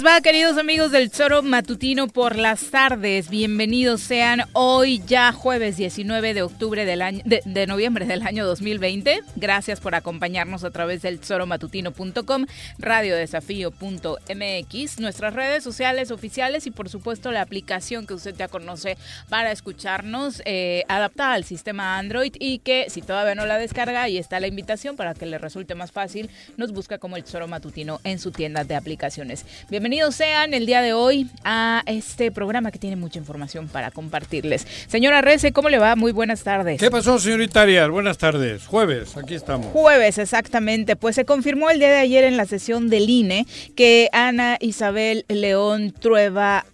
va, queridos amigos del Choro Matutino por las tardes? Bienvenidos sean hoy ya jueves 19 de octubre del año de, noviembre del año 2020. Gracias por acompañarnos a través del choromatutino.com, radiodesafío.mx, nuestras redes sociales oficiales y por supuesto la aplicación que usted ya conoce para escucharnos eh, adaptada al sistema Android y que si todavía no la descarga, ahí está la invitación para que le resulte más fácil, nos busca como el Choro Matutino en su tienda de aplicaciones. Sean el día de hoy a este programa que tiene mucha información para compartirles. Señora Rece, ¿cómo le va? Muy buenas tardes. ¿Qué pasó, señorita Arias? Buenas tardes. Jueves, aquí estamos. Jueves, exactamente. Pues se confirmó el día de ayer en la sesión del INE que Ana Isabel León Trueba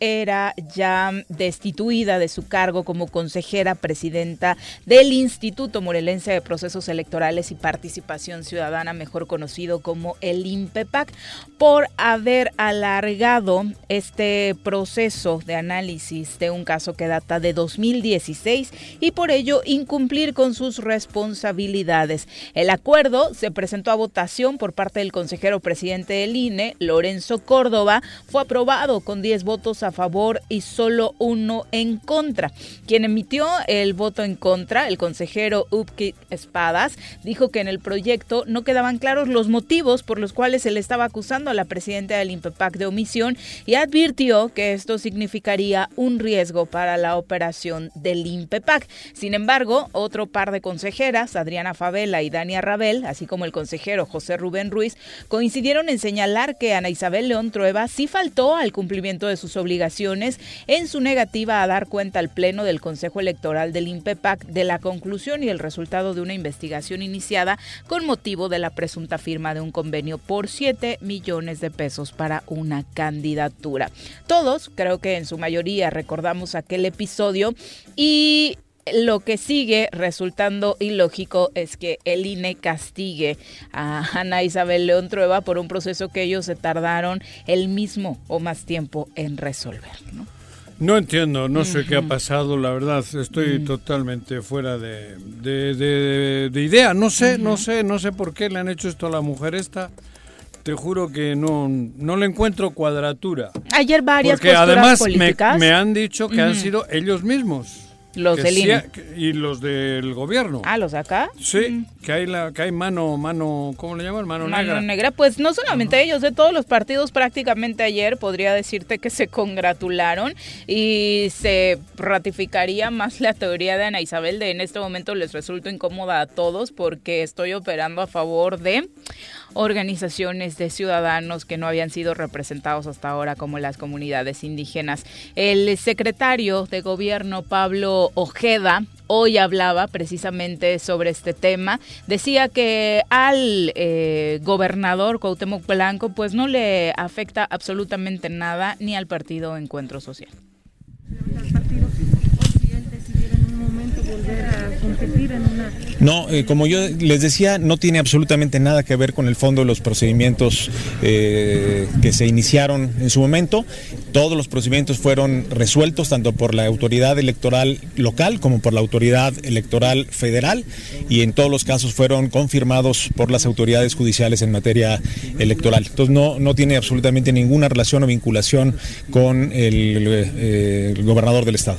era ya destituida de su cargo como consejera presidenta del Instituto Morelense de Procesos Electorales y Participación Ciudadana, mejor conocido como el INPEPAC, por haber alargado este proceso de análisis de un caso que data de 2016 y por ello incumplir con sus responsabilidades. El acuerdo se presentó a votación por parte del consejero presidente del INE, Lorenzo Córdoba, fue aprobado con 10 votos a favor y solo uno en contra. Quien emitió el voto en contra, el consejero Upkit Espadas, dijo que en el proyecto no quedaban claros los motivos por los cuales se le estaba acusando a la presidenta del INPEPAC de omisión y advirtió que esto significaría un riesgo para la operación del INPEPAC. Sin embargo, otro par de consejeras, Adriana Favela y Dania Rabel, así como el consejero José Rubén Ruiz, coincidieron en señalar que Ana Isabel León Trueba sí faltó al cumplimiento de sus obligaciones en su negativa a dar cuenta al Pleno del Consejo Electoral del INPEPAC de la conclusión y el resultado de una investigación iniciada con motivo de la presunta firma de un convenio por 7 millones de pesos para una candidatura. Todos, creo que en su mayoría recordamos aquel episodio y lo que sigue resultando ilógico es que el INE castigue a Ana Isabel León Trueba por un proceso que ellos se tardaron el mismo o más tiempo en resolver. ¿no? No entiendo, no sé qué ha pasado, la verdad, estoy totalmente fuera de, de, idea, no sé, no sé, no sé por qué le han hecho esto a la mujer esta te juro que no, no le encuentro cuadratura. Ayer varias Porque además me, me, han dicho que han sido ellos mismos. Los del INE. y los del gobierno. Ah, los de acá. Sí, mm. que hay la que hay mano mano ¿cómo le llaman? Mano, mano negra. negra. Pues no solamente ellos, de todos los partidos prácticamente ayer podría decirte que se congratularon y se ratificaría más la teoría de Ana Isabel de en este momento les resulta incómoda a todos porque estoy operando a favor de organizaciones de ciudadanos que no habían sido representados hasta ahora como las comunidades indígenas. El secretario de gobierno Pablo Ojeda hoy hablaba precisamente sobre este tema. Decía que al eh, gobernador Cuauhtémoc Blanco pues no le afecta absolutamente nada ni al partido Encuentro Social. Si él decidiera en un momento volver a No, eh, como yo les decía, no tiene absolutamente nada que ver con el fondo de los procedimientos eh, que se iniciaron en su momento. Todos los procedimientos fueron resueltos tanto por la autoridad electoral local como por la autoridad electoral federal y en todos los casos fueron confirmados por las autoridades judiciales en materia electoral. Entonces no, no tiene absolutamente ninguna relación o vinculación con el, eh, el gobernador del estado.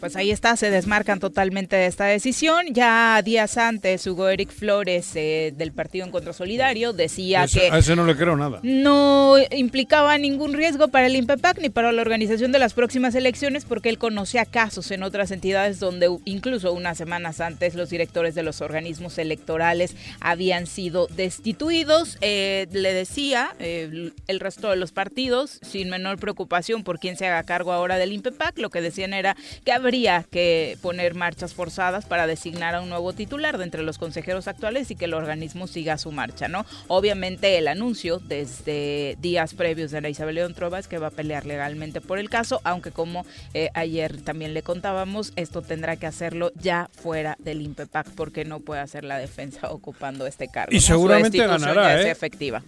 Pues ahí está, se desmarcan totalmente de esta decisión. Ya días antes, Hugo Eric Flores eh, del Partido Encuentro Solidario decía que... A ese no le creo nada. No implicaba ningún riesgo para el INPEPAC ni para la organización de las próximas elecciones porque él conocía casos en otras entidades donde incluso unas semanas antes los directores de los organismos electorales habían sido destituidos. Eh, le decía eh, el resto de los partidos, sin menor preocupación por quién se haga cargo ahora del INPEPAC, lo que decían era que habría que poner marchas forzadas para designar a un nuevo titular de entre los consejeros actuales y que el organismo siga su marcha, ¿no? Obviamente el anuncio desde días previos de Ana Isabel León Trueba es que va a pelear legalmente por el caso, aunque como eh, ayer también le contábamos, esto tendrá que hacerlo ya fuera del INPEPAC porque no puede hacer la defensa ocupando este cargo. Y seguramente ganará, ¿eh? efectiva.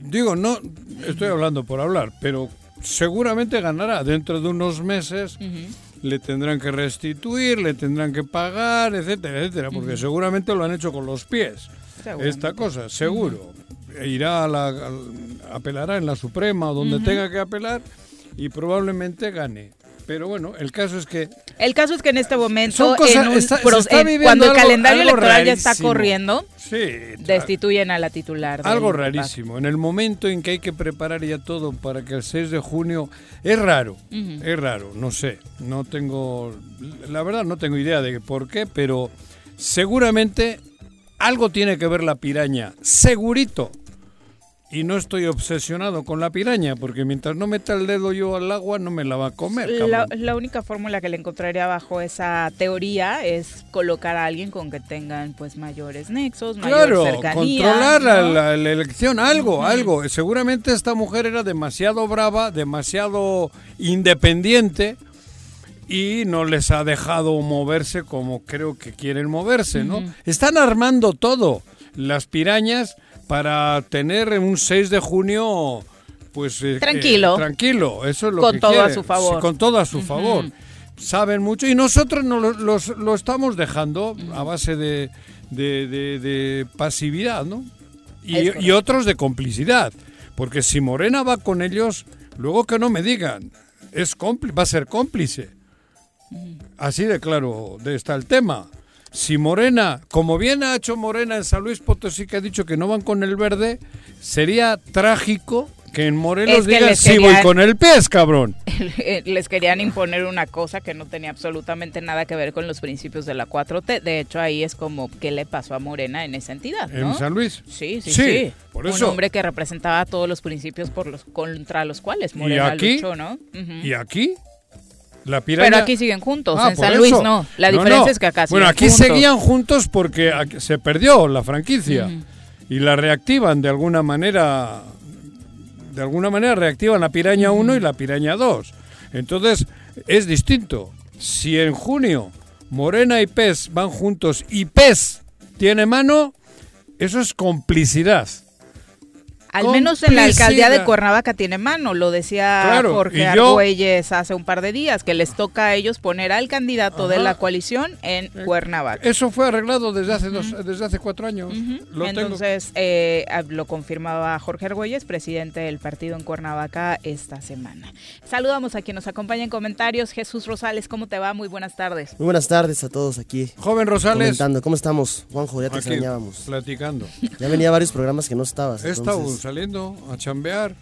Digo, no estoy hablando por hablar, pero seguramente ganará dentro de unos meses le tendrán que restituir, le tendrán que pagar, etcétera, etcétera, porque seguramente lo han hecho con los pies. Esta cosa, seguro. Irá a la, apelará en la Suprema o donde tenga que apelar y probablemente gane. Pero bueno, el caso es que... El caso es que en este momento, cuando el calendario electoral ya está corriendo, destituyen a la titular. Algo rarísimo. En el momento en que hay que preparar ya todo para que el 6 de junio... Es raro, es raro, no sé. No tengo... La verdad no tengo idea de por qué, pero seguramente algo tiene que ver la piraña. Segurito y no estoy obsesionado con la piraña, porque mientras no meta el dedo yo al agua no me la va a comer. La, única fórmula que le encontraría bajo esa teoría es colocar a alguien con que tengan pues mayores nexos, mayor cercanía. controlar la, elección, algo, algo. Seguramente esta mujer era demasiado brava, demasiado independiente y no les ha dejado moverse como creo que quieren moverse, ¿no? Están armando todo. Las pirañas para tener un 6 de junio pues eh, tranquilo, eh, tranquilo, eso es lo con que todo a su favor, con todo a su favor. Saben mucho y nosotros no lo, lo estamos dejando a base de, de, pasividad, ¿no? Y, otros de complicidad, porque si Morena va con ellos, luego que no me digan, es va a ser cómplice. Así de claro está el tema si Morena, como bien ha hecho Morena en San Luis Potosí, que ha dicho que no van con el verde, sería trágico que en Morelos digan sí voy con el pez, cabrón. Les querían imponer una cosa que no tenía absolutamente nada que ver con los principios de la 4T. De hecho, ahí es como qué le pasó a Morena en esa entidad, ¿En San Luis? Sí, sí, sí. Por eso. Un hombre que representaba todos los principios por los contra los cuales Morena luchó, ¿no? ¿Y aquí? Pero aquí siguen juntos, ah, en San Luis no. La diferencia es que acá Bueno, aquí seguían juntos porque se perdió la franquicia y la reactivan de alguna manera. De alguna manera reactivan la piraña 1 y la piraña 2. Entonces, es distinto. Si en junio Morena y Pez van juntos y Pez tiene mano, eso es complicidad. Al menos en la alcaldía de Cuernavaca tiene mano, lo decía Jorge Argüelles hace un par de días, que les toca a ellos poner al candidato de la coalición en eh, Cuernavaca. Eso fue arreglado desde hace dos, desde hace cuatro años. Entonces eh, lo confirmaba Jorge Argüelles, presidente del partido en Cuernavaca esta semana. Saludamos a quien nos acompaña en comentarios. Jesús Rosales, ¿cómo te va? Muy buenas tardes. Muy buenas tardes a todos aquí. Joven Rosales. Comentando. ¿Cómo estamos? Juanjo, ya te extrañábamos. Platicando. Ya venía varios programas que no estabas. Entonces saliendo a chambear.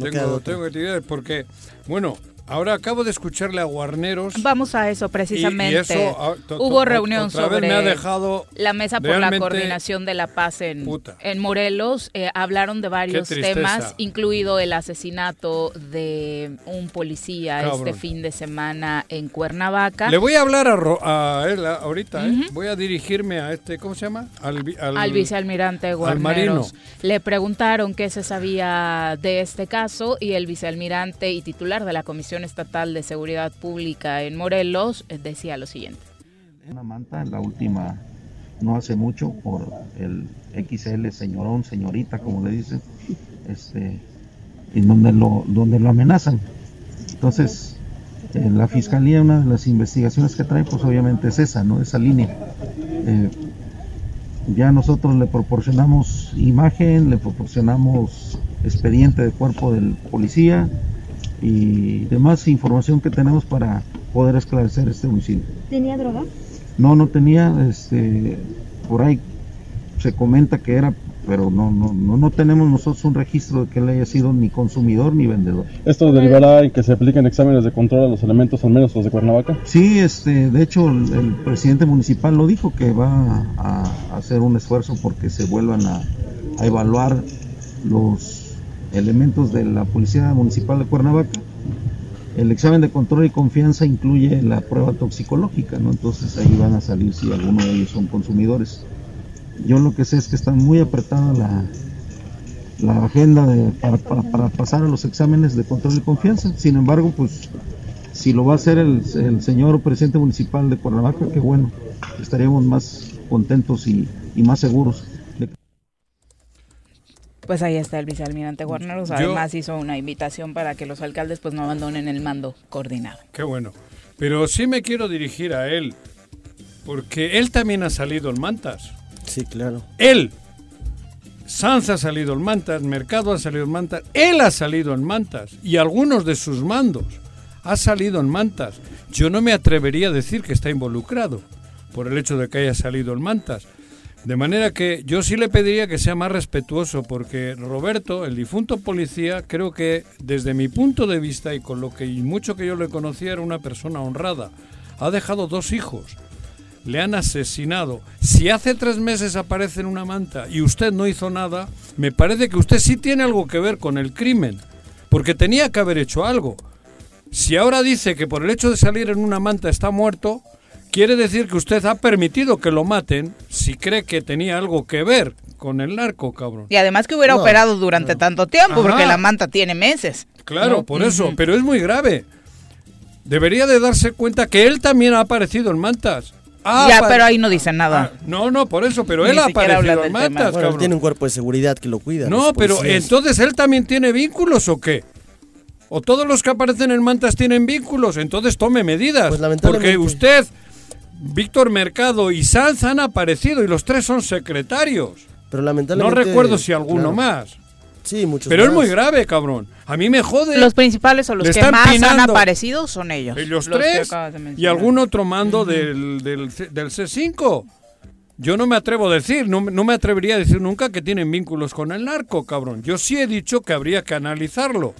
tengo, tengo actividades porque, bueno, Ahora acabo de escucharle a Guarneros. Vamos a eso precisamente. Ah, Hubo reunión sobre la mesa por la coordinación de la paz en, en Morelos. Eh, hablaron de varios temas, incluido el asesinato de un policía este fin de semana en Cuernavaca. Le voy a hablar a, él ahorita. ¿eh? Voy a dirigirme a este, ¿cómo se llama? Al, al vicealmirante Guarneros. Le preguntaron qué se sabía de este caso y el vicealmirante y titular de la comisión Estatal de Seguridad Pública en Morelos eh, decía lo siguiente. Una manta, la última, no hace mucho, por el XL señorón, señorita, como le dicen, este, en donde lo, donde lo amenazan. Entonces, eh, la fiscalía, una de las investigaciones que trae, pues obviamente es esa, ¿no? Esa línea. Eh, ya nosotros le proporcionamos imagen, le proporcionamos expediente de cuerpo del policía y demás información que tenemos para poder esclarecer este homicidio. ¿Tenía droga? No, no tenía, este, por ahí se comenta que era, pero no, no, no, no tenemos nosotros un registro de que él haya sido ni consumidor ni vendedor. ¿Esto derivará en que se apliquen exámenes de control a los elementos, al menos los de Cuernavaca? Sí, este, de hecho el, el presidente municipal lo dijo que va a, a hacer un esfuerzo porque se vuelvan a, a evaluar los elementos de la Policía Municipal de Cuernavaca. El examen de control y confianza incluye la prueba toxicológica, ¿no? Entonces ahí van a salir si alguno de ellos son consumidores. Yo lo que sé es que está muy apretada la, la agenda de, para, para, para pasar a los exámenes de control y confianza. Sin embargo, pues si lo va a hacer el, el señor presidente municipal de Cuernavaca, qué bueno, estaríamos más contentos y, y más seguros. Pues ahí está el vicealmirante Guarneros. Además hizo una invitación para que los alcaldes pues no abandonen el mando coordinado. Qué bueno. Pero sí me quiero dirigir a él, porque él también ha salido en mantas. Sí, claro. Él. Sanz ha salido en mantas, Mercado ha salido en mantas, él ha salido en mantas y algunos de sus mandos ha salido en mantas. Yo no me atrevería a decir que está involucrado por el hecho de que haya salido en mantas. De manera que yo sí le pediría que sea más respetuoso porque Roberto, el difunto policía, creo que desde mi punto de vista y con lo que y mucho que yo le conocía era una persona honrada. Ha dejado dos hijos. Le han asesinado. Si hace tres meses aparece en una manta y usted no hizo nada, me parece que usted sí tiene algo que ver con el crimen. Porque tenía que haber hecho algo. Si ahora dice que por el hecho de salir en una manta está muerto, quiere decir que usted ha permitido que lo maten si cree que tenía algo que ver con el narco, cabrón. Y además que hubiera No, operado durante tanto tiempo, Ajá. porque la manta tiene meses. Claro, ¿no? por eso, pero es muy grave. Debería de darse cuenta que él también ha aparecido en mantas. Ha ya, pero ahí no dicen nada. Ah, no, no, por eso, pero Ni él ha aparecido en mantas, Bueno, él cabrón. tiene un cuerpo de seguridad que lo cuida. No, pero entonces él también tiene vínculos o qué? ¿O todos los que aparecen en mantas tienen vínculos? Entonces tome medidas. Pues, lamentablemente. porque usted, Víctor Mercado y Sanz han aparecido y los tres son secretarios. Pero No lamentablemente. recuerdo si alguno claro. más. Sí, muchos Pero es muy grave, cabrón. A mí me jode. Los principales o los Le que más han aparecido son ellos. Ellos los que tres y algún otro mando del, del, C- del C5. Yo no me atrevo a decir, no, me- no me atrevería a decir nunca que tienen vínculos con el narco, cabrón. Yo sí he dicho que habría que analizarlo,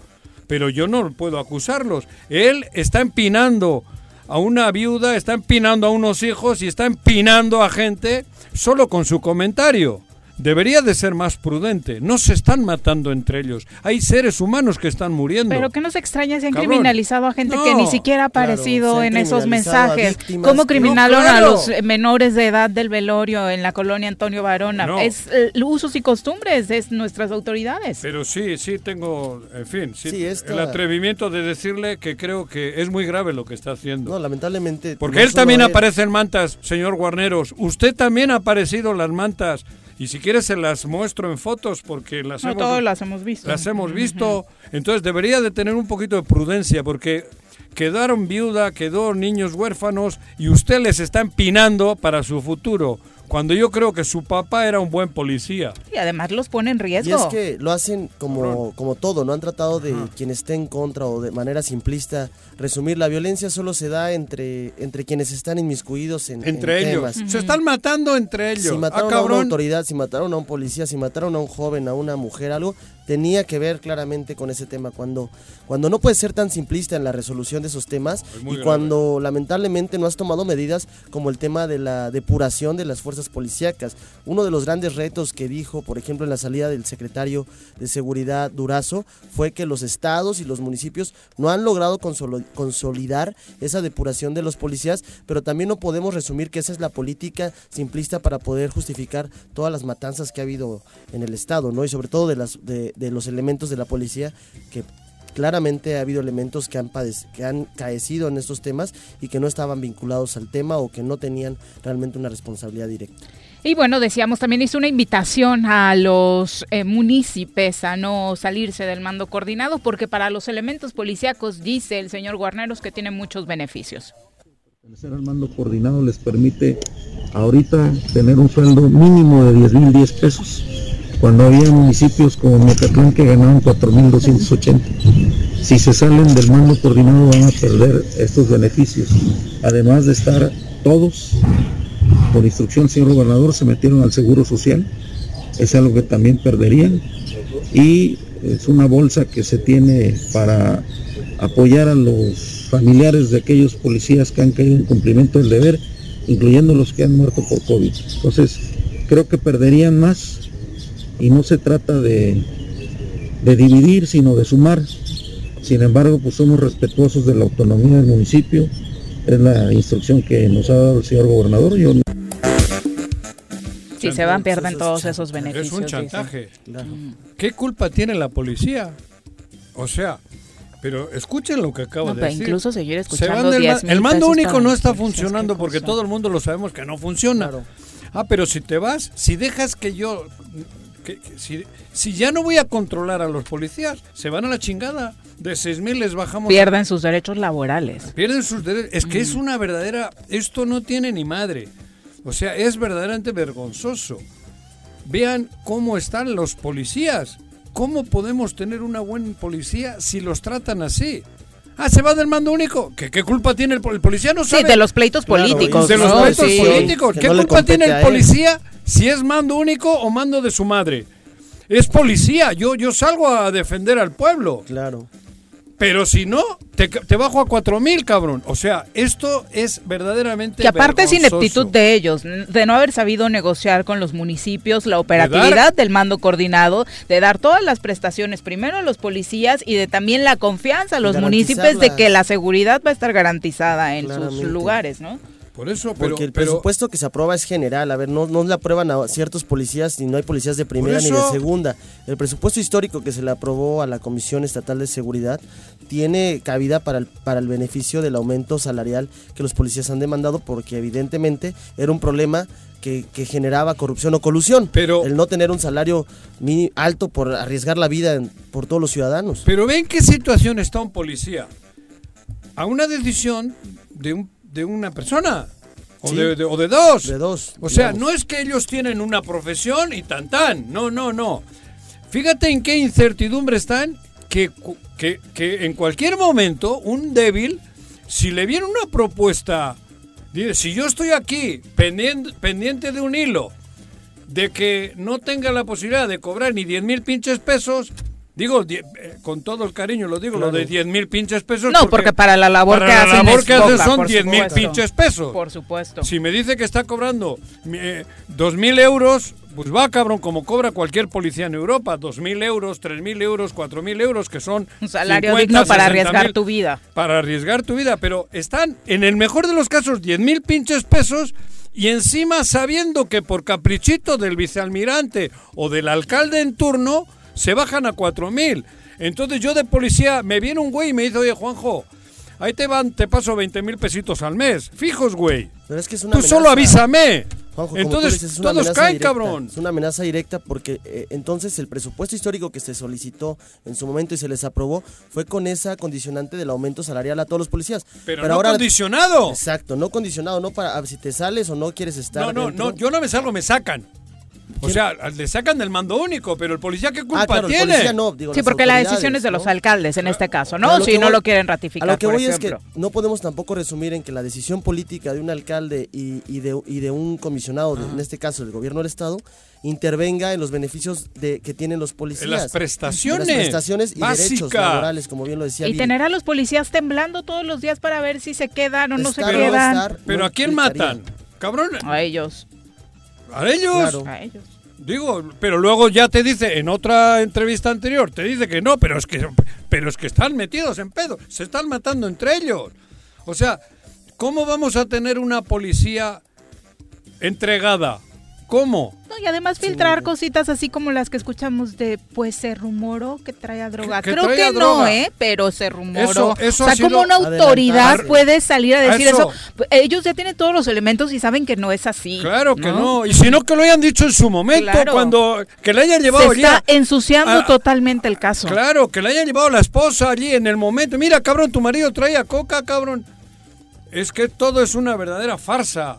pero yo no puedo acusarlos. Él está empinando a una viuda, está empinando a unos hijos y está empinando a gente solo con su comentario. Debería de ser más prudente. No se están matando entre ellos. Hay seres humanos que están muriendo. Pero que nos extraña se han Cabrón. criminalizado a gente que ni siquiera ha aparecido en esos mensajes. ¿Cómo criminalaron No, claro. a los eh, menores de edad del velorio en la colonia Antonio Varona? No. Es eh, usos y costumbres de nuestras autoridades. Pero sí, sí tengo, en fin, sí, Sí, esta- el atrevimiento de decirle que creo que es muy grave lo que está haciendo. No, lamentablemente. Porque no él también él. aparece en mantas, señor Guarneros. Usted también ha aparecido en las mantas. Y si quiere se las muestro en fotos porque las No hemos, todas las hemos visto. las hemos visto. Entonces debería de tener un poquito de prudencia porque quedaron viuda, quedó niños huérfanos y usted les está empinando para su futuro. Cuando yo creo que su papá era un buen policía. Y además los pone en Y riesgo. es que lo hacen como, como todo, no han tratado de quien esté en contra o de manera simplista resumir. La violencia solo se da entre, entre quienes están inmiscuidos en, Entre en ellos. temas. Se están matando entre ellos. Si Ah, mataron a una autoridad, si mataron a un policía, si mataron a un joven, a una mujer, algo, tenía que ver claramente con ese tema. Cuando, cuando no puedes ser tan simplista en la resolución de esos temas y grave. cuando lamentablemente no has tomado medidas como el tema de la depuración de las fuerzas policíacas. Uno de los grandes retos que dijo, por ejemplo, en la salida del secretario de Seguridad Durazo, fue que los estados y los municipios no han logrado consolidar esa depuración de los policías, pero también no podemos resumir que esa es la política simplista para poder justificar todas las matanzas que ha habido en el estado, ¿no? Y sobre todo de las de, de los elementos de la policía que claramente ha habido elementos que han, que han caecido en estos temas y que no estaban vinculados al tema o que no tenían realmente una responsabilidad directa. Y bueno, decíamos, también hizo una invitación a los eh, municipios a no salirse del mando coordinado, porque para los elementos policíacos, dice el señor Guarneros, que tiene muchos beneficios. Pertenecer al mando coordinado les permite ahorita tener un sueldo mínimo de 10 mil 10 pesos, cuando había municipios como Mecatlán que ganaban 4.280. Si se salen del mando coordinado van a perder estos beneficios, además de estar todos por instrucción señor gobernador, se metieron al Seguro Social, es algo que también perderían, y es una bolsa que se tiene para apoyar a los familiares de aquellos policías que han caído en cumplimiento del deber, incluyendo los que han muerto por COVID. Entonces, creo que perderían más y no se trata de, de dividir, sino de sumar. Sin embargo, pues somos respetuosos de la autonomía del municipio, es la instrucción que nos ha dado el señor gobernador. Yo... Sí, se van, pierden todos esos beneficios. Es un chantaje. ¿Qué culpa tiene la policía? O sea, pero escuchen lo que acabo de decir. Incluso seguir escuchando. el mando único no está funcionando porque todo el mundo lo sabemos que no funciona. Ah, pero si te vas, si dejas que yo. Si, si, ya no voy a controlar a los policías, se van a la chingada. De 6 mil les bajamos. Pierden sus derechos laborales. Pierden sus derechos. Es que es mm. una verdadera. Esto no tiene ni madre. O sea, es verdaderamente vergonzoso. Vean cómo están los policías. ¿Cómo podemos tener una buena policía si los tratan así? Ah, se va del mando único. ¿Qué, qué culpa tiene el, policía? No sabe. Sí, de los pleitos políticos. De los pleitos políticos. ¿Qué culpa tiene el policía si es mando único o mando de su madre? Es policía. Yo, yo salgo a defender al pueblo. Claro. Pero si no, te, bajo a cuatro mil, cabrón. O sea, esto es verdaderamente. Que aparte es ineptitud de ellos, de no haber sabido negociar con los municipios la operatividad del mando coordinado, de dar todas las prestaciones primero a los policías y de también la confianza a los municipios de que la seguridad va a estar garantizada en sus lugares, ¿no? Por eso, pero, Porque el presupuesto que se aprueba es general. A ver, no, no le aprueban a ciertos policías y no hay policías de primera ni de segunda. El presupuesto histórico que se le aprobó a la Comisión Estatal de Seguridad tiene cabida para el, para el beneficio del aumento salarial que los policías han demandado porque evidentemente era un problema que, generaba corrupción o colusión. Pero, el no tener un salario alto por arriesgar la vida por todos los ciudadanos. Pero ven qué situación está un policía. A una decisión de un de una persona. O, de, o de, dos. De dos. O sea, no es que ellos tienen una profesión y tan tan. No, no, no. Fíjate en qué incertidumbre están que, que, que en cualquier momento un débil, si le viene una propuesta, dice, si yo estoy aquí pendiente, pendiente de un hilo, de que no tenga la posibilidad de cobrar ni 10 mil pinches pesos, Digo, eh, con todo el cariño lo digo, lo de 10 mil pinches pesos. No, porque, para la labor que hacen, labor que son 10 mil pinches pesos. Por supuesto. Si me dice que está cobrando eh, 2 mil euros, pues va, cabrón, como cobra cualquier policía en Europa. 2 mil euros, 3 mil euros, 4 mil euros, que son. Un salario digno para arriesgar tu vida. Para arriesgar tu vida, pero están, en el mejor de los casos, 10 mil pinches pesos. Y encima sabiendo que por caprichito del vicealmirante o del alcalde en turno, se bajan a cuatro mil. Entonces yo de policía, me viene un güey y me dice, oye Juanjo, ahí te van, te paso 20 mil pesitos al mes. Fijos, güey. Pero es que es una tú solo avísame. Juanjo, entonces todos caen, cabrón. Es una amenaza directa porque eh, entonces el presupuesto histórico que se solicitó en su momento y se les aprobó fue con esa condicionante del aumento salarial a todos los policías. Pero, no condicionado. Exacto, no condicionado, no para si te sales o no quieres estar. No, no, no, yo no me salgo, me sacan. O sea, le sacan del mando único, pero el policía qué culpa ah, tiene. No, sí, porque la decisión es de los alcaldes en este caso, ¿no? Si no lo quieren ratificar. A lo que voy es que no podemos tampoco resumir en que la decisión política de un alcalde y, de, y de, un comisionado, en este caso del gobierno del estado, intervenga en los beneficios de, que tienen los policías. En las prestaciones. las prestaciones y derechos laborales, como bien lo decía. Y tener a los policías temblando todos los días para ver si se quedan o no se quedan. pero ¿a quién matan? Cabrón. A ellos. ¿A ellos? A ellos. Digo, pero luego ya te dice en otra entrevista anterior, te dice que no, pero es que, pero es que están metidos en pedo, se están matando entre ellos. O sea, ¿cómo vamos a tener una policía entregada? ¿Cómo? No, y además filtrar cositas así como las que escuchamos de, pues se rumoró que traía droga. Que- que Creo que no. ¿eh? Pero se rumoró. Eso- eso o sea, como una autoridad adelantar. puede salir a decir Eso. eso. Ellos ya tienen todos los elementos y saben que no es así. Claro que no. Y si no, que lo hayan dicho en su momento, Claro. cuando que le hayan llevado Se está ensuciando totalmente el caso. Claro, que le hayan llevado la esposa allí en el momento. Mira, cabrón, tu marido traía coca, cabrón. Es que todo es una verdadera farsa.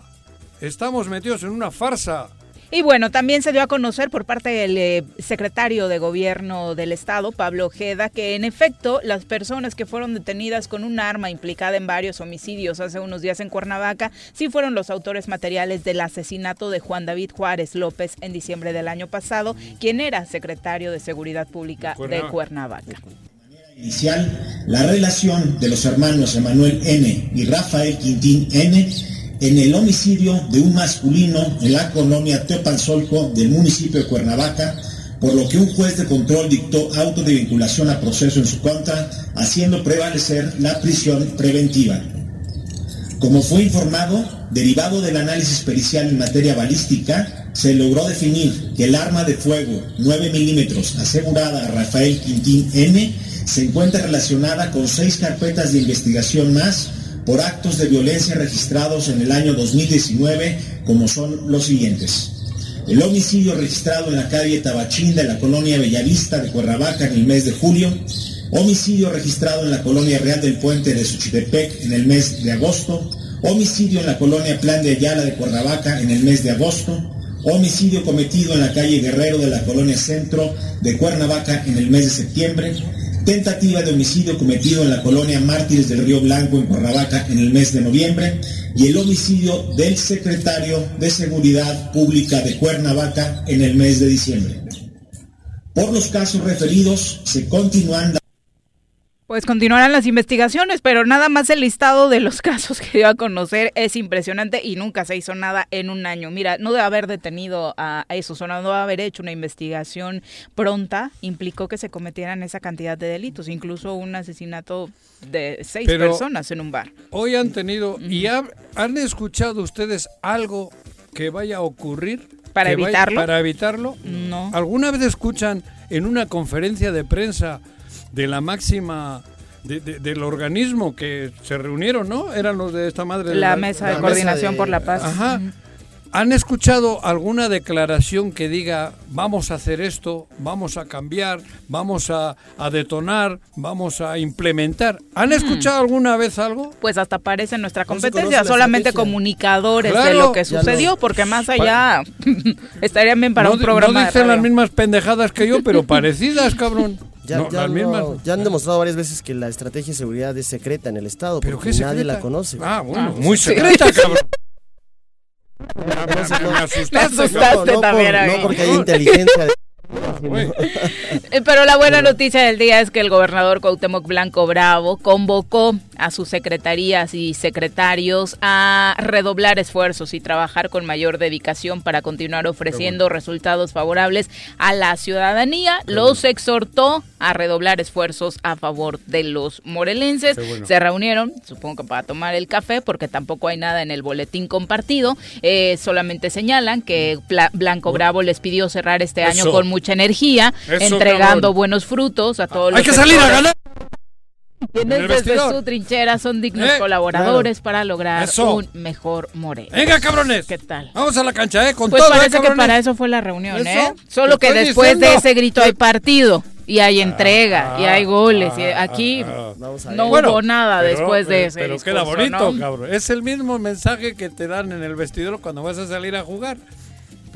Estamos metidos en una farsa. Y bueno, también se dio a conocer por parte del eh, secretario de Gobierno del Estado, Pablo Ojeda, que en efecto las personas que fueron detenidas con un arma implicada en varios homicidios hace unos días en Cuernavaca, sí fueron los autores materiales del asesinato de Juan David Juárez López en diciembre del año pasado, quien era secretario de Seguridad Pública de Cuernavaca. Inicial la relación de los hermanos Emanuel N. y Rafael Quintín N. en el homicidio de un masculino en la colonia Teopanzolco del municipio de Cuernavaca, por lo que un juez de control dictó auto de vinculación a proceso en su contra, haciendo prevalecer la prisión preventiva. Como fue informado, derivado del análisis pericial en materia balística, se logró definir que el arma de fuego 9 milímetros asegurada a Rafael Quintín N se encuentra relacionada con seis carpetas de investigación más por actos de violencia registrados en el año 2019, como son los siguientes. El homicidio registrado en la calle Tabachín de la colonia Bellavista de Cuernavaca en el mes de julio, homicidio registrado en la colonia Real del Puente de Xochitepec en el mes de agosto, homicidio en la colonia Plan de Ayala de Cuernavaca en el mes de agosto, homicidio cometido en la calle Guerrero de la colonia Centro de Cuernavaca en el mes de septiembre, tentativa de homicidio cometido en la colonia Mártires del Río Blanco en Cuernavaca en el mes de noviembre y el homicidio del secretario de Seguridad Pública de Cuernavaca en el mes de diciembre. Por los casos referidos se continúan Pues continuarán las investigaciones, pero nada más el listado de los casos que dio a conocer es impresionante y nunca se hizo nada en un año. Mira, no debe haber detenido a esos o no debe haber hecho una investigación pronta implicó que se cometieran esa cantidad de delitos, incluso un asesinato de seis Pero- personas en un bar. Hoy han tenido y ha- han escuchado ustedes algo que vaya a ocurrir ¿Para vaya- evitarlo? para evitarlo. No. ¿Alguna vez escuchan en una conferencia de prensa de la máxima de- de- del organismo que se reunieron, ¿no? Eran los de esta madre de La mesa de la coordinación mesa de- por la paz. Ajá. ¿Han escuchado alguna declaración que diga vamos a hacer esto, vamos a cambiar, vamos a, a detonar, vamos a implementar? ¿Han escuchado alguna vez algo? Pues hasta parece en nuestra competencia, la solamente comunicadores de lo que sucedió, no. porque más allá estarían bien para no, un programa no de dicen las mismas pendejadas que yo, pero parecidas, cabrón. Ya, No, ya no- han demostrado varias veces que la estrategia de seguridad es secreta en el Estado, ¿Pero porque nadie la conoce. Ah, bueno, Ah, muy sí. secreta, cabrón. Me, no. me asustaste, Me asustaste. cabrón. no, no, también por- ahí. no porque hay inteligencia. de- Pero la buena noticia del día es que el gobernador Cuauhtémoc Blanco Bravo convocó a sus secretarías y secretarios a redoblar esfuerzos y trabajar con mayor dedicación para continuar ofreciendo resultados favorables a la ciudadanía. Los exhortó a redoblar esfuerzos a favor de los morelenses. Bueno. Se reunieron, supongo que para tomar el café, porque tampoco hay nada en el boletín compartido. Eh, solamente señalan que Blanco Bravo les pidió cerrar este año Eso. con mucha energía, Eso, entregando cabrón. buenos frutos a todos Hay los que salir a sectores, ganar. quienes desde su trinchera son dignos Eh, colaboradores para lograr Eso. un mejor Moreno. Venga, cabrones. ¿Qué tal? Vamos a la cancha, ¿eh? Con Pues todo, ¿eh, parece que cabrones? para eso fue la reunión, Eso, ¿eh? Solo que después de diciendo. ese grito hay partido y hay entrega y hay goles. y ah, aquí ah, Vamos a ver. no Bueno, hubo nada pero- después de pero- ese Pero queda discurso, bonito, ¿no? cabrón. Es el mismo mensaje que te dan en el vestidor cuando vas a salir a jugar.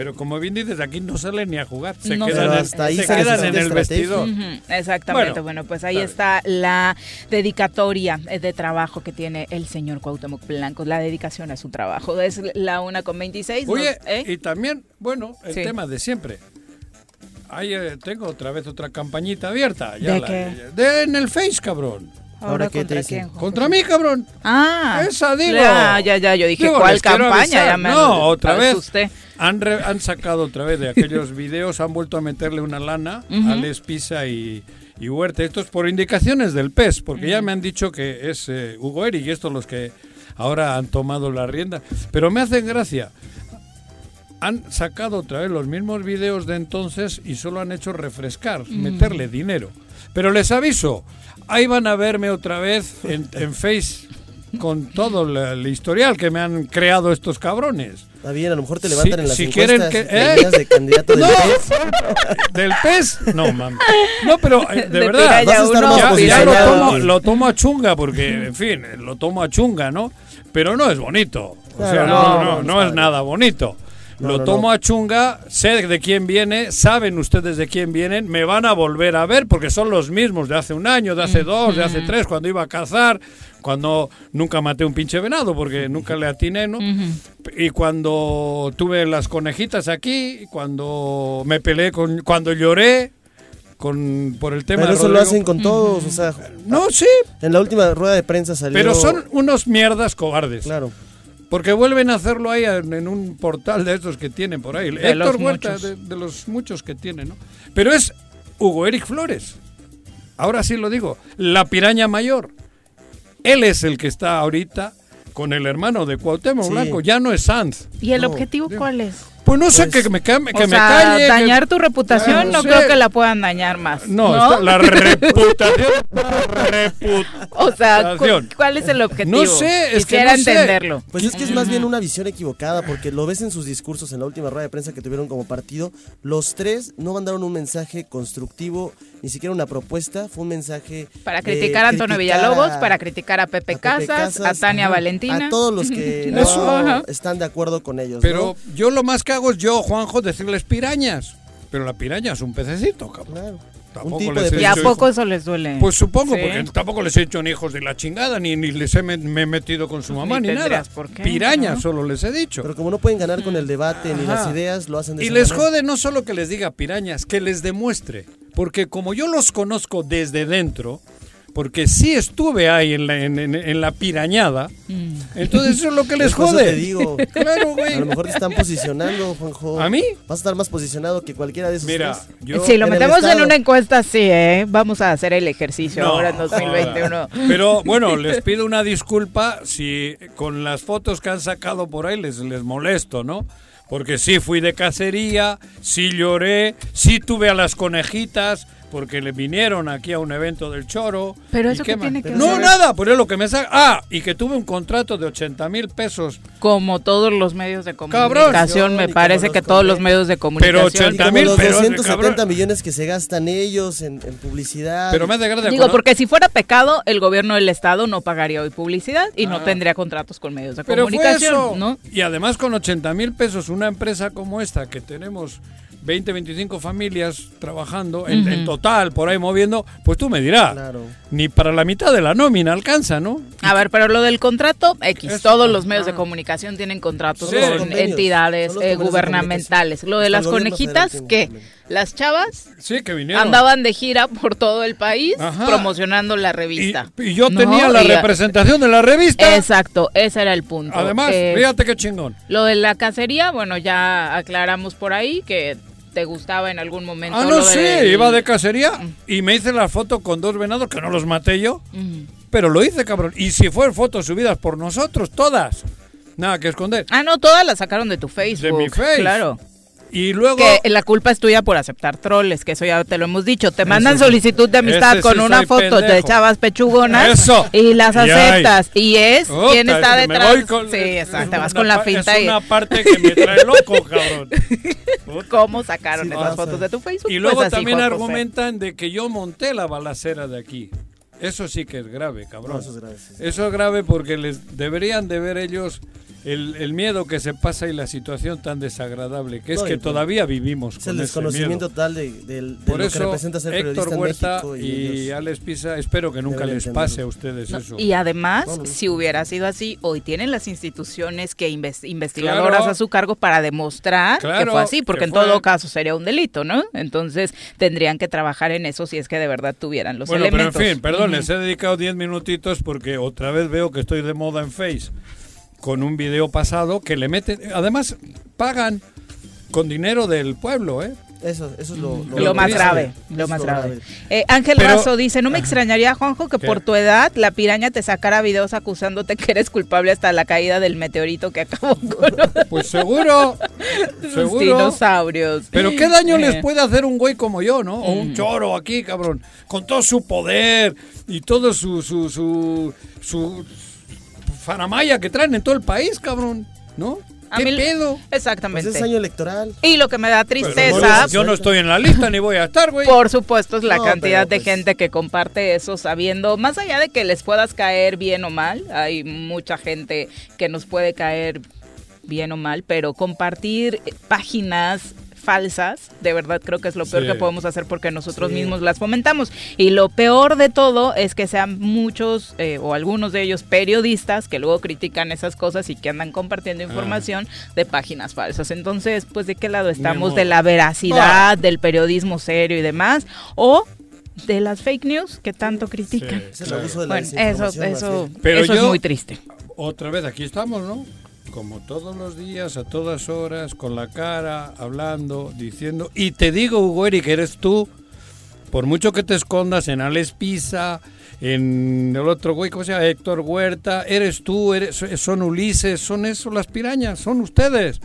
Pero como bien dices, aquí no salen ni a jugar. Se No quedan, hasta ahí se se quedan en el vestidor. Exactamente, Bueno, bueno, pues ahí está está la dedicatoria eh, de trabajo que tiene el señor Cuauhtémoc Blanco, la dedicación a su trabajo. Es la una con 26. ¿no? Oye, ¿Eh? y también, bueno, el Sí. tema de siempre. Ahí eh, tengo otra vez otra campañita abierta. ya ¿De la- qué? de- en el Face, cabrón. ¿Ahora qué te contra dicen? quién, Contra mí, cabrón. Ah, Esa, digo. Ya, ya, ya, yo dije, Digo, ¿cuál campaña? Ya me no, otra vez. asusté. Han, re- han sacado otra vez de aquellos videos, han vuelto a meterle una lana a Les Pisa y, y Huerta. Esto es por indicaciones del PES, porque ya me han dicho que es eh, Hugo Eric y estos los que ahora han tomado la rienda. Pero me hacen gracia. han sacado otra vez los mismos videos de entonces y solo han hecho refrescar, meterle dinero. Pero les aviso, ahí van a verme otra vez en, en Face con todo la- el historial que me han creado estos cabrones. Está bien, a lo mejor te levantan Si- en las si quieren que- ¿eh? de candidato del No. PES. No, mami. No, pero eh, de, De verdad. ya, ya lo, tomo, lo tomo a chunga porque, en fin, lo tomo a chunga, ¿no? Pero no es bonito. O Claro, sea, no, no, no, es nada bonito. No, lo no, tomo no. a chunga, sé de quién viene, saben ustedes de quién vienen, me van a volver a ver porque son los mismos de hace un año, de hace dos, de hace tres, cuando iba a cazar, cuando nunca maté un pinche venado porque nunca le atiné, ¿no? Y cuando tuve las conejitas aquí, cuando me peleé con, cuando lloré con por el tema Pero de eso lo hacen con todos, o sea, No, sí, en la última rueda de prensa salió... pero son unos mierdas cobardes. Claro. Porque vuelven a hacerlo ahí en, en un portal de estos que tienen por ahí. De Héctor los Huerta, muchos. de, de los muchos que tienen, ¿no? Pero es Hugo Eric Flores. Ahora sí lo digo. La piraña mayor. Él es el que está ahorita con el hermano de Cuauhtémoc Sí. Blanco. Ya no es Sanz. ¿Y el No, objetivo cuál es? Pues no sé, Pues, que me, que o me sea, calle. que- dañar tu reputación Claro, no creo que la puedan dañar más. No, No, está- la reputación. o sea, cu-. ¿cuál es el objetivo? No sé, es que Quisiera sé. entenderlo. Pues es que es más bien una visión equivocada, porque lo ves en sus discursos en la última rueda de prensa que tuvieron como partido. Los tres no mandaron un mensaje constructivo, ni siquiera una propuesta, fue un mensaje. Para criticar a Antonio criticar Villalobos, a- para criticar a Pepe, a Pepe Casas, a Tania Valentina. A todos los que no están de acuerdo con ellos. Pero ¿no? yo lo más que hago es yo, Juanjo, decirles pirañas. Pero la piraña es un pececito, cabrón. Claro. Tampoco un tipo les de he ¿Y a poco eso les duele? Pues supongo, Sí. porque tampoco les he hecho ni hijos de la chingada, ni, ni les he, me, me he metido con su mamá, Ni ni, nada. tendrías por qué, Pirañas ¿no? solo les he dicho. Pero como no pueden ganar con el debate ni Ajá. las ideas, lo hacen de y les manera. jode no solo que les diga pirañas, que les demuestre. Porque como yo los conozco desde dentro, porque sí estuve ahí en la, en, en- en la pirañada, entonces eso es lo que les jode. te digo. Claro, güey. A lo mejor te están posicionando, Juanjo. ¿A mí? Vas a estar más posicionado que cualquiera de esos Mira, tres. yo... si lo metemos en una encuesta, sí, ¿eh? Vamos a hacer el ejercicio No, ahora en 2021. Pero bueno, les pido una disculpa si con las fotos que han sacado por ahí les, les molesto, ¿no? Porque sí fui de cacería, sí lloré, sí tuve a las conejitas, porque le vinieron aquí a un evento del Choro. Pero ¿Y eso qué qué tiene que No, ver? nada, por eso lo que me saca. Ah, y que tuve un contrato de 80 mil pesos. Como todos los medios de Cabrón. comunicación, me Y como parece que todos los medios de Pero comunicación. 80 Y como mil los pesos, 270 cabrón. millones que se gastan ellos en, en publicidad. Pero me hace gracia Digo, porque si fuera pecado, el gobierno del estado no pagaría hoy publicidad y no tendría contratos con medios de Ah. Pero fue comunicación, eso. ¿no? Y además con 80 mil pesos, una empresa como esta, que tenemos 20, 25 familias trabajando en, en total, por ahí moviendo, pues tú me dirás, Claro. ni para la mitad de la nómina alcanza, ¿no? A ver, pero lo del contrato, X, Eso, todos los medios de comunicación tienen contratos Sí. con entidades eh, de gubernamentales. Lo de Hasta las conejitas, ¿qué? Las chavas Sí, que vinieron. andaban de gira por todo el país Ajá. promocionando la y, revista. y yo ¿no? tenía la Y- representación de la revista. Exacto, ese era el punto. Además, Eh, fíjate qué chingón. Lo de la cacería, bueno, ya aclaramos por ahí que te gustaba en algún momento. Ah, no, del- iba de cacería y me hice la foto con dos venados que no los maté yo. Pero lo hice, cabrón. Y si fueron fotos subidas por nosotros, todas. Nada que esconder. Ah, no, todas las sacaron de tu Facebook. mi Face. Claro. Y luego... Que la culpa es tuya por aceptar troles, que eso ya te lo hemos dicho. Te mandan solicitud de amistad con sí una foto de pendejo. chavas pechugonas Eso. y las aceptas. Y es Puta, quién está me detrás. voy con- sí, es exacto, te vas con la finta Es y una parte que me trae loco, cabrón. cómo sacaron Sí esas fotos de tu Facebook. Y luego Pues así, también Juan José. argumentan de que yo monté la balacera de aquí. Eso sí que es grave, cabrón. No, eso es grave, sí, sí. Eso es grave porque les deberían de ver ellos el, el miedo que se pasa y la situación tan desagradable, que es No, que todavía vivimos Es con el ese desconocimiento miedo. total de, del- de Por lo que eso, representa ser periodista Héctor en Huerta México. y, Y, Alex Pisa, espero que nunca les entenderlo. pase a ustedes No, eso. y además, No, no. si hubiera sido así, hoy tienen las instituciones que inves- investigadoras Claro. a su cargo para demostrar que Claro, fue así, porque que en fue. todo caso sería un delito, ¿no? Entonces tendrían que trabajar en eso si es que de verdad tuvieran los bueno, elementos. pero en fin, perdón, les he dedicado 10 minutitos porque otra vez veo que estoy de moda en Face con un video pasado que le meten, además pagan con dinero del pueblo, ¿eh? Eso, eso es lo, Lo más triste. grave, lo más lo grave. grave. Eh, Ángel Pero- Razo dice, no me extrañaría, Juanjo, que ¿Qué? por tu edad la piraña te sacara videos acusándote que eres culpable hasta la caída del meteorito que acabó con... Pues seguro, Seguro. dinosaurios. Pero qué daño les Eh. puede hacer un güey como yo, ¿no? O Mm. un choro aquí, cabrón. Con todo su poder y todo su, su, su, su faramaya que traen en todo el país, cabrón. ¿No? A ¿Qué mí- pedo? Exactamente. Pues es año electoral. Y lo que me da tristeza, no, yo no estoy en la lista ni voy a estar, güey. por supuesto, es la No, cantidad de pues- gente que comparte eso sabiendo, más allá de que les puedas caer bien o mal, hay mucha gente que nos puede caer bien o mal, pero compartir páginas falsas, de verdad creo que es lo peor Sí. que podemos hacer porque nosotros Sí. mismos las fomentamos. Y lo peor de todo es que sean muchos eh, o algunos de ellos periodistas que luego critican esas cosas y que andan compartiendo información de páginas falsas. Entonces, pues de qué lado estamos, de la veracidad, del periodismo serio y demás, o de las fake news que tanto critican. Sí, claro. abuso de la Bueno, eso, eso. Pero eso es muy triste. Otra vez, aquí estamos, ¿no? Como todos los días, a todas horas, con la cara, hablando, diciendo. Y te digo, Hugo Eric, eres tú. Por mucho que te escondas en Alex Pisa, en el otro güey, ¿cómo se llama? Héctor Huerta, eres tú, eres, son Ulises, son eso las pirañas, son ustedes.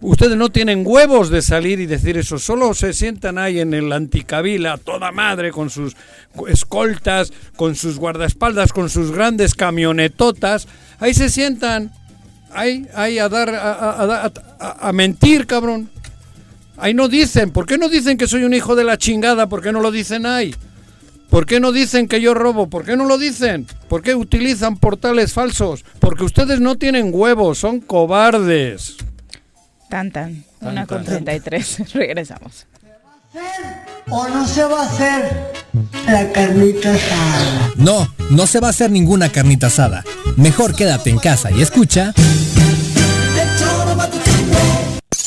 Ustedes no tienen huevos de salir y decir eso, solo se sientan ahí en el anticabila, toda madre, con sus escoltas, con sus guardaespaldas, con sus grandes camionetotas. Ahí se sientan, ahí, ahí a dar, a, a- a- a- a mentir, cabrón. Ahí no dicen, ¿por qué no dicen que soy un hijo de la chingada? ¿Por qué no lo dicen ahí? ¿Por qué no dicen que yo robo? ¿Por qué no lo dicen? ¿Por qué utilizan portales falsos? Porque ustedes no tienen huevos, son cobardes. Tan, tan. Una Tan, con tan. 33. Regresamos. ¿O no se va a hacer la carnita asada? No, no se va a hacer ninguna carnita asada. Mejor quédate en casa y escucha. Let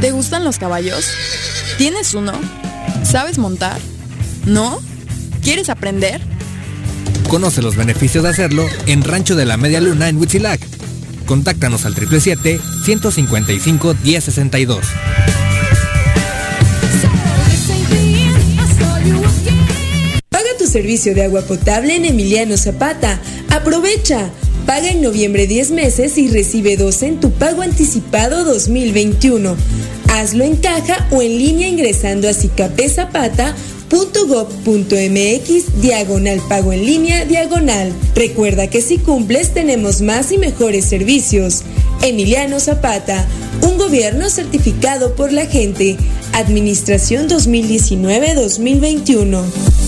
¿Te gustan los caballos? ¿Tienes uno? ¿Sabes montar? ¿No? ¿Quieres aprender? Conoce los beneficios de hacerlo en Rancho de la Media Luna en Huitzilac. Contáctanos al 777-155-1062. Paga tu servicio de agua potable en Emiliano Zapata. Aprovecha. Paga en noviembre 10 meses y recibe 12 en tu pago anticipado 2021. Hazlo en caja o en línea ingresando a cicapezapata.gov.mx diagonal pago en línea diagonal. Recuerda que si cumples tenemos más y mejores servicios. Emiliano Zapata, un gobierno certificado por la gente. Administración 2019-2021.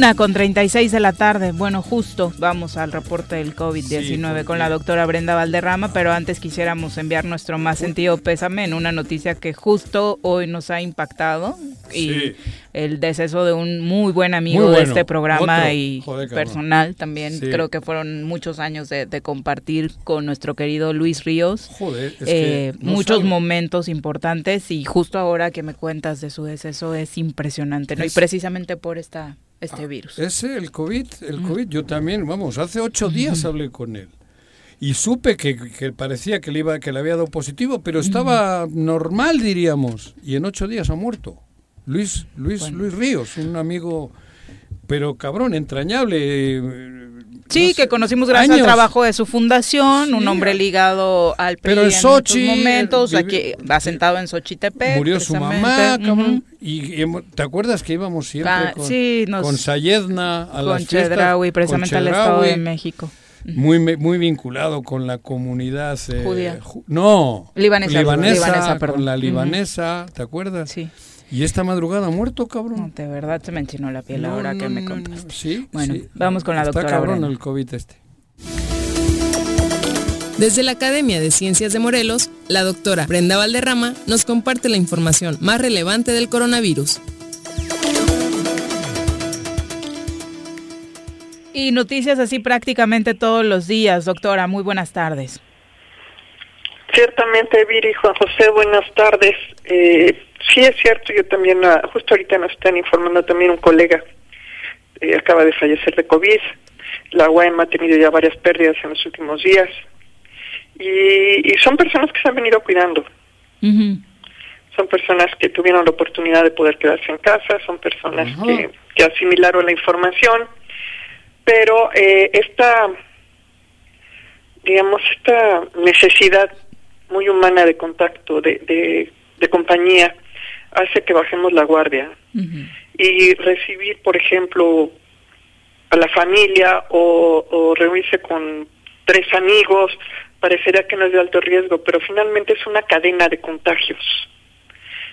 Una con 36 de la tarde. Bueno, justo vamos al reporte del COVID-19 con la doctora Brenda Valderrama, pero antes quisiéramos enviar nuestro más sentido pésame en una noticia que justo hoy nos ha impactado y el deceso de un muy buen amigo de este programa y personal también. Creo que fueron muchos años de, compartir con nuestro querido Luis Ríos. Eh, muchos momentos importantes y justo ahora que me cuentas de su deceso es impresionante, ¿no? y precisamente por esta este ah, virus. Ese, el COVID, el COVID, yo también, vamos, hace ocho días hablé con él. Y supe que, parecía que le, iba, que le había dado positivo, pero estaba normal, diríamos, y en ocho días ha muerto. Luis, Luis, Luis Ríos, un amigo, pero cabrón, entrañable Sí, que conocimos gracias al trabajo de su fundación, un hombre ligado al PRI Pero en, Sochi, momentos, aquí, asentado en Xochitepec. Murió su mamá, cabrón. y, ¿te acuerdas que íbamos siempre ah, con, sí, con Sayedna a con Chedraui, precisamente al Estado de México. Muy, muy vinculado con la comunidad eh, judía. no, libanesa, libanesa, con la libanesa, ¿te acuerdas? Sí. Y esta madrugada muerto, cabrón. de verdad se me enchinó la piel ahora que me contaste. sí, bueno, vamos con la doctora. Está cabrón el COVID este. Desde la Academia de Ciencias de Morelos, la doctora Brenda Valderrama nos comparte la información más relevante del coronavirus. Y noticias así prácticamente todos los días, doctora. Muy buenas tardes. Ciertamente, Viri, Juan José, buenas tardes. Eh, sí, es cierto, yo también, ah, justo ahorita nos están informando también un colega, eh, acaba de fallecer de COVID. La UAM ha tenido ya varias pérdidas en los últimos días. Y, son personas que se han venido cuidando. Son personas que tuvieron la oportunidad de poder quedarse en casa, son personas que, que, asimilaron la información, pero eh, esta, digamos, esta necesidad muy humana de contacto, de, de, compañía, hace que bajemos la guardia. Y recibir, por ejemplo, a la familia o, reunirse con tres amigos, parecería que no es de alto riesgo, pero finalmente es una cadena de contagios.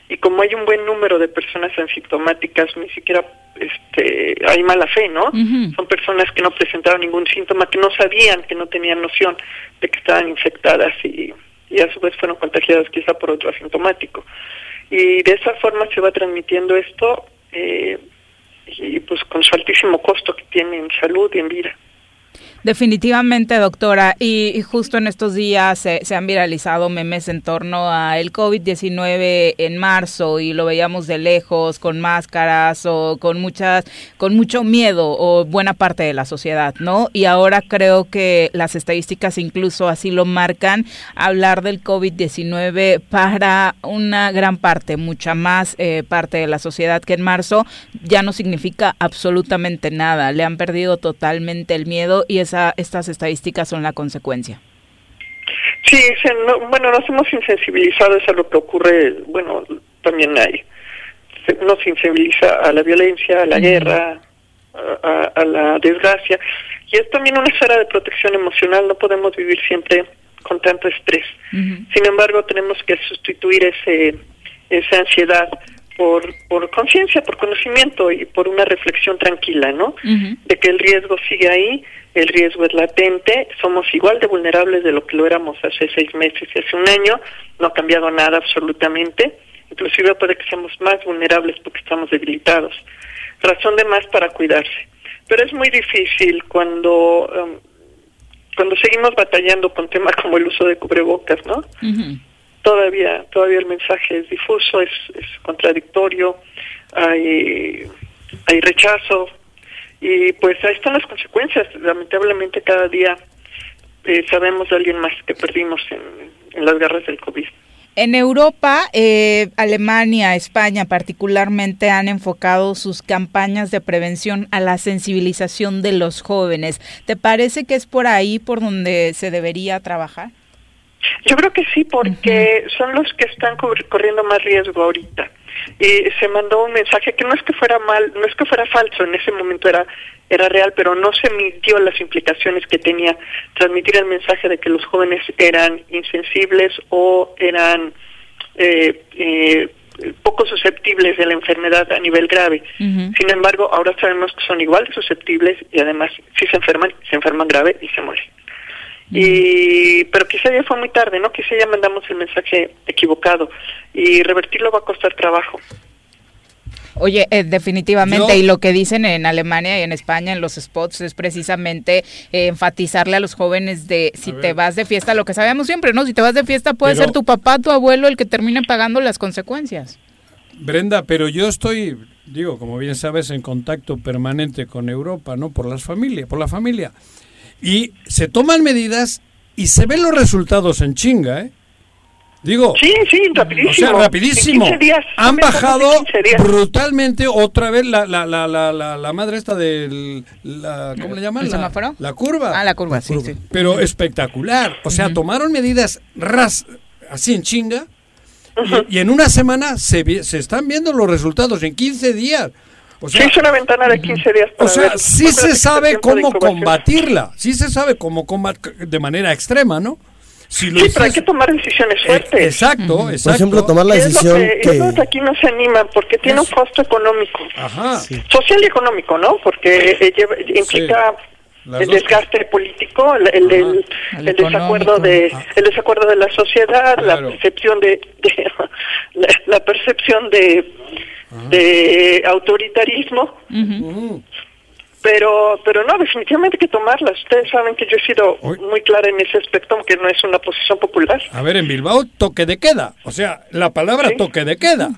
Y como hay un buen número de personas asintomáticas, ni siquiera este, hay mala fe, ¿no? Son personas que no presentaron ningún síntoma, que no sabían, que no tenían noción de que estaban infectadas y y a su vez fueron contagiadas quizá por otro asintomático. Y de esa forma se va transmitiendo esto eh, y pues con su altísimo costo que tiene en salud y en vida. Definitivamente, doctora. Y, justo en estos días se, han viralizado memes en torno a el COVID-19 en marzo y lo veíamos de lejos con máscaras o con muchas, con mucho miedo o buena parte de la sociedad, ¿no? Y ahora creo que las estadísticas incluso así lo marcan. Hablar del COVID-19 para una gran parte, mucha más eh, parte de la sociedad que en marzo, ya no significa absolutamente nada. Le han perdido totalmente el miedo y esa estas estadísticas son la consecuencia. Sí, bueno, nos hemos insensibilizado a lo que ocurre, bueno, también hay, nos sensibiliza a la violencia, a la guerra, a, la desgracia, y es también una esfera de protección emocional, no podemos vivir siempre con tanto estrés. Sin embargo, tenemos que sustituir ese, esa ansiedad por, por conciencia, por conocimiento y por una reflexión tranquila, ¿no? De que el riesgo sigue ahí el riesgo es latente, somos igual de vulnerables de lo que lo éramos hace seis meses y hace un año, no ha cambiado nada absolutamente, inclusive puede que seamos más vulnerables porque estamos debilitados. Razón de más para cuidarse. Pero es muy difícil cuando, um, cuando seguimos batallando con temas como el uso de cubrebocas, ¿no? Todavía, todavía el mensaje es difuso, es, es contradictorio, hay, hay rechazo, y pues ahí están las consecuencias. Lamentablemente cada día eh, sabemos de alguien más que perdimos en, las garras del COVID. En Europa, eh, Alemania, España particularmente han enfocado sus campañas de prevención a la sensibilización de los jóvenes. ¿Te parece que es por ahí por donde se debería trabajar? Yo creo que sí, porque son los que están corriendo más riesgo ahorita y se mandó un mensaje que no es que fuera mal, no es que fuera falso, en ese momento era era real, pero no se midió las implicaciones que tenía transmitir el mensaje de que los jóvenes eran insensibles o eran eh, eh, poco susceptibles de la enfermedad a nivel grave. Sin embargo, ahora sabemos que son igual de susceptibles y además si se enferman, se enferman grave y se mueren. Y, pero quizá ya fue muy tarde, ¿no? Quizá ya mandamos el mensaje equivocado y revertirlo va a costar trabajo. Oye, eh, definitivamente, y lo que dicen en Alemania y en España en los spots es precisamente eh, enfatizarle a los jóvenes de si te vas de fiesta, lo que sabemos siempre, ¿no? Si te vas de fiesta puede ser tu papá, tu abuelo el que termine pagando las consecuencias. Brenda, pero yo estoy, digo, como bien sabes, en contacto permanente con Europa, ¿no? Por las familias, por la familia. Y se toman medidas y se ven los resultados en chinga, ¿eh? Digo, sí, sí, rapidísimo. O sea, rapidísimo. Han bajado brutalmente otra vez la, la, la, la, la, madre esta del... La, ¿Cómo le llaman? ¿El semáforo? La curva. Ah, la curva, sí, sí. Pero espectacular. O sea, tomaron medidas ras, así en chinga y, en una semana se, se están viendo los resultados, en 15 días. O sea, sí, es una ventana de 15 días. o sea, sí se sabe cómo combatirla, sí se sabe cómo combatir de manera extrema, ¿no? sí, pero hay que tomar decisiones eh, fuertes. exacto, exacto. Por ejemplo, tomar la decisión es lo que, aquí no se animan porque tiene un costo económico. Ajá. Social y económico, ¿no? Porque eh, implica el desgaste político, el, el, el, desacuerdo de ah. el desacuerdo de la sociedad, la percepción de, la, percepción de, de autoritarismo. Pero pero no definitivamente hay que tomarlas ustedes saben que yo he sido muy clara en ese aspecto aunque no es una posición popular. A ver en Bilbao toque de queda. O sea la palabra toque de queda.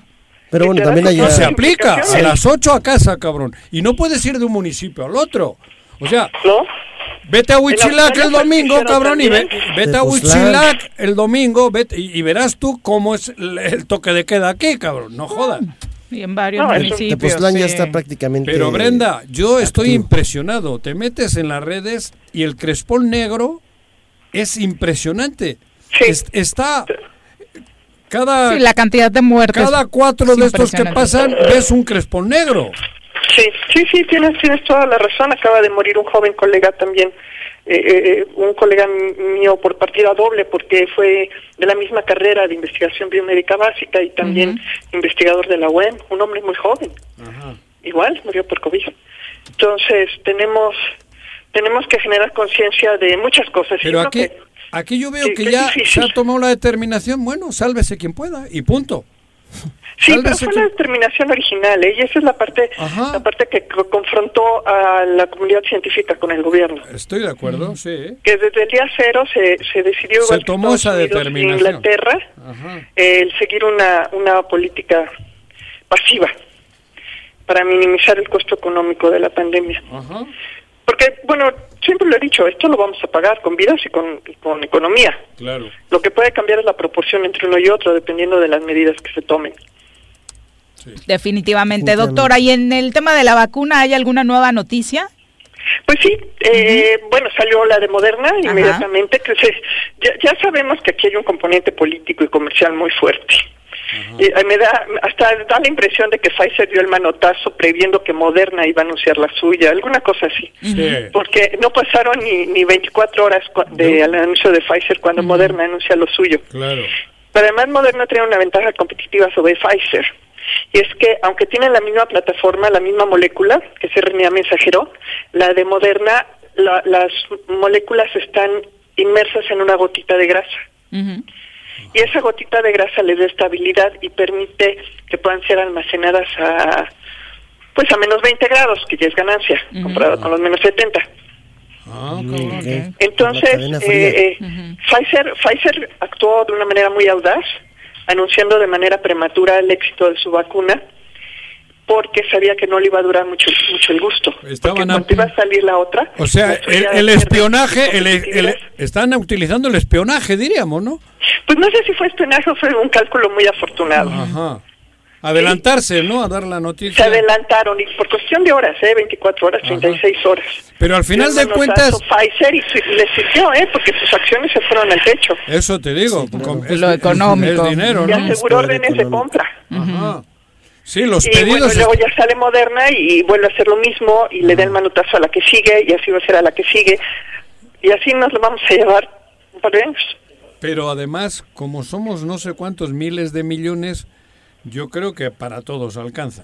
Pero bueno también hay no se aplica a las 8 a casa cabrón. Y no puedes ir de un municipio al otro o sea ¿No? Vete a Huichilac el domingo, cabrón, y vete a Huichilac el domingo vete, y, verás tú cómo es el, toque de queda aquí, cabrón. No jodas. Y en varios municipios. ya está prácticamente. Pero Brenda, yo estoy impresionado. Te metes en las redes y el crespón negro es impresionante. está cada la cantidad de muertes. Cada cuatro de estos que pasan ves un crespón negro. Sí, sí, sí, tienes, tienes toda la razón. Acaba de morir un joven colega también eh, eh, un colega mío por partida doble porque fue de la misma carrera de investigación biomédica básica y también investigador de la UEM, un hombre muy joven. Igual murió por COVID. Entonces tenemos tenemos que generar conciencia de muchas cosas. Pero aquí, aquí yo veo que, ya se ha tomado la determinación, bueno, sálvese quien pueda y punto. Sí, pero fue la determinación original, ¿eh? y esa es la parte, la parte que confrontó a la comunidad científica con el gobierno. Estoy de acuerdo, sí. Que desde el día cero se, se decidió se tomó esa determinación. En Inglaterra el seguir una, una política pasiva para minimizar el costo económico de la pandemia. Porque, bueno, siempre lo he dicho, esto lo vamos a pagar con vidas y con, y con economía. Claro. Lo que puede cambiar es la proporción entre uno y otro, dependiendo de las medidas que se tomen. Definitivamente, doctora. ¿Y en el tema de la vacuna hay alguna nueva noticia? Pues sí, eh, bueno, salió la de Moderna inmediatamente. Que ya, sabemos que aquí hay un componente político y comercial muy fuerte. Y, me da hasta da la impresión de que Pfizer dio el manotazo previendo que Moderna iba a anunciar la suya, alguna cosa así. Porque no pasaron ni, ni 24 horas del anuncio de Pfizer cuando Moderna anuncia lo suyo. Claro. Pero además Moderna tiene una ventaja competitiva sobre Pfizer y es que aunque tienen la misma plataforma, la misma molécula, que es RNA mensajero, la de Moderna, las moléculas están inmersas en una gotita de grasa. Y esa gotita de grasa les da estabilidad y permite que puedan ser almacenadas a pues a menos 20 grados, que ya es ganancia, comparado con los menos 70. Ah, Entonces, eh, eh, Pfizer, Pfizer actuó de una manera muy audaz anunciando de manera prematura el éxito de su vacuna porque sabía que no le iba a durar mucho mucho el gusto. Estaban porque iba a salir la otra. O sea, el, espionaje, el, están utilizando el espionaje, diríamos, ¿no? Pues no sé si fue espionaje o fue un cálculo muy afortunado. Ajá. Adelantarse, ¿no? A dar la noticia. Se adelantaron y por cuestión de horas, ¿eh? 24 horas, 36 horas. Pero al final de cuentas... Pfizer y le sirvió, ¿eh? Porque sus acciones se fueron al techo. Eso te digo. es, lo económico. Es dinero, ¿no? Y aseguró órdenes de compra. Ajá. Sí, los y pedidos... Bueno, luego ya sale Moderna y vuelve a hacer lo mismo y le da el manutazo a la que sigue y así va a ser a la que sigue. Y así nos lo vamos a llevar años. Pero además, como somos no sé cuántos miles de millones Yo creo que para todos alcanza.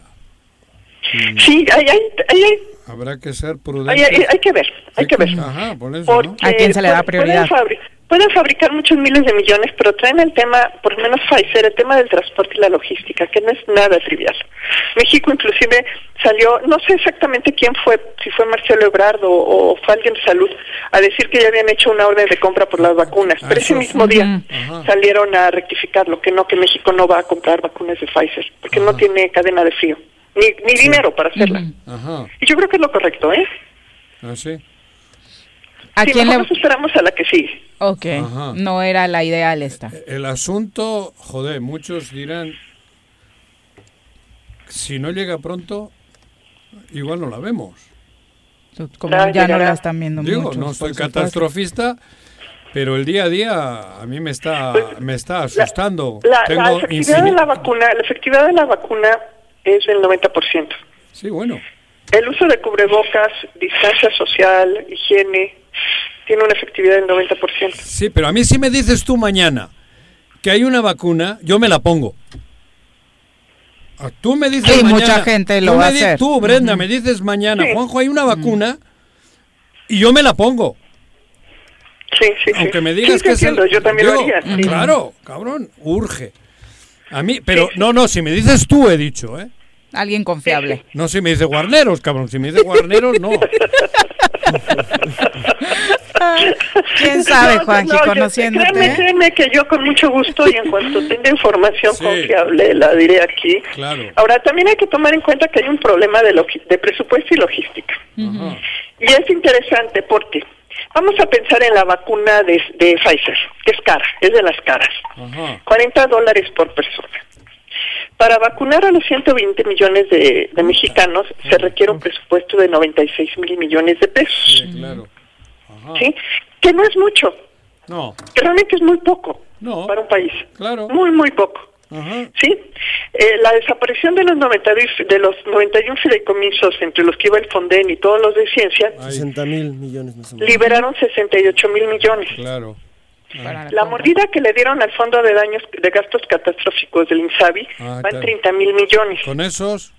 Sí, hay, hay, hay, hay- Habrá que ser hay, prudentes. hay- hay que ver, hay que ver. Ajá, por eso, Porque ¿no? ¿A quién se le da pueden- prioridad? Pueden, fabri- pueden fabricar muchos miles de millones, pero traen el tema, por lo menos Pfizer, el tema del transporte y la logística, que no es nada trivial. México inclusive salió, no sé exactamente quién fue, si fue Marcelo Ebrard o, o fue alguien de salud, a decir que ya habían hecho una orden de compra por las vacunas. Ah, pero ese mismo día Ajá. salieron a rectificarlo, que no, que México no va a comprar vacunas de Pfizer, porque no tiene cadena de frío, ni, ni dinero para hacerla. Ajá, Y yo creo que es lo correcto, ¿eh? así. ¿A Sí, quién mejor le...? nos esperamos a la que sigue. Ok, Ajá. no era la ideal esta. El asunto, joder, muchos dirán, si no llega pronto, igual no la vemos. Como Ah, ya no llegará. la están viendo Digo, muchos, no soy catastrofista, pero el día a día a mí me está, me está asustando. La, la Tengo efectividad de la vacuna, la efectividad de la vacuna es del 90%. Sí, bueno. El uso de cubrebocas, distancia social, higiene, tiene una efectividad del 90%. Sí, pero a mí si me dices tú mañana que hay una vacuna, yo me la pongo. Ah, Tú me dices Sí, mañana, mucha gente lo tú va me a hacer. Tú, Brenda, me dices mañana, Sí. Juanjo, hay una vacuna y yo me la pongo. Sí, sí, sí. Aunque me Sí, digas te que es el- entiendo, yo también lo haría. sí. Claro, cabrón, urge. A mí, pero no, no, si me dices tú he dicho, ¿eh? Alguien confiable. No si me dice guarneros, cabrón, si me dice guarneros, no. ¿Quién sabe, No, Juanji, no, yo- conociéndote? Créeme, créeme que yo con mucho gusto y en cuanto tenga información Sí. confiable la diré aquí. Claro. Ahora, también hay que tomar en cuenta que hay un problema de, de presupuesto y logística. Ajá. Y es interesante porque vamos a pensar en la vacuna de, de Pfizer, que es cara, es de las caras. Ajá. 40 dólares por persona. Para vacunar a los 120 millones de, de mexicanos se requiere un presupuesto de 96 mil millones de pesos. Sí, claro. Ajá. ¿sí? Que no es mucho, No, que realmente es muy poco no, para un país. claro. Muy, muy poco. Ajá. ¿Sí? Eh, la desaparición de los, 90 y- de los 91 fideicomisos, entre los que iba el Fonden y todos los de ciencia, Ahí, 60 mil millones más o menos. liberaron 68 mil millones. claro. La mordida que le dieron al Fondo de Daños de Gastos Catastróficos del INSABI Ah, va en claro. 30 mil millones. Con esos,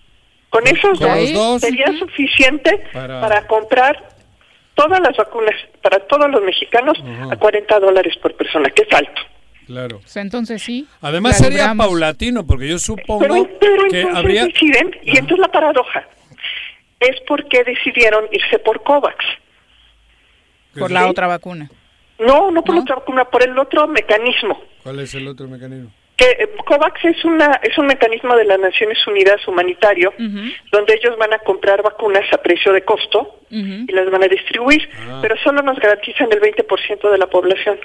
Con esos con dos sería suficiente Para- para... comprar todas las vacunas para todos los mexicanos a 40 dólares por persona, que es alto. claro. Entonces sí. Además sería libramos. paulatino, porque yo supongo Pero, pero que entonces habría... deciden, y entonces la paradoja, es porque decidieron irse por COVAX. Por la otra vacuna. No, no por ¿No? otra vacuna, por el otro mecanismo. ¿Cuál es el otro mecanismo? que eh, COVAX es una es un mecanismo de las Naciones Unidas humanitario donde ellos van a comprar vacunas a precio de costo y las van a distribuir, Ah. pero solo nos garantizan el 20% de la población.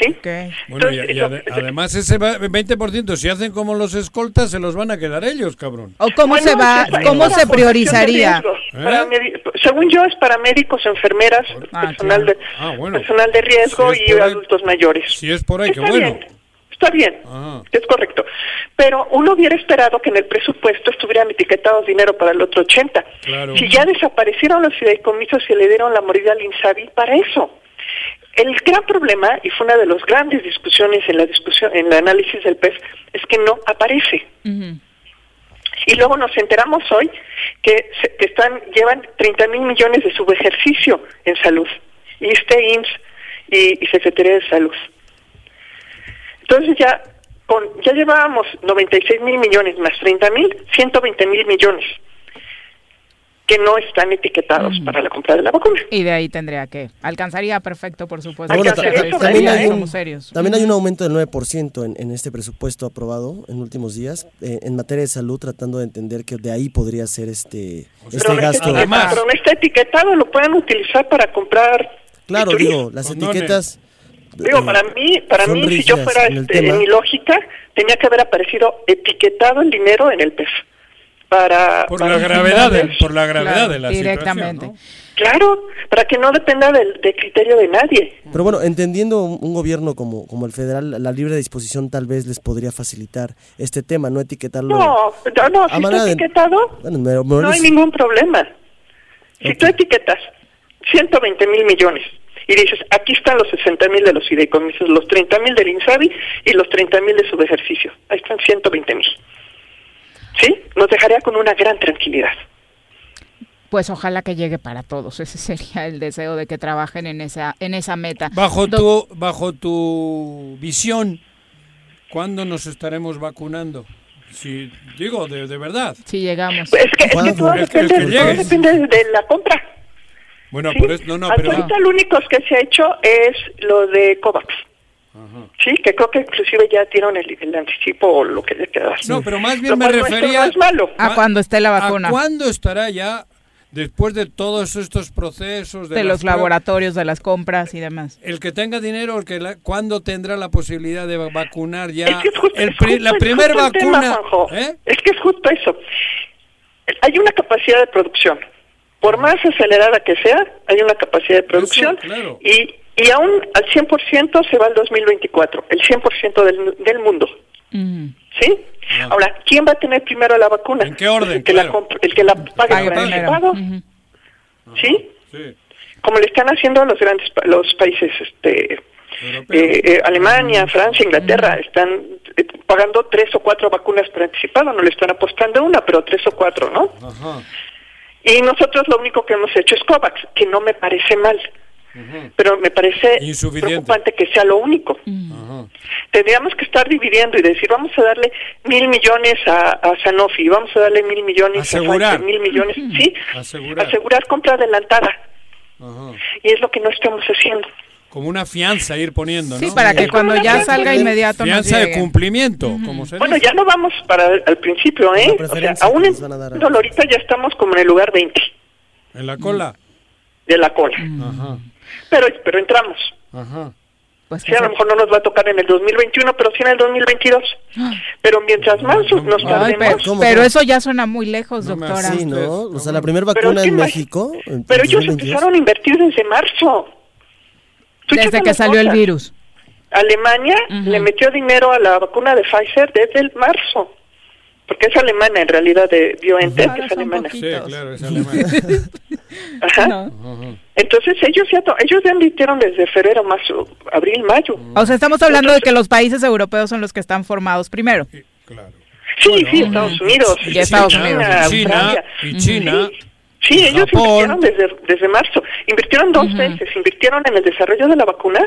¿Sí? Ok. Bueno, y, y Entonces, ade- eso- además ese va- 20%, si hacen como los escoltas, se los van a quedar ellos, cabrón. ¿O cómo Bueno, se va, es cómo es se priorizaría? ¿Eh? Según yo es para médicos, enfermeras, Ah, personal, claro. de, Ah, bueno. personal de riesgo Si y ahí- adultos mayores. Si es por ahí, qué Está bueno. bien, está bien, Ajá. es correcto. Pero uno hubiera esperado que en el presupuesto estuvieran etiquetados dinero para el otro 80. Claro. Si ya desaparecieron los fideicomisos y le dieron la mordida al INSABI, para eso. El gran problema, y fue una de las grandes discusiones en la discusión, en el análisis del PES, es que no aparece. Y luego nos enteramos hoy que, se- que están llevan 30 mil millones de subejercicio en salud. ISTE, IMSS y, y Secretaría de Salud. Entonces ya con ya llevábamos 96 mil millones más 30 mil, 120 mil millones que no están etiquetados para la compra de la vacuna. Y de ahí tendría que. Alcanzaría perfecto, por supuesto. Bueno, también hay un- somos serios. También hay un aumento del 9% en, en este presupuesto aprobado en últimos días eh, en materia de salud, tratando de entender que de ahí podría ser este, este Pero, no gasto. etiquetado, pero no está etiquetado, lo pueden utilizar para comprar. Claro, digo, las Condones. etiquetas... Digo, eh, para mí, para mí, si yo fuera en este, en mi lógica, tenía que haber aparecido etiquetado el dinero en el PEF. Para, Por para- la gravedad, del- por la gravedad Claro, de la directamente. situación. ¿no? Claro, para que no dependa del, del criterio de nadie. Pero bueno, entendiendo un, un gobierno como, como el federal, la libre disposición tal vez les podría facilitar este tema, no etiquetarlo. No, no, no, A si está de- etiquetado, Bueno, me- me- no hay ningún problema. Si tú etiquetas 120 mil millones y dices, aquí están los 60 mil de los fideicomisos, los 30 mil del INSABI y los 30 mil de su ejercicio. Ahí están 120 mil. ¿Sí? Nos dejaría con una gran tranquilidad. Pues ojalá que llegue para todos. Ese sería el deseo de que trabajen en esa en esa meta. Bajo tu bajo tu visión, ¿cuándo nos estaremos vacunando? Si digo de, de verdad. Si llegamos. Es que, es que todo, depende, que todo llegue. depende de la compra. Bueno, ¿sí? por eso, no, no, Hasta pero ahorita lo único que se ha hecho es lo de COVAX. Sí, que creo que inclusive ya dieron el, el anticipo o lo que le queda. No, pero más bien Lo me refería no es malo. A cuando esté la vacuna. ¿A cuándo estará ya después de todos estos procesos de los laboratorios, de las compras y demás. El que tenga dinero, el que la- ¿cuándo tendrá la posibilidad de va- vacunar ya Es que es justo- el es justo- la es primera tema, vacuna? ¿eh? Es que es justo eso. Hay una capacidad de producción. Por más acelerada que sea, hay una capacidad de producción. claro. Y, y aún al 100% se va al 2024, el 100% del, del mundo. ¿Sí? Ahora, ¿quién va a tener primero la vacuna? ¿En qué orden? El que, la, comp- el que la pague Pague por anticipado. ¿Sí? Sí. Como le están haciendo los grandes pa- los países este eh, eh, Alemania, Francia, Inglaterra, están eh, pagando tres o cuatro vacunas por anticipado, no le están apostando una, pero tres o cuatro, ¿no? Ajá. Y nosotros lo único que hemos hecho es COVAX, que no me parece mal, pero me parece preocupante que sea lo único. Tendríamos que estar dividiendo y decir, vamos a darle mil millones a, a Sanofi, vamos a darle mil millones Asegurar. a Pfizer, mil millones, sí, Asegurar. asegurar compra adelantada. Ajá. Y es lo que no estamos haciendo. Como una fianza ir poniendo, ¿no? Sí, para que cuando ya salga inmediato nos Fianza de cumplimiento, como se Bueno, dice. ya no vamos para el- al principio, ¿eh? O sea, aún en les van a dar a- ahorita ya estamos como en el lugar 20 En la cola. de la cola. Ajá. Pero, pero entramos. Ajá. Pues Sí, a lo mejor no nos va a tocar en el 2021, pero sí en el 2022. Pero mientras más nos Ay, pero, tardemos... pero eso ya suena muy lejos, doctora. Sí, ¿no? O sea, la primera vacuna es en México. en Pero ellos 2022. empezaron a invertir desde marzo. Desde que salió el virus. Alemania le metió dinero a la vacuna de Pfizer desde el marzo. Porque es alemana, en realidad, de BioNTech, Ahora es son alemana. Sí, claro, es alemán. Ajá. Entonces ellos ya, ellos ya invirtieron desde febrero, marzo, abril, mayo. O sea, estamos hablando de que los países europeos son los que están formados primero. Sí, sí, Estados Unidos. Y Estados China, Unidos. China Francia. y China. Sí, sí, ellos Japón. invirtieron desde, desde marzo. Invirtieron dos veces. Invirtieron en el desarrollo de la vacuna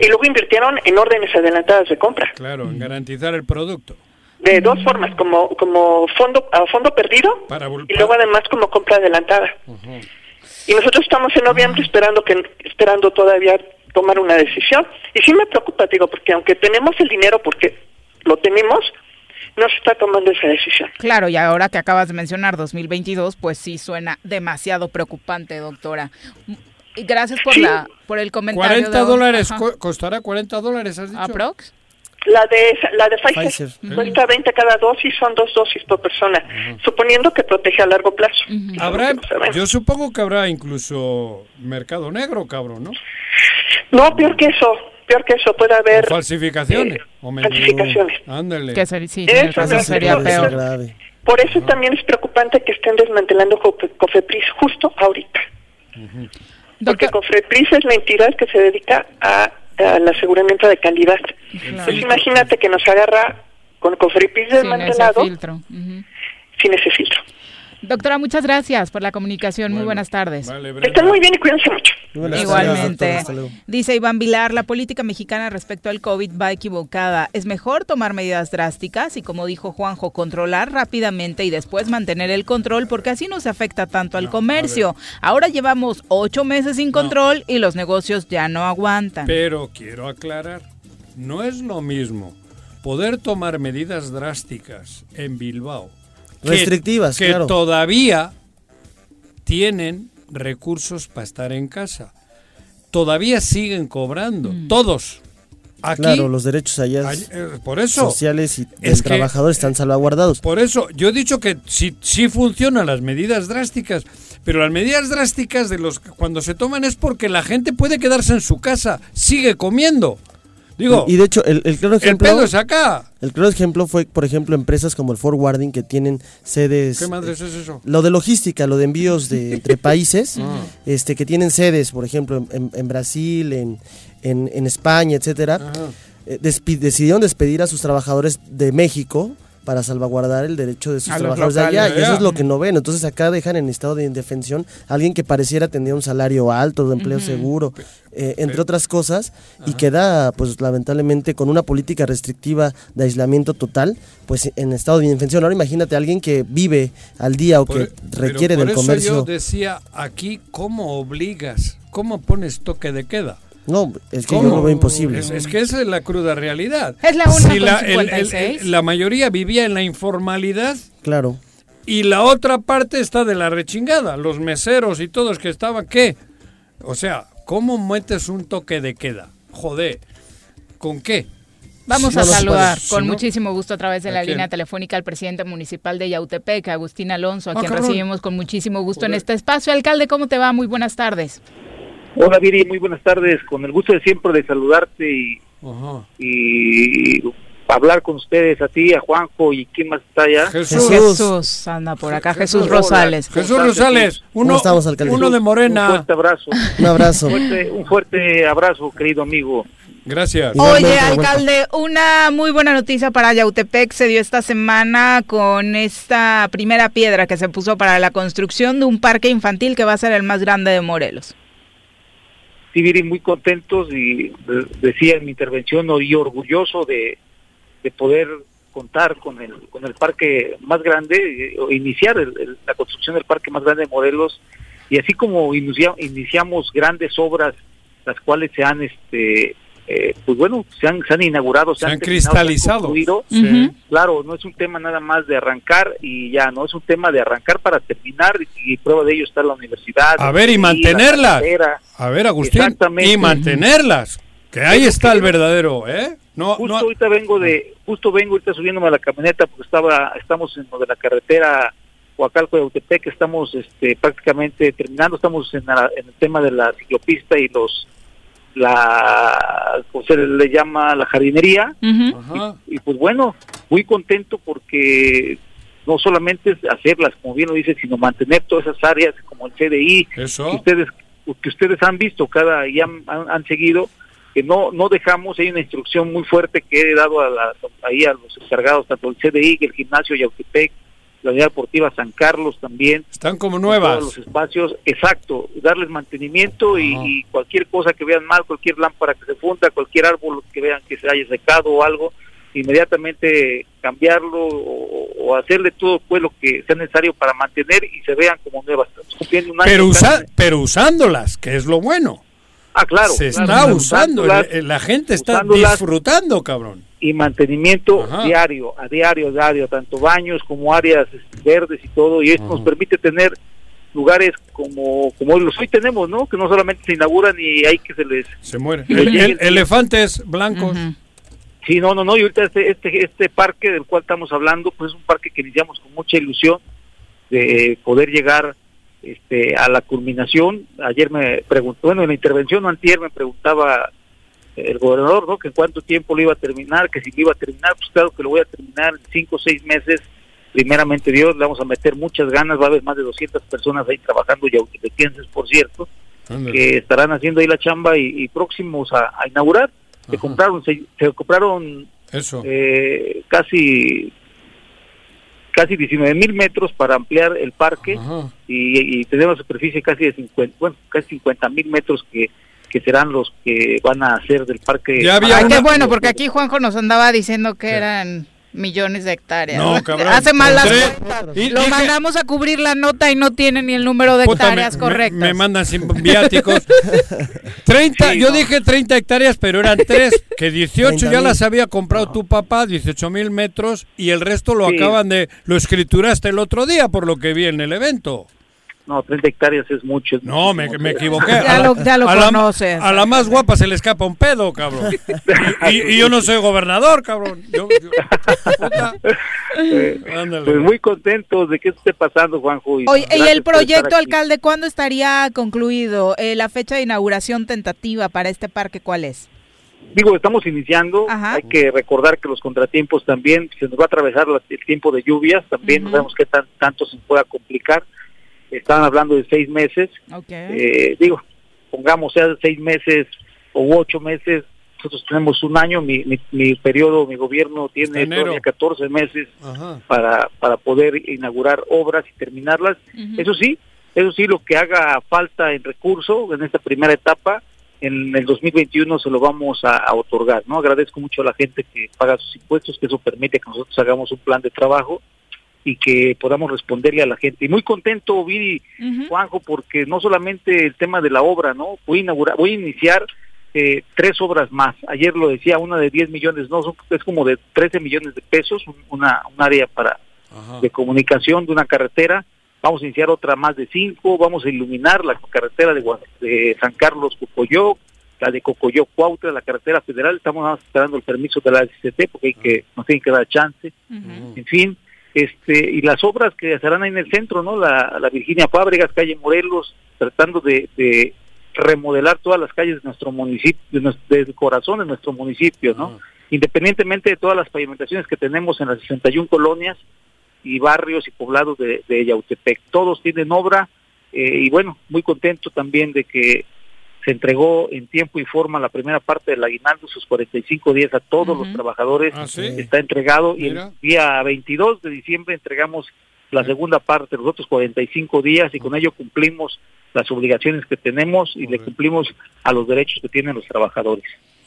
y luego invirtieron en órdenes adelantadas de compra. Claro, en garantizar el producto. De dos formas, como como fondo a fondo perdido Para y luego además como compra adelantada. Y nosotros estamos en noviembre esperando que esperando todavía tomar una decisión. Y sí me preocupa, digo, porque aunque tenemos el dinero, porque lo tenemos, no se está tomando esa decisión. Claro, y ahora que acabas de mencionar 2022, pues sí suena demasiado preocupante, doctora. Y gracias por Sí. la por el comentario. 40 de- dólares, Ajá. costará 40 dólares, has dicho. ¿Aprox? La de la de Pfizer, Pfizer. cuesta 20 cada dosis, son dos dosis por persona, suponiendo que protege a largo plazo. Habrá, no yo supongo que habrá incluso mercado negro, cabrón, ¿no? No, peor que eso, peor que eso, puede haber O falsificaciones. eh, o falsificaciones. Ándale. Que ser- sí, en el Eso sería peor. grave. Por eso también es preocupante que estén desmantelando Cofe- Cofepris justo ahorita. Porque Cofepris es la entidad que se dedica a, al aseguramiento de calidad. Pues imagínate que nos agarra con Cofepris Sin ese desmantelado filtro. Sin ese filtro. Doctora, muchas gracias por la comunicación. Muy buenas tardes. Estén muy bien y cuídense mucho. Igualmente. Dice Iván Vilar, la política mexicana respecto al COVID va equivocada. Es mejor tomar medidas drásticas y, como dijo Juanjo, controlar rápidamente y después mantener el control porque así no se afecta tanto al comercio. Ahora llevamos ocho meses sin control y los negocios ya no aguantan. Pero quiero aclarar, no es lo mismo poder tomar medidas drásticas en Bilbao. Restrictivas, que claro. todavía tienen recursos para estar en casa. Todavía siguen cobrando, todos. Aquí, claro, los derechos allá eh, por eso. sociales y Es del que- trabajador están salvaguardados. Por eso, yo he dicho que sí, sí funcionan las medidas drásticas, pero las medidas drásticas de los cuando se toman es porque la gente puede quedarse en su casa, sigue comiendo. Digo, y de hecho, el, el claro ejemplo. pedo es acá. El claro ejemplo fue, por ejemplo, empresas como el forwarding que tienen sedes. ¿Qué madres es eso? Lo de logística, lo de envíos de entre países, Ah. este, que tienen sedes, por ejemplo, en, Brasil, en, en, en España, etcétera. eh, despi- decidieron despedir a sus trabajadores de México para salvaguardar el derecho de sus A trabajadores de allá. Y eso es lo que no ven. Entonces acá dejan en estado de indefensión a alguien que pareciera tener un salario alto, de empleo seguro, eh, entre otras cosas, y queda, pues lamentablemente, con una política restrictiva de aislamiento total, pues en estado de indefensión. Ahora imagínate a alguien que vive al día o Por- e, que pero requiere por del eso comercio. yo decía aquí, ¿cómo obligas? ¿Cómo pones toque de queda? No, es que ¿Cómo? yo lo veo imposible. Es, es que esa es la cruda realidad. Es la una Si la, el- el- 56. el- la mayoría vivía en la informalidad Claro. y la otra parte está de la rechingada. Los meseros y todos que estaban, ¿qué? O sea, ¿cómo metes un toque de queda? Joder, ¿con qué? Vamos a saludar puedes. con muchísimo gusto a través de ¿A la línea telefónica al presidente municipal de Yautepec, Agustín Alonso, a Ah, quien cabrón. recibimos con muchísimo gusto en este espacio. Alcalde, ¿cómo te va? Muy buenas tardes. Hola Viri, muy buenas tardes. Con el gusto de siempre de saludarte y, y hablar con ustedes, a ti, a Juanjo y quién más está allá. Jesús, anda por acá, Jesús Rosales. Jesús Rosales, uno, ¿Cómo estamos, alcalde? uno de Un Morena. fuerte abrazo. Un abrazo. Un fuerte, un fuerte abrazo, querido amigo. Gracias. Oye, alcalde, una muy buena noticia para Yautepec se dio esta semana con esta primera piedra que se puso para la construcción de un parque infantil que va a ser el más grande de Morelos. Sí, Viri, muy contentos y eh, decía en mi intervención, y orgulloso de, de poder contar con el, con el parque más grande, eh, o iniciar el- el- la construcción del parque más grande de Morelos, y así como inicia- iniciamos grandes obras, las cuales se han, este, eh, pues bueno, se han, se han inaugurado, Se han terminado, se han cristalizado. Claro, no es un tema nada más de arrancar y ya, no es un tema de arrancar para terminar, y, prueba de ello está la universidad. A ver, y la mantenerlas. A ver, Agustín, y mantenerlas. Que ahí está el verdadero, ¿eh? No, justo no, ahorita vengo de justo vengo ahorita subiéndome a la camioneta porque estaba estamos en lo de la carretera Huacalco de Autepec estamos este prácticamente terminando estamos en, la- en el tema de la ciclopista y los la ¿cómo se le llama la jardinería. Y, y, pues bueno muy contento porque no solamente es hacerlas como bien lo dice sino mantener todas esas áreas como el CDI Eso. que ustedes que ustedes han visto cada y han, han, han seguido que no no dejamos hay una instrucción muy fuerte que he dado a la, ahí a los encargados tanto el CDI que el gimnasio Yautepec la unidad deportiva San Carlos también están como nuevas. todos los espacios exacto darles mantenimiento y, y cualquier cosa que vean mal cualquier lámpara que se funda cualquier árbol que vean que se haya secado o algo inmediatamente cambiarlo o, o hacerle todo pues lo que sea necesario para mantener y se vean como nuevas un año Pero, usa- pero usándolas, que es lo bueno. Ah, claro. Se claro, está claro, usando, la gente está disfrutando, cabrón. Y mantenimiento Ajá. diario, a diario, diario, tanto baños como áreas este, verdes y todo, y esto nos permite tener lugares como como los hoy tenemos, ¿no? Que no solamente se inauguran y hay que se les Se muere. Y le El- llegue el- el- elefantes blancos. Sí, no, no, no, y ahorita este, este, este parque del cual estamos hablando, pues es un parque que iniciamos con mucha ilusión de poder llegar este, a la culminación. Ayer me preguntó, bueno, en la intervención antier me preguntaba el gobernador, ¿no? Que en cuánto tiempo lo iba a terminar, que si lo iba a terminar, pues claro que lo voy a terminar en cinco o seis meses. Primeramente Dios, le vamos a meter muchas ganas, va a haber más de 200 personas ahí trabajando, y autipequenses, por cierto, que estarán haciendo ahí la chamba y, y próximos a, a inaugurar. Se compraron, se, se compraron Eso. eh, casi casi 19 mil metros para ampliar el parque y, y tenemos superficie casi de 50, bueno, casi 50 mil metros que, que serán los que van a hacer del parque. Ay, qué bueno, porque aquí Juanjo nos andaba diciendo que eran millones de hectáreas. No, cabrón. Hace mal las Tres- cuentas. y Lo dije- mandamos a cubrir la nota y no tiene ni el número de Puta, hectáreas me, correctas. Me, me mandan sin viáticos. 30, yo dije 30 hectáreas, pero eran 3, que 18 ya 30,000. las había comprado tu papá, 18 mil metros, y el resto lo Sí. acaban de, lo escrituraste el otro día, por lo que vi en el evento. No, 30 hectáreas es mucho. es No, me, equivoqué. Ya A la- lo- ya lo a la- conoces. A la más guapa se le escapa un pedo, cabrón. Y, yo no soy gobernador, cabrón. Yo-. Eh, pues muy contentos de que esté pasando, Juanjo. y Oye, y el proyecto, alcalde, ¿cuándo estaría concluido? Eh, ¿La fecha de inauguración tentativa para este parque cuál es? digo, estamos iniciando, hay que recordar que los contratiempos también, se nos va a atravesar la- el tiempo de lluvias, también no sabemos qué tan, tanto se pueda complicar. Estaban hablando de seis meses, eh, digo, pongamos sea seis meses o ocho meses, nosotros tenemos un año, mi, mi, mi periodo, mi gobierno tiene todavía 14 meses Ajá. para, para poder inaugurar obras y terminarlas. Eso sí, eso sí, lo que haga falta en recurso en esta primera etapa, en el 2021 se lo vamos a, a otorgar, ¿no? Agradezco mucho a la gente que paga sus impuestos, que eso permite que nosotros hagamos un plan de trabajo y que podamos responderle a la gente. Y muy contento, Viri, Juanjo, porque no solamente el tema de la obra, ¿no? Voy a inaugurar, voy a iniciar eh, tres obras más. Ayer lo decía, una de 10 millones, no, son- es como de 13 millones de pesos, un, una, un área para de comunicación de una carretera. Vamos a iniciar otra más de cinco, vamos a iluminar la carretera de, de San Carlos Cocoyoc, la de Cocoyoc Cuautla, la carretera federal, estamos nada más esperando el permiso de la SCT porque hay que, nos tienen que dar chance. En fin, este y las obras que se harán ahí en el centro, ¿no? La, la Virginia Fábregas, calle Morelos, tratando de, de remodelar todas las calles de nuestro municipio, de nues- del corazón de nuestro municipio, ¿no? Independientemente de todas las pavimentaciones que tenemos en las 61 colonias y barrios y poblados de, de Yautepec, todos tienen obra eh, y bueno, muy contento también de que se entregó en tiempo y forma la primera parte del aguinaldo, sus 45 días a todos los trabajadores. Está entregado y el día 22 de diciembre entregamos la segunda parte, los otros 45 días, y con ello cumplimos las obligaciones que tenemos y le cumplimos a los derechos que tienen los trabajadores.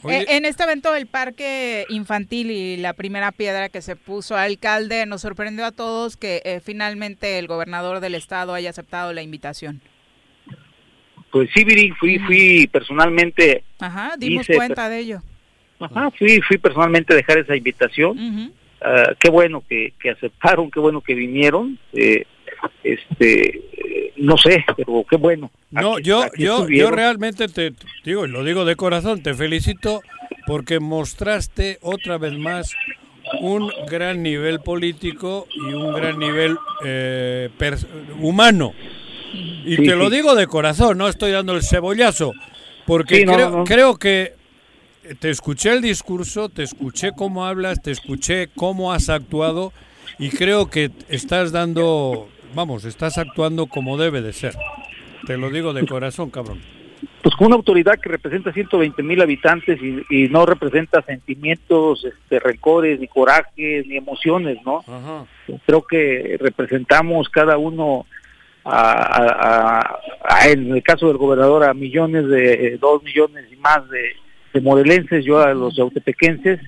Eh, en este evento del parque infantil y la primera piedra que se puso alcalde, nos sorprendió a todos que eh, finalmente el gobernador del estado haya aceptado la invitación. Pues sí, Viri, fui, fui personalmente, Ajá, dimos Hice- cuenta de ello. ajá, fui, fui personalmente a dejar esa invitación. Ah, qué bueno que, que aceptaron, qué bueno que vinieron. eh, este, no sé, pero qué bueno. No, Aquí- yo, aquí yo, yo realmente te digo, y lo digo de corazón, te felicito porque mostraste otra vez más un gran nivel político y un gran nivel eh, humano. Y Sí, te lo sí. digo de corazón, no estoy dando el cebollazo, porque Sí, no, creo, no. creo que te escuché el discurso, te escuché cómo hablas, te escuché cómo has actuado y creo que estás dando, vamos, estás actuando como debe de ser. Te lo digo de corazón, cabrón. pues con una autoridad que representa 120 mil habitantes y, y no representa sentimientos, este, rencores, ni corajes, ni emociones, ¿no? Creo que representamos cada uno, a, a- en el caso del gobernador, a millones de, eh, dos millones y más de, de morelenses, yo a los yautepequenses,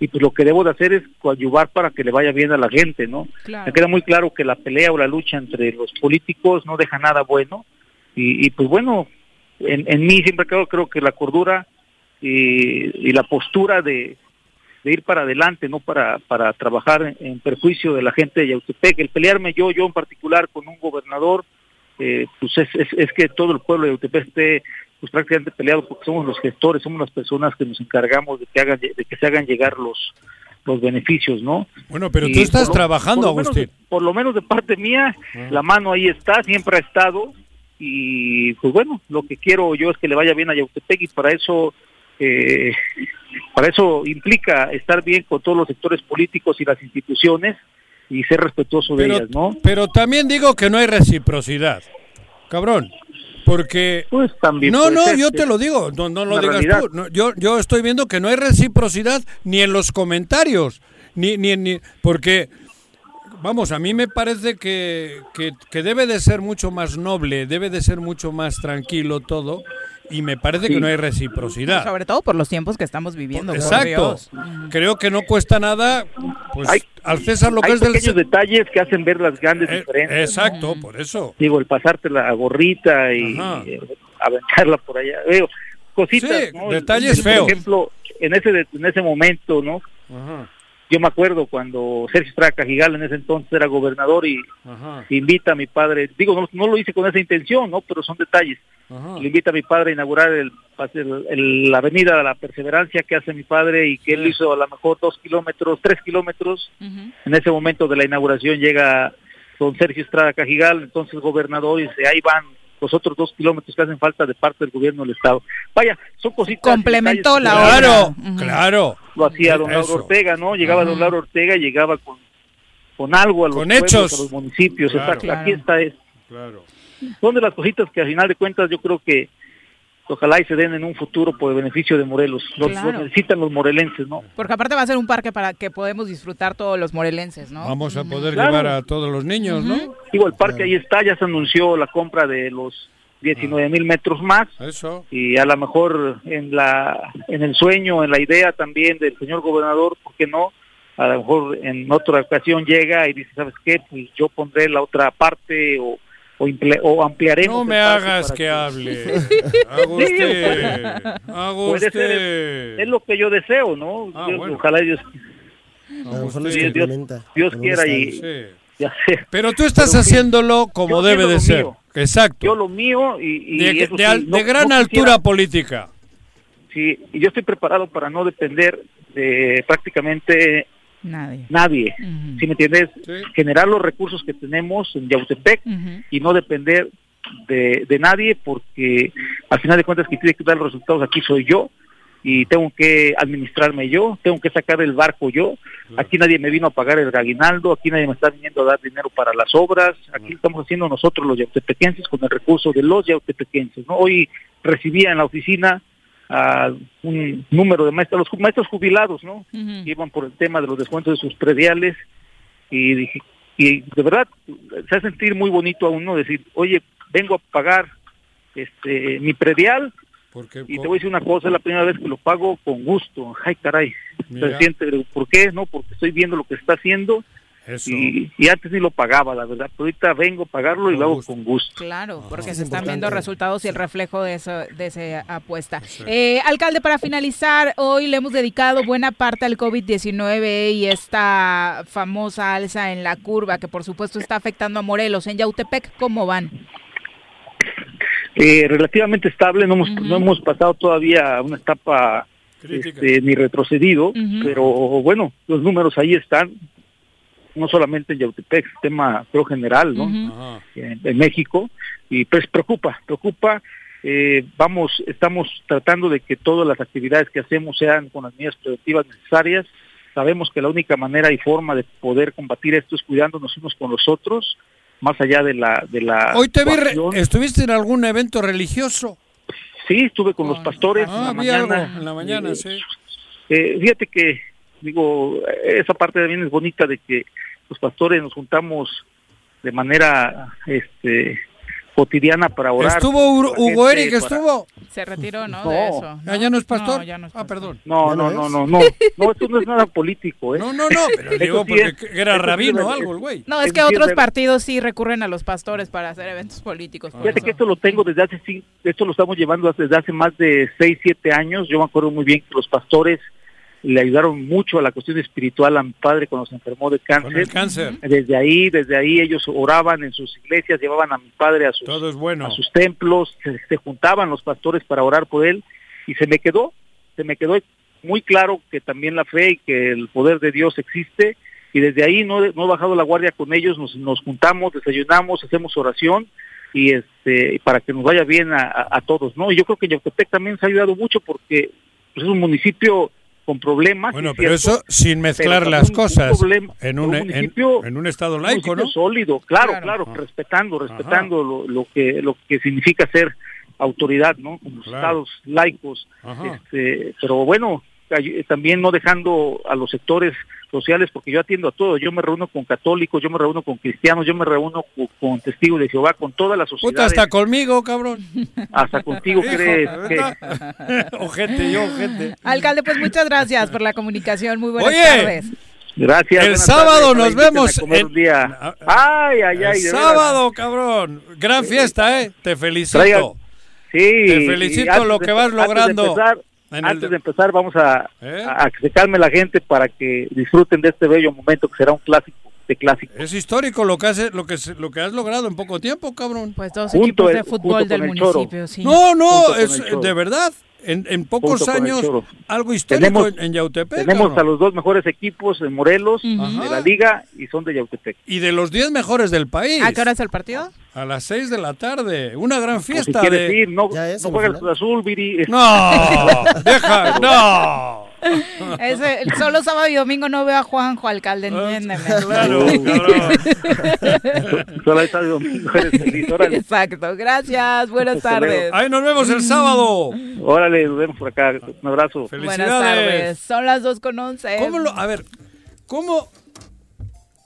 y pues lo que debo de hacer es coadyuvar para que le vaya bien a la gente, ¿no? Claro. Me queda muy claro que la pelea o la lucha entre los políticos no deja nada bueno, y, y pues bueno, en, en mí siempre creo, creo que la cordura y, y la postura de, de ir para adelante, no para, para trabajar en, perjuicio de la gente de Yautepec, el pelearme yo, yo en particular con un gobernador, eh, pues es, es, es que todo el pueblo de Yautepec esté pues prácticamente peleado porque somos los gestores, somos las personas que nos encargamos de que hagan de que se hagan llegar los los beneficios, ¿no? Bueno, pero Y tú estás por trabajando, por lo menos Agustín. por lo menos de parte mía, la mano ahí está, siempre ha estado, y pues bueno, lo que quiero yo es que le vaya bien a Yautepec y para eso, eh, para eso implica estar bien con todos los sectores políticos y las instituciones y ser respetuoso de Pero, ellas, ¿no? pero también digo que no hay reciprocidad, cabrón. Porque también no, no, ser, yo te lo digo, no, no lo digas realidad. tú. no, yo, yo estoy viendo que no hay reciprocidad ni en los comentarios, ni, ni, ni porque vamos, a mí me parece que, que, que debe de ser mucho más noble, debe de ser mucho más tranquilo todo, y me parece Sí. que no hay reciprocidad. Sobre todo por los tiempos que estamos viviendo. por Exacto. Dios. Creo que no cuesta nada, pues al César lo que Hay es del pequeños detalles que hacen ver las grandes diferencias. Eh, Exacto, por eso. Digo, el pasarte la gorrita y eh, aventarla por allá. Digo, cositas, Sí, ¿no? detalles Por feos. ejemplo, en ese, en ese momento, ¿no? Yo me acuerdo cuando Sergio Estrada Cajigal en ese entonces era gobernador y invita a mi padre, digo, no, no lo hice con esa intención, ¿no? Pero son detalles. Le invita a mi padre a inaugurar el, el- el- la avenida de la Perseverancia que hace mi padre y que él hizo a lo mejor dos kilómetros, tres kilómetros. En ese momento de la inauguración llega don Sergio Estrada Cajigal, entonces gobernador, y dice, ahí van los otros dos kilómetros que hacen falta de parte del gobierno del Estado. Vaya, son cositas. Complementó detalles la que- Claro, claro. Lo hacía don Lauro. Ortega, ¿no? Llegaba don Lauro Ortega, llegaba con, con algo a los Con pueblos, hechos. a los municipios. Claro. Exacto. Aquí está es. Claro. Son de las cositas que al final de cuentas yo creo que ojalá y se den en un futuro por el beneficio de Morelos. Claro. los necesitan los morelenses, ¿no? Porque aparte va a ser un parque para que podemos disfrutar todos los morelenses, ¿no? Vamos a poder Claro. llevar a todos los niños, ¿no? Digo, el parque ahí está, ya se anunció la compra de los 19 mil metros más Eso. y a lo mejor en la en el sueño, en la idea también del señor gobernador, ¿por qué no? A lo mejor en otra ocasión llega y dice, ¿sabes qué? Pues yo pondré la otra parte o, o, ampliaremos. No me hagas que hable. Haga usted. Puede ser, usted. es lo que yo deseo, ¿no? Ah, Dios- bueno. Ojalá Dios, A lo mejor nos Dios. Dios quiera y sé. Pero tú estás Pero sí, haciéndolo como debe de ser. mío. Exacto. Yo lo mío y, y de, eso de sí, al- no- de gran no altura quisiera- política. Sí, y yo estoy preparado para no depender de prácticamente Nadie. nadie. ¿Sí me entiendes? Generar los recursos que tenemos en Yautepec y no depender de, de nadie porque al final de cuentas quien tiene que dar los resultados aquí soy yo y tengo que administrarme yo, tengo que sacar el barco yo. Aquí nadie me vino a pagar el aguinaldo, aquí nadie me está viniendo a dar dinero para las obras, aquí estamos haciendo nosotros los yautepequenses con el recurso de los yautepequenses. ¿no? Hoy recibía en la oficina a un número de maestros, los maestros jubilados, ¿no? que iban por el tema de los descuentos de sus prediales y dije, y de verdad se hace sentir muy bonito a uno decir, oye, vengo a pagar este mi predial y te voy a decir una cosa, es la primera vez que lo pago con gusto. Ay, caray, Mira. se siente, digo, ¿por qué? No, porque estoy viendo lo que está haciendo Eso. y, y antes ni lo pagaba, la verdad, pero ahorita vengo a pagarlo y lo hago con gusto. Claro, porque Es se están viendo resultados y el reflejo de, eso, de esa apuesta. Eh, alcalde, para finalizar, hoy le hemos dedicado buena parte al COVID-19 y esta famosa alza en la curva que por supuesto está afectando a Morelos. En Yautepec, ¿cómo van? Eh, relativamente estable, no hemos, no hemos pasado todavía una etapa este, ni retrocedido, pero bueno, los números ahí están, no solamente en Yautepec, tema creo general, ¿no? en, en México y pues preocupa, preocupa. Eh, vamos, estamos tratando de que todas las actividades que hacemos sean con las medidas preventivas necesarias. Sabemos que la única manera y forma de poder combatir esto es cuidándonos unos con los otros, más allá de la de la. Hoy te vi, re-. ¿estuviste en algún evento religioso? Sí, estuve con los pastores Ah, en la vi algo mañana. en la mañana, Eh, sí. eh, fíjate que, digo, esa parte también es bonita de que los pastores nos juntamos de manera este cotidiana para orar. ¿Estuvo Ur- Hugo gente, Eric? para- ¿Estuvo? Se retiró, ¿no? No. De eso. Ah, ¿ya no es pastor? No, ya no es Ah, perdón. No, ¿Ya no, no no, no, no, no, esto no es nada político, ¿eh? No, no, no, pero digo sí porque es- era rabino o algo el güey. No, es que otros partidos sí recurren a los pastores para hacer eventos políticos. Fíjate que esto lo tengo desde hace esto lo estamos llevando desde hace más de 6, 7 años. Yo me acuerdo muy bien que los pastores le ayudaron mucho a la cuestión espiritual a mi padre cuando se enfermó de cáncer. el cáncer. Desde ahí, desde ahí ellos oraban en sus iglesias, llevaban a mi padre a sus, Todo es bueno. a sus templos, se, se juntaban los pastores para orar por él y se me quedó, se me quedó muy claro que también la fe y que el poder de Dios existe y desde ahí no, he- no he bajado la guardia con ellos, nos, nos juntamos, desayunamos, hacemos oración y este para que nos vaya bien a, a- a todos, ¿no? Y yo creo que Yautepec también se ha ayudado mucho porque pues, es un municipio con problemas. Bueno, pero cierto, eso sin mezclar las un- un cosas problema- en un un, en, un estado un laico, ¿no? sólido, claro, Claro. claro, respetando, respetando lo, lo que lo que significa ser autoridad, ¿no? Como los Claro. estados laicos, Ajá. este, pero bueno, también no dejando a los sectores sociales, porque yo atiendo a todo, yo me reúno con católicos, yo me reúno con cristianos, yo me reúno con, con testigos de Jehová, con toda la Puta, sociedad, hasta conmigo, cabrón. hasta contigo crees que... Ojete, yo, ojete. Alcalde, pues muchas gracias por la comunicación. Muy buenas Oye, tardes. Gracias. El sábado tardes, nos vemos en- un día. Ay, ay, El ay. veras. sábado, cabrón. Gran fiesta, ¿eh? Te felicito. Traiga- Sí. Te felicito lo de- que vas antes de logrando. empezar- el antes de- de empezar, vamos a, ¿Eh? a que se calme la gente para que disfruten de este bello momento que será un clásico de clásicos. Es histórico lo que hace, lo que se- lo que has logrado en poco tiempo, cabrón. Pues dos Junto equipos el- de fútbol del municipio, sí. No, no, es de verdad. En, en pocos años, algo histórico Tenemos- en, en Yautepec. Tenemos a los dos mejores equipos en Morelos de la liga y son de Yautepec. Y de los 10 mejores del país. ¿A qué hora es el partido? A las 6 de la tarde. Una gran Pues si fiesta. quieres de- ir, no, no juega el Cruz Azul, Viri. No, deja, no. Ese, solo sábado y domingo no veo a Juanjo, alcalde, entiéndeme. Claro, Solo sábado y domingo, eres feliz, órale. Exacto, gracias, buenas tardes. Ahí nos vemos el sábado. Órale, nos vemos por acá. Un abrazo. Buenas tardes, son las 2 con 11. ¿Cómo lo- a ver, ¿cómo,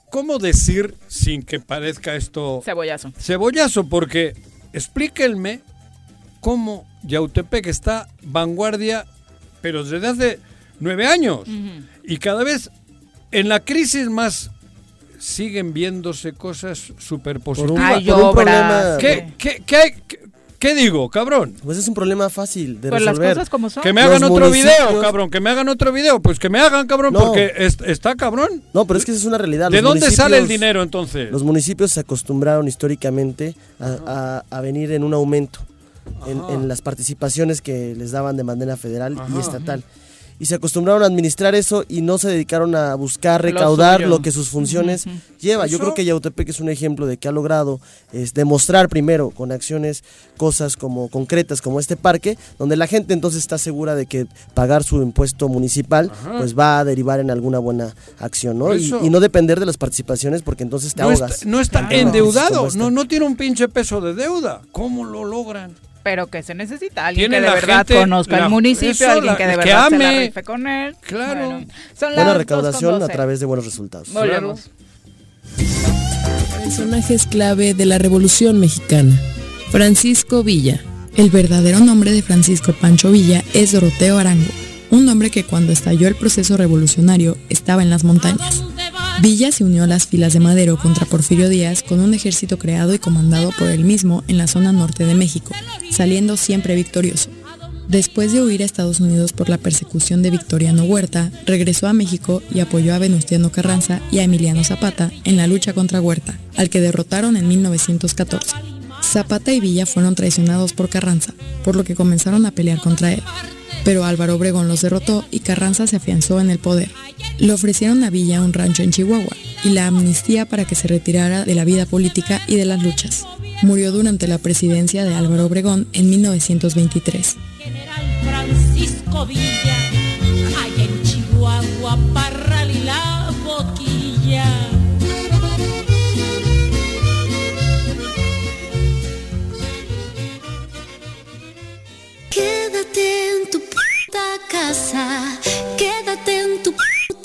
¿cómo decir sin que parezca esto Cebollazo. cebollazo? Porque explíquenme cómo Yautepec está vanguardia, pero desde hace nueve años. Y cada vez en la crisis más siguen viéndose cosas súper positivas. Ay, por un problema- ¿Qué, qué, qué hay- qué- digo, cabrón? Pues es un problema fácil de Pues las resolver. cosas como son. Que me Los hagan otro video, cabrón. Que me hagan otro video. Pues que me hagan, cabrón, No. porque est- está cabrón. No, pero es que esa es una realidad. ¿De Los dónde sale el dinero entonces? Los municipios se acostumbraron históricamente a, a- a venir en un aumento en, en las participaciones que les daban de manera federal y estatal. Y se acostumbraron a administrar eso y no se dedicaron a buscar recaudar lo, que sus funciones lleva. Yo Eso- creo que Yautepec es un ejemplo de que ha logrado es, demostrar primero con acciones cosas como concretas como este parque, donde la gente entonces está segura de que pagar su impuesto municipal Ajá. pues va a derivar en alguna buena acción, ¿no? Y, Eso- y no depender de las participaciones porque entonces te No ahogas. está, no está endeudado. esta. No, no tiene un pinche peso de deuda. ¿Cómo lo logran? Pero que se necesita alguien que de verdad gente- conozca la- el municipio, eso, alguien que de que verdad se la ame. rife con él. Claro. Bueno, son Buena recaudación a 2:12. través de buenos resultados. Volvemos. Personajes clave de la Revolución Mexicana. Francisco Villa. El verdadero nombre de Francisco Pancho Villa es Doroteo Arango, un hombre que cuando estalló el proceso revolucionario estaba en las montañas. Villa se unió a las filas de Madero contra Porfirio Díaz con un ejército creado y comandado por él mismo en la zona norte de México, saliendo siempre victorioso. Después de huir a Estados Unidos por la persecución de Victoriano Huerta, regresó a México y apoyó a Venustiano Carranza y a Emiliano Zapata en la lucha contra Huerta, al que derrotaron en 1914. Zapata y Villa fueron traicionados por Carranza, por lo que comenzaron a pelear contra él. Pero Álvaro Obregón los derrotó y Carranza se afianzó en el poder. Le ofrecieron a Villa un rancho en Chihuahua y la amnistía para que se retirara de la vida política y de las luchas. Murió durante la presidencia de Álvaro Obregón en 1923. Francisco Villa, allá en Chihuahua, Parral y la Boquilla. Quédate en tu puta casa, quédate en tu puta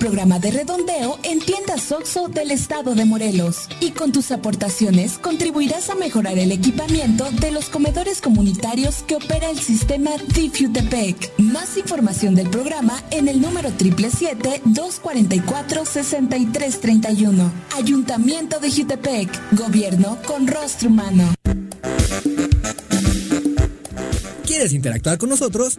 programa de redondeo en tiendas OXO del estado de Morelos. Y con tus aportaciones contribuirás a mejorar el equipamiento de los comedores comunitarios que opera el sistema DIF-UTEPEC. Más información del programa en el número 777-244-6331. Ayuntamiento de Jutepec. Gobierno con rostro humano. ¿Quieres interactuar con nosotros?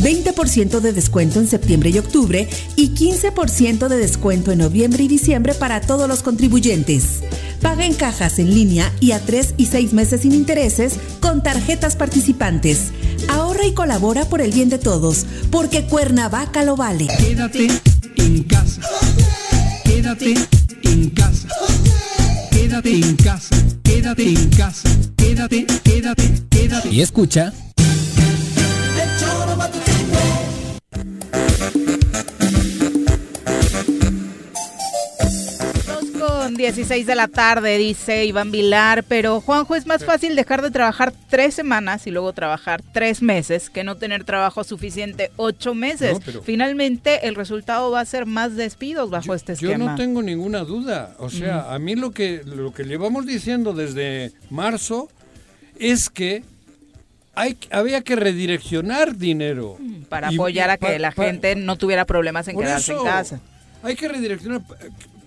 20% de descuento en septiembre y octubre y 15% de descuento en noviembre y diciembre para todos los contribuyentes. Paga en cajas en línea y a 3 y 6 meses sin intereses con tarjetas participantes. Ahorra y colabora por el bien de todos, porque Cuernavaca lo vale. Quédate en casa. Quédate en casa. Quédate en casa. Quédate en casa. Quédate, quédate, quédate. Y escucha. Con 16 de la tarde, dice Iván Vilar, pero Juanjo, es más fácil dejar de trabajar tres semanas y luego trabajar tres meses que no tener trabajo suficiente ocho meses. No, pero- Finalmente, el resultado va a ser más despidos bajo este Yo esquema. no tengo ninguna duda. O sea, a mí lo que, lo que llevamos diciendo desde marzo es que hay, había que redireccionar dinero. para Y- apoyar a pa- que la pa- gente no tuviera problemas en quedarse eso, en casa. Hay que redireccionar.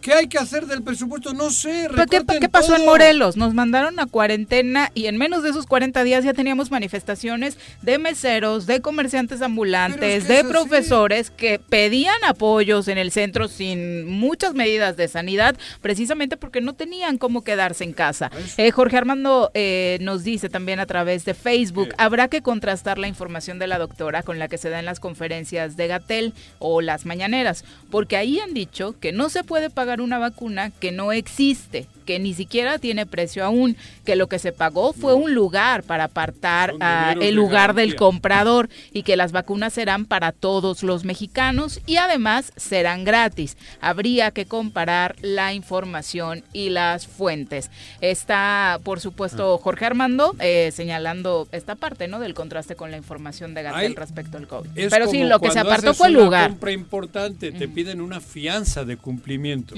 ¿Qué hay que hacer del presupuesto? No sé. ¿Pero qué, pasó en. Morelos? Nos mandaron a cuarentena y en menos de esos 40 días ya teníamos manifestaciones de meseros, de comerciantes ambulantes, que de profesores que pedían apoyos en el centro sin muchas medidas de sanidad, precisamente porque no tenían cómo quedarse en casa. Eh, Jorge Armando eh, nos dice también a través de Facebook, habrá que contrastar la información de la doctora con la que se da en las conferencias de Gatel o las mañaneras, porque ahí han dicho que no se puede pagar una vacuna que no existe, que ni siquiera tiene precio aún, que lo que se pagó fue un lugar para apartar el de lugar del comprador y que las vacunas serán para todos los mexicanos y además serán gratis. Habría que comparar la información y las fuentes. Está, por supuesto, Ah. Jorge Armando eh, señalando esta parte, ¿no? Del contraste con la información de Gatel respecto al COVID. Pero sí, lo que se apartó fue el una lugar. compra importante, te piden una fianza de cumplimiento.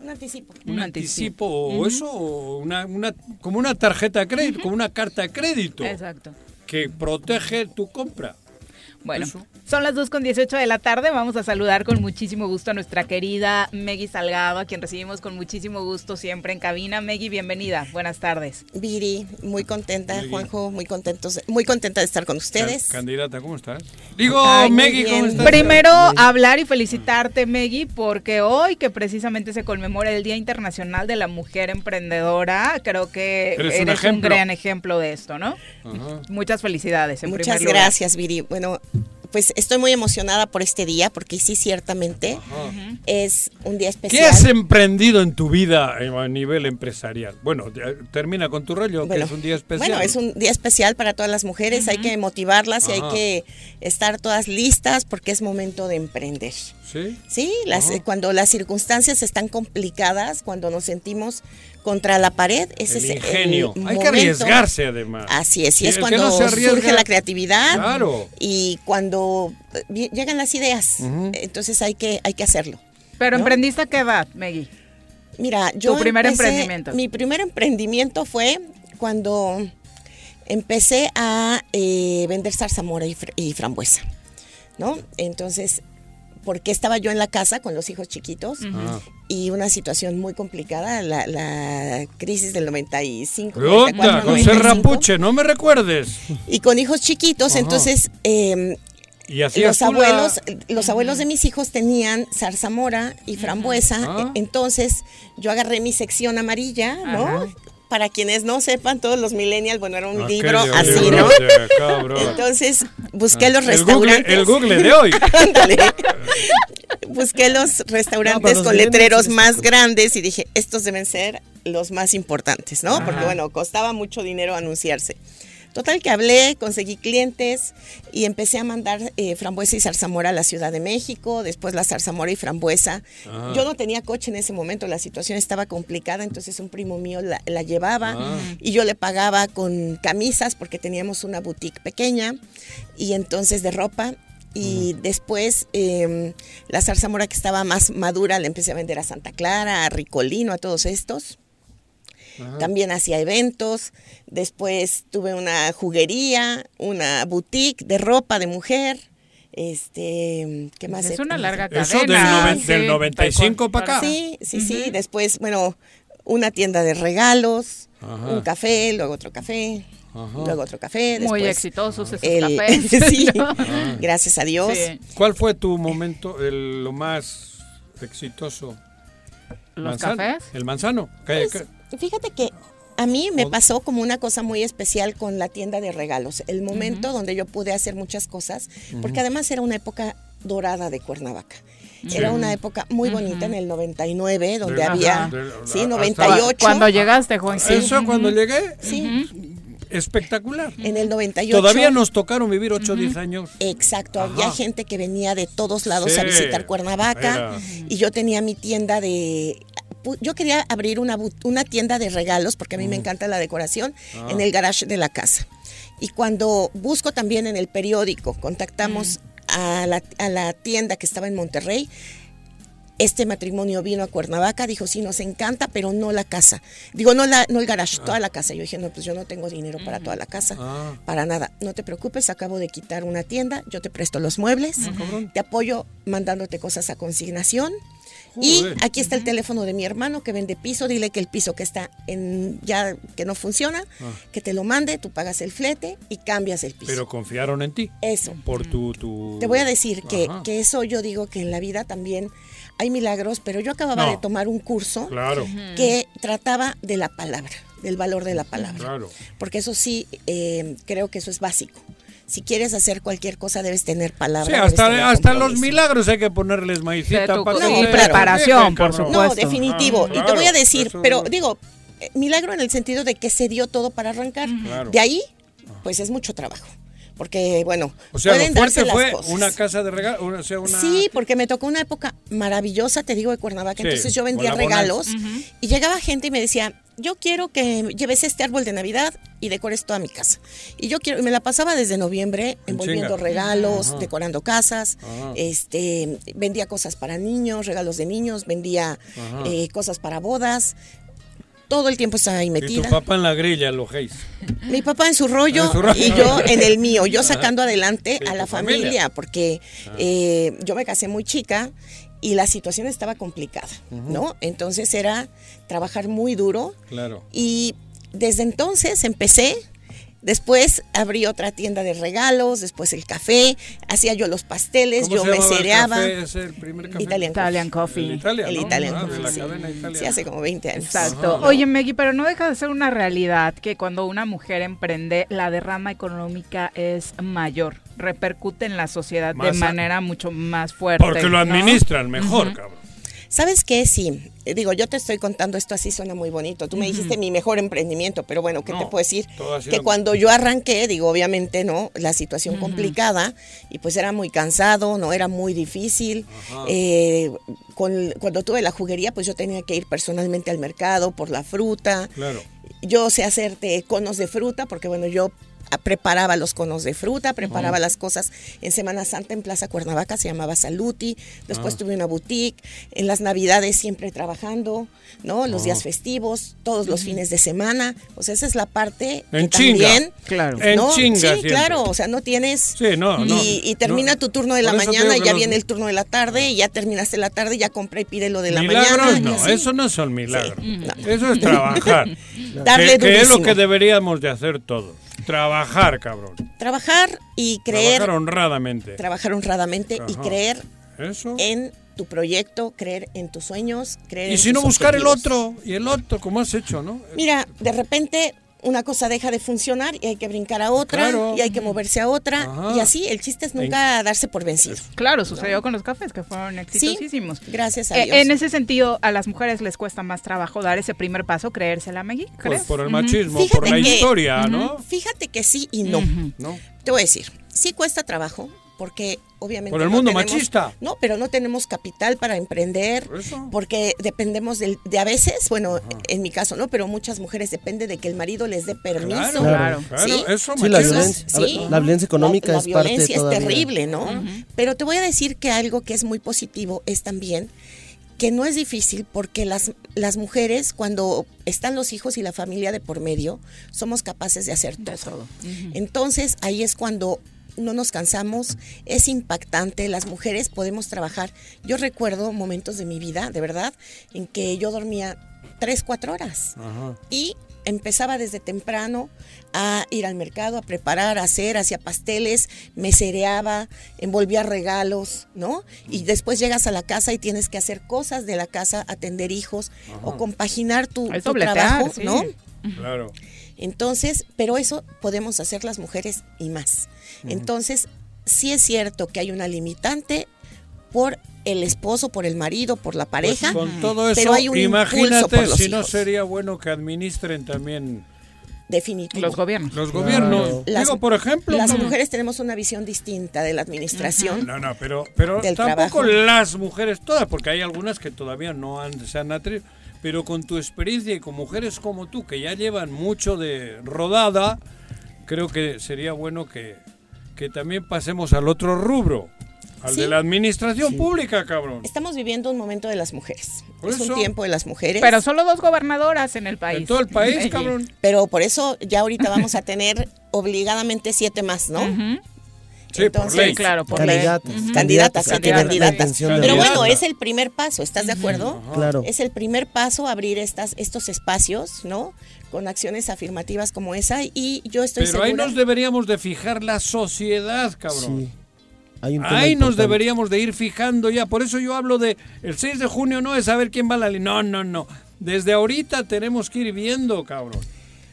Un anticipo. Un anticipo o eso, o una, una, como una tarjeta de crédito, como una carta de crédito Exacto. que protege tu compra. Bueno, Eso. Son las 2 con 18 de la tarde. Vamos a saludar con muchísimo gusto a nuestra querida Meggy Salgado, a quien recibimos con muchísimo gusto siempre en cabina. Meggy, bienvenida. Buenas tardes. Viri, muy contenta. Juanjo, muy contentos, muy contenta de estar con ustedes. Can- Candidata, ¿cómo estás? Digo, Ay, Meggy, ¿cómo estás? Primero, hablar y felicitarte, Meggy, porque hoy que precisamente se conmemora el Día Internacional de la Mujer Emprendedora, creo que Eres eres, un gran ejemplo de esto, ¿no? Ajá. Muchas felicidades. En Muchas primer lugar. gracias, Viri. Bueno, pues estoy muy emocionada por este día porque sí, ciertamente es un día ¿Qué especial. has emprendido en tu vida eh, a nivel empresarial? Bueno, termina con tu rollo, Bueno, que es un día especial. Bueno, es un día especial para todas las mujeres, hay que motivarlas y hay que estar todas listas porque es momento de emprender. ¿Sí? Sí, las, eh, cuando las circunstancias están complicadas, cuando nos sentimos contra la pared, ese El es el ingenio. Hay que arriesgarse, además. Así es, y Sí, es cuando no surge la creatividad Claro. y cuando eh, llegan las ideas. Entonces hay que, hay que hacerlo. Pero ¿no? emprendiste a qué edad, Meggy? Mira, yo Tu primer empecé- emprendimiento. Mi primer emprendimiento fue cuando empecé a eh, vender zarzamora y, fr- y frambuesa, ¿no? Entonces, porque estaba yo en la casa con los hijos chiquitos Ah. y una situación muy complicada, la, la crisis del 95, Puta, 94, con 95, Serrapuche, no me recuerdes. y con hijos chiquitos, entonces eh, Y los la- abuelos, los abuelos de mis hijos tenían zarzamora y frambuesa, Ah. e- entonces yo agarré mi sección amarilla, ¿no? Para quienes no sepan, todos los millennials, bueno, era un libro así, libro ¿no? Entonces busqué Ah, los el Google- restaurantes. el Google de hoy. Ándale. busqué los restaurantes los con letreros más grandes y dije, estos deben ser los más importantes, ¿no? Ajá. Porque bueno, costaba mucho dinero anunciarse. Total que hablé, conseguí clientes y empecé a mandar eh, frambuesa y zarzamora a la Ciudad de México, después la zarzamora y frambuesa. Ajá. Yo no tenía coche en ese momento, la situación estaba complicada, entonces un primo mío la, la llevaba Ah. y yo le pagaba con camisas porque teníamos una boutique pequeña y entonces de ropa. Y después eh, la zarzamora que estaba más madura la empecé a vender a Santa Clara, a Ricolino, a todos estos. Ajá. también hacía eventos, después tuve una juguería, una boutique de ropa de mujer, este, ¿qué más? Es he- una larga Eso del, cadena. noven- del 95 para acá. Sí, sí, sí, después, bueno, una tienda de regalos, Ajá. un café, luego otro café, Ajá. luego otro café. Muy exitosos esos el- cafés. sí, Ah. gracias a Dios. Sí. ¿Cuál fue tu momento, el, lo más exitoso? ¿Los Manzano. cafés? El manzano. ¿Qué- Pues? Fíjate que a mí me pasó como una cosa muy especial con la tienda de regalos, el momento donde yo pude hacer muchas cosas, porque además era una época dorada de Cuernavaca. Sí. Era una época muy bonita en el 99, donde había, del- sí, hasta- 98. Cuando llegaste, Juan. Eso cuando llegué, Sí, espectacular. en el 98. Todavía nos tocaron vivir 8 o 10 años. Exacto, Ajá. había gente que venía de todos lados Sí, a visitar Cuernavaca era. y yo tenía mi tienda de... Yo quería abrir una, una tienda de regalos porque a mí me encanta la decoración Ah. en el garage de la casa. Y cuando busco también en el periódico, contactamos a, la, a la tienda que estaba en Monterrey. Este matrimonio vino a Cuernavaca, dijo, sí, nos encanta, pero no la casa. Digo, no, la, no el garage, toda la casa. Yo dije, no, pues yo no tengo dinero para toda la casa. Ah. Para nada, no te preocupes, acabo de quitar una tienda, yo te presto los muebles, te apoyo mandándote cosas a consignación. Y aquí está el teléfono de mi hermano que vende piso, dile que el piso que está en ya que no funciona, Ah. que te lo mande, tú pagas el flete y cambias el piso. Pero confiaron en ti. Eso. Por tu... tu... Te voy a decir que, que eso yo digo que en la vida también hay milagros, pero yo acababa No. de tomar un curso Claro. que trataba de la palabra, del valor de la palabra. Claro. Porque eso sí, eh, creo que eso es básico. Si quieres hacer cualquier cosa, debes tener palabra. Sí, hasta, hasta los milagros hay que ponerles maicita para sí, que se preparación, por cabrón. No, definitivo. Ah, y te voy a decir, eso- pero digo, eh, milagro en el sentido de que se dio todo para arrancar. Claro. De ahí, pues es mucho trabajo. Porque, bueno, O sea, pueden lo darse fuerte las fue cosas. una casa de regalos, una, o sea, una... Sí, porque me tocó una época maravillosa, te digo, de Cuernavaca. Sí, Entonces yo vendía regalos y llegaba gente y me decía, yo quiero que lleves este árbol de Navidad y decores toda mi casa. Y yo quiero, y me la pasaba desde noviembre envolviendo chinga. regalos, Ajá. decorando casas, Ajá. este, vendía cosas para niños, regalos de niños, vendía eh, cosas para bodas. Todo el tiempo estaba ahí Y tu metida. papá en la grilla, lo Hayes. Mi papá en su rollo, En su rollo. y yo en el mío, yo sacando adelante Sí, a la familia. familia, porque Ah. eh, yo me casé muy chica y la situación estaba complicada. ¿no? Entonces era trabajar muy duro Claro. y desde entonces empecé. Después abrí otra tienda de regalos, después el café, hacía yo los pasteles, ¿Cómo yo se me el cereaba. café el primer café? Italian, Italian Coffee. El Italia, El ¿no? Italian Ah, de Coffee, la sí. cadena Italia. Sí, hace como 20 años. Exacto. Ajá. Oye, Meggy, pero no deja de ser una realidad que cuando una mujer emprende, la derrama económica es mayor. Repercute en la sociedad de Más a- manera mucho más fuerte. Porque lo ¿no? administran mejor, Ujú. cabrón. ¿Sabes qué? Sí. Eh, Digo, yo te estoy contando esto así, suena muy bonito. Tú me dijiste mi mejor emprendimiento, pero bueno, ¿qué No, te puedo decir? Que cuando yo arranqué, digo, obviamente, ¿no? La situación complicada y pues era muy cansado, ¿no? Era muy difícil. Eh, con- cuando tuve la juguería, pues yo tenía que ir personalmente al mercado por la fruta. Claro. Yo sé hacerte conos de fruta, porque bueno, yo preparaba los conos de fruta, preparaba las cosas en Semana Santa en Plaza Cuernavaca, se llamaba Saluti, después Ah. tuve una boutique, en las Navidades siempre trabajando, ¿no? Los Ah. días festivos, todos los fines de semana, o sea, esa es la parte En que chinga. también, Claro. En chinga Sí, siempre. claro, o sea, no tienes... Sí, no, y, no. y termina No. tu turno de la mañana, y ya viene el turno de la tarde, y ya terminaste la tarde, ya compré y pide lo de la milagros mañana. no, eso no son milagros. Eso es trabajar. Darle que, que es lo que deberíamos de hacer todos. Trabajar, cabrón. Trabajar y creer Trabajar honradamente. trabajar honradamente y creer Eso. en tu proyecto, creer en tus sueños, creer Y en si no buscar el otro, y el otro, como has hecho, ¿no? Mira, de repente una cosa deja de funcionar y hay que brincar a otra Claro. y hay que moverse a otra Ajá. y así el chiste es nunca darse por vencido. Claro, sucedió con los cafés que fueron exitosísimos. Gracias a Eh, Dios. en ese sentido, a las mujeres les cuesta más trabajo dar ese primer paso, creérsela, Meggy, Pues ¿crees? por el machismo, Fíjate por la que- historia. ¿no? Fíjate que sí y no. ¿No? Te voy a decir, sí cuesta trabajo porque obviamente Por el no mundo tenemos- machista. No, pero no tenemos capital para emprender Por eso. porque dependemos del- de a veces, bueno, en mi caso no, pero muchas mujeres depende de que el marido les dé permiso. Claro, Claro. claro, ¿Sí? eso Sí, la violencia, Sí. la violencia económica la, es la parte violencia todavía. es terrible, ¿no? Pero te voy a decir que algo que es muy positivo es también que no es difícil porque las, las mujeres, cuando están los hijos y la familia de por medio, somos capaces de hacer todo. Entonces, ahí es cuando no nos cansamos, es impactante, las mujeres podemos trabajar. Yo recuerdo momentos de mi vida, de verdad, en que yo dormía tres, cuatro horas y empezaba desde temprano a ir al mercado, a preparar, a hacer, hacía pasteles, me cereaba, envolvía regalos, ¿no? Y después llegas a la casa y tienes que hacer cosas de la casa, atender hijos o compaginar tu, tu dobletear, trabajo, sí. ¿no? Claro. Entonces, pero eso podemos hacer las mujeres y más. Entonces, sí es cierto que hay una limitante por el esposo, por el marido, por la pareja. Pues con todo eso, pero hay un impulso imagínate por los si no sería bueno que administren también Definitivo. Los gobiernos. los gobiernos. Las- Digo, por ejemplo, las mujeres tenemos una visión distinta de la administración. No, no, pero, pero del tampoco trabajo. las mujeres todas, porque hay algunas que todavía no han, se han atrevido. Pero con tu experiencia y con mujeres como tú, que ya llevan mucho de rodada, creo que sería bueno que, que también pasemos al otro rubro, al Sí. de la administración pública, cabrón. Estamos viviendo un momento de las mujeres. Por es eso. un tiempo de las mujeres. Pero solo dos gobernadoras en el país. En todo el país, cabrón. Pero por eso ya ahorita vamos a tener obligadamente siete más, ¿no? Sí, por ley. claro, por Candidatas. Candidatas, Candidatas, candidatas. intención de Pero bueno, es el primer paso, ¿estás de acuerdo? Claro. Es el primer paso abrir estas, estos espacios, ¿no? Con acciones afirmativas como esa y yo estoy Pero ahí nos deberíamos de fijar la sociedad, cabrón. Sí. Ahí nos deberíamos de ir fijando ya. Por eso yo hablo de el 6 de junio no es saber quién va a la línea. No, no, no. Desde ahorita tenemos que ir viendo, cabrón.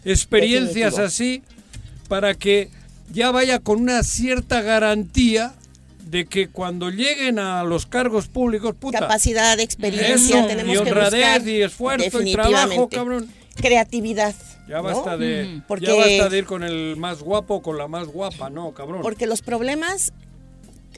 Experiencias Definitivo. así para que ya vaya con una cierta garantía de que cuando lleguen a los cargos públicos, puta, Capacidad, experiencia, Eso, tenemos y que honradez buscar y esfuerzo y trabajo, cabrón. Creatividad. ya ¿no? basta de. Porque- ya basta de ir con el más guapo o con la más guapa, no, cabrón. Porque los problemas,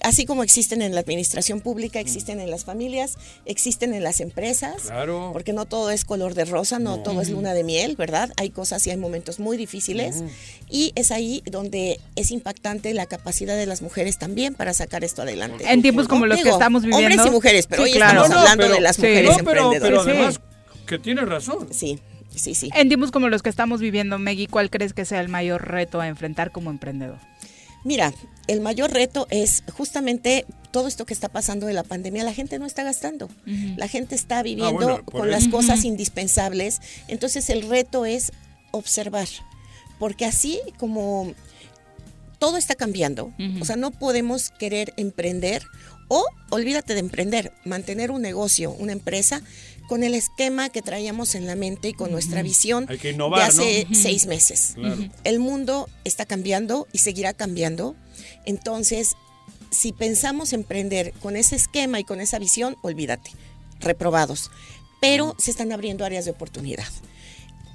así como existen en la administración pública, existen en las familias, existen en las empresas. Claro. Porque no todo es color de rosa, no, todo es luna de miel, ¿verdad? Hay cosas y hay momentos muy difíciles. Y es ahí donde es impactante la capacidad de las mujeres también para sacar esto adelante. En tiempos como los que estamos viviendo. Hombres y mujeres, pero Sí, hoy claro. estamos No, no, hablando pero- de las sí. mujeres No, pero, pero emprendedoras. además que tienes razón. Sí, sí, sí. En tiempos como los que estamos viviendo, Meggy, ¿cuál crees que sea el mayor reto a enfrentar como emprendedor? Mira, el mayor reto es justamente todo esto que está pasando de la pandemia. La gente no está gastando. La gente está viviendo Ah, bueno, por con las cosas indispensables. Entonces el reto es observar. Porque así como todo está cambiando, o sea, no podemos querer emprender o, olvídate de emprender, mantener un negocio, una empresa con el esquema que traíamos en la mente y con nuestra visión Hay que innovar, de hace ¿no? seis meses. Claro. El mundo está cambiando y seguirá cambiando. Entonces, si pensamos emprender con ese esquema y con esa visión, olvídate, reprobados. Pero se están abriendo áreas de oportunidad.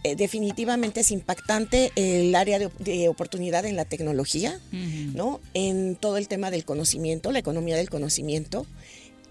Eh, definitivamente es impactante el área de, de oportunidad en la tecnología, ¿no? En todo el tema del conocimiento, la economía del conocimiento,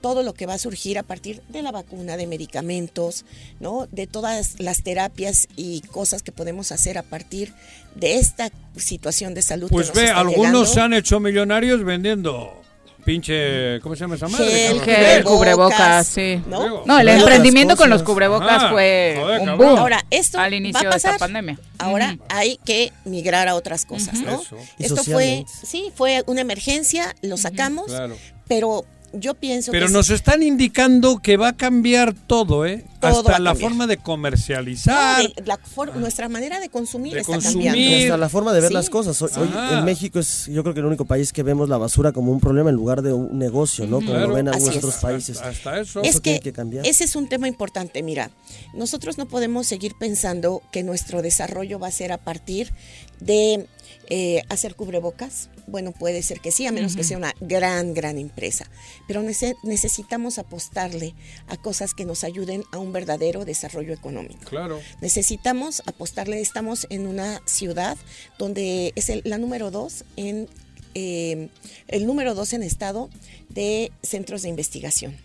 todo lo que va a surgir a partir de la vacuna, de medicamentos, ¿no? De todas las terapias y cosas que podemos hacer a partir de esta situación de salud. Pues que nos ve, está algunos llegando. se han hecho millonarios vendiendo pinche, ¿cómo se llama esa madre? Gel, cubrebocas, cubrebocas, sí. ¿no? No, el emprendimiento con los cubrebocas Ajá. fue Joder, un boom Ahora, esto al inicio va a de esta pasar. pandemia. Ahora hay que migrar a otras cosas, ¿no? Eso. Esto fue, sí, fue una emergencia, lo sacamos, Claro. pero yo pienso Pero que nos están indicando que va a cambiar todo, ¿eh? Todo Hasta la cambiar. forma de comercializar. No, de- la for- nuestra manera de consumir De está consumir. cambiando. Hasta la forma de ver Sí. las cosas. Hoy, en México es, yo creo que el único país que vemos la basura como un problema en lugar de un negocio, ¿no? Como Claro. lo ven Así algunos es. otros países. Hasta eso. Es Eso que, tiene que cambiar. ese es un tema importante. Mira, nosotros no podemos seguir pensando que nuestro desarrollo va a ser a partir de eh, hacer cubrebocas. Bueno, puede ser que sí, a menos que sea una gran, gran empresa. Pero nece- necesitamos apostarle a cosas que nos ayuden a un verdadero desarrollo económico. Claro. Necesitamos apostarle, estamos en una ciudad donde es el- la número dos en eh, el número dos en estado de centros de investigación.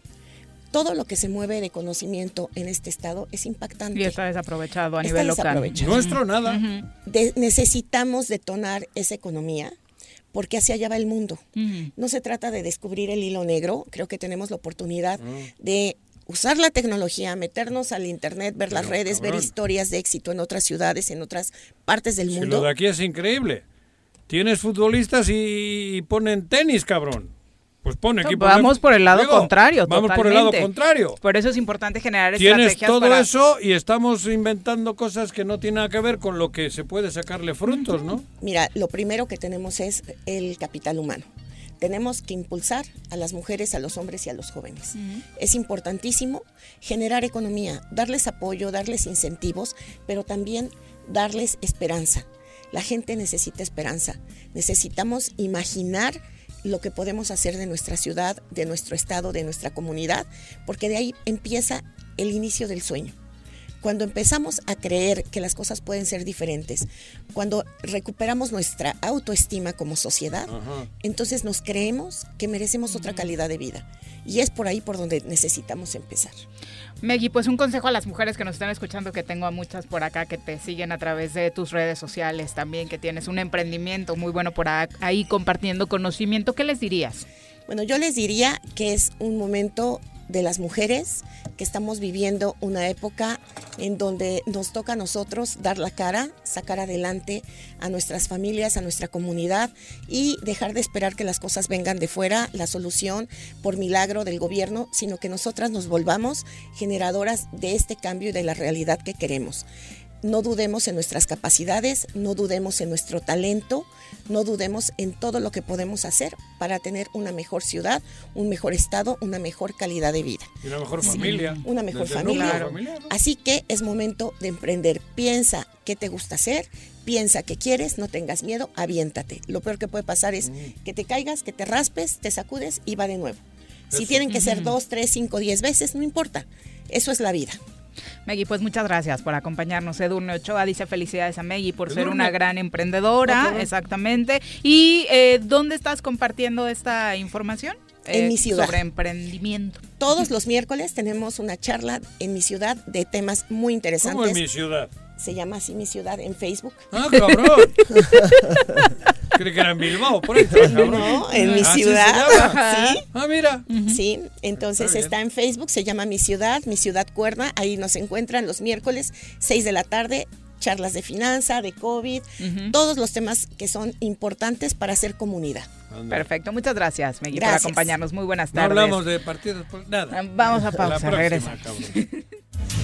Todo lo que se mueve de conocimiento en este estado es impactante. Y está desaprovechado a Está nivel local. Nuestro nada. De- necesitamos detonar esa economía porque hacia allá va el mundo. No se trata de descubrir el hilo negro, creo que tenemos la oportunidad de usar la tecnología, meternos al internet, ver las redes, ver historias de éxito en otras ciudades, en otras partes del Si lo mundo. de aquí es increíble. Tienes futbolistas y ponen tenis, cabrón. Pues pone equipo. Vamos por el lado Digo, contrario. Vamos por el lado contrario. Por eso es importante generar Tienes estrategias todo para- eso y estamos inventando cosas que no tienen nada que ver con lo que se puede sacarle frutos, ¿no? Mira, lo primero que tenemos es el capital humano. Tenemos que impulsar a las mujeres, a los hombres y a los jóvenes. Es importantísimo generar economía, darles apoyo, darles incentivos, pero también darles esperanza. La gente necesita esperanza. Necesitamos imaginar lo que podemos hacer de nuestra ciudad, de nuestro estado, de nuestra comunidad, porque de ahí empieza el inicio del sueño. Cuando empezamos a creer que las cosas pueden ser diferentes, cuando recuperamos nuestra autoestima como sociedad, entonces nos creemos que merecemos otra calidad de vida. Y es por ahí por donde necesitamos empezar. Meggy, pues un consejo a las mujeres que nos están escuchando, que tengo a muchas por acá que te siguen a través de tus redes sociales también, que tienes un emprendimiento muy bueno por ahí compartiendo conocimiento. ¿Qué les dirías? Bueno, yo les diría que es un momento de las mujeres, que estamos viviendo una época en donde nos toca a nosotros dar la cara, sacar adelante a nuestras familias, a nuestra comunidad y dejar de esperar que las cosas vengan de fuera, la solución por milagro del gobierno, sino que nosotras nos volvamos generadoras de este cambio y de la realidad que queremos. No dudemos en nuestras capacidades, no dudemos en nuestro talento, no dudemos en todo lo que podemos hacer para tener una mejor ciudad, un mejor estado, una mejor calidad de vida. Y una mejor Sí, familia. Una mejor familia. Así que es momento de emprender. Piensa qué te gusta hacer, piensa qué quieres, no tengas miedo, aviéntate. Lo peor que puede pasar es Mm. que te caigas, que te raspes, te sacudes y va de nuevo. Si tienen que ser dos, tres, cinco, diez veces, no importa. Eso es la vida. Meggy, pues muchas gracias por acompañarnos. Edurne Ochoa dice felicidades a Meggy por ser una gran emprendedora, exactamente. ¿Y eh, dónde estás compartiendo esta información? En Eh, mi ciudad. Sobre emprendimiento. Todos los miércoles tenemos una charla en mi ciudad de temas muy interesantes. ¿Cómo en mi ciudad? Se llama así mi ciudad en Facebook. Ah, cabrón. Creí que era en Bilbao, por ahí, cabrón. No, en mi ciudad. Sí. Ah, mira. Sí, entonces Está está en Facebook, se llama Mi Ciudad, Mi Ciudad Cuerna. Ahí nos encuentran los miércoles, 6 de la tarde, charlas de finanza, de COVID, todos los temas que son importantes para hacer comunidad. Perfecto, muchas gracias, Meggy, por acompañarnos. Muy buenas No tardes. hablamos de partidos, por nada. Vamos a pausa, próxima, regresa. cabrón.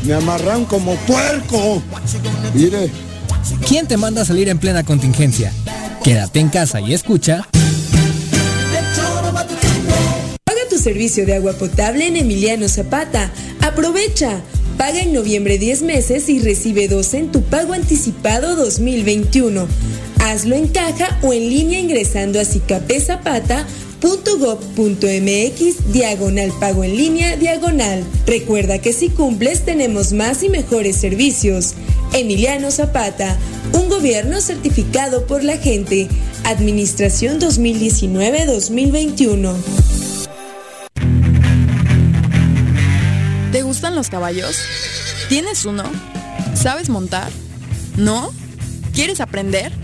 Me amarran como puerco. Mire. ¿Quién te manda a salir en plena contingencia? Quédate en casa y escucha. Paga tu servicio de agua potable en Emiliano Zapata. Aprovecha. Paga en noviembre 10 meses y recibe 12 en tu pago anticipado 2021. Hazlo en caja o en línea ingresando a cicapezapata.gov.mx diagonal pago en línea diagonal. Recuerda que si cumples tenemos más y mejores servicios. Emiliano Zapata, un gobierno certificado por la gente. Administración 2019-2021. ¿Te gustan los caballos? ¿Tienes uno? ¿Sabes montar? ¿No? ¿Quieres aprender?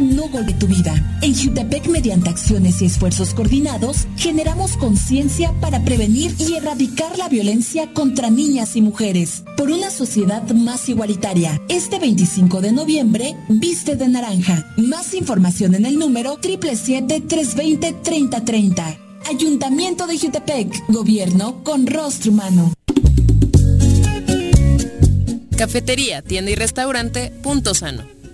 No golpe tu vida. En Jutepec, mediante acciones y esfuerzos coordinados, generamos conciencia para prevenir y erradicar la violencia contra niñas y mujeres. Por una sociedad más igualitaria. Este 25 de noviembre, viste de naranja. Más información en el número 777-320-3030. Ayuntamiento de Jutepec. Gobierno con rostro humano. Cafetería, tienda y restaurante Punto Sano.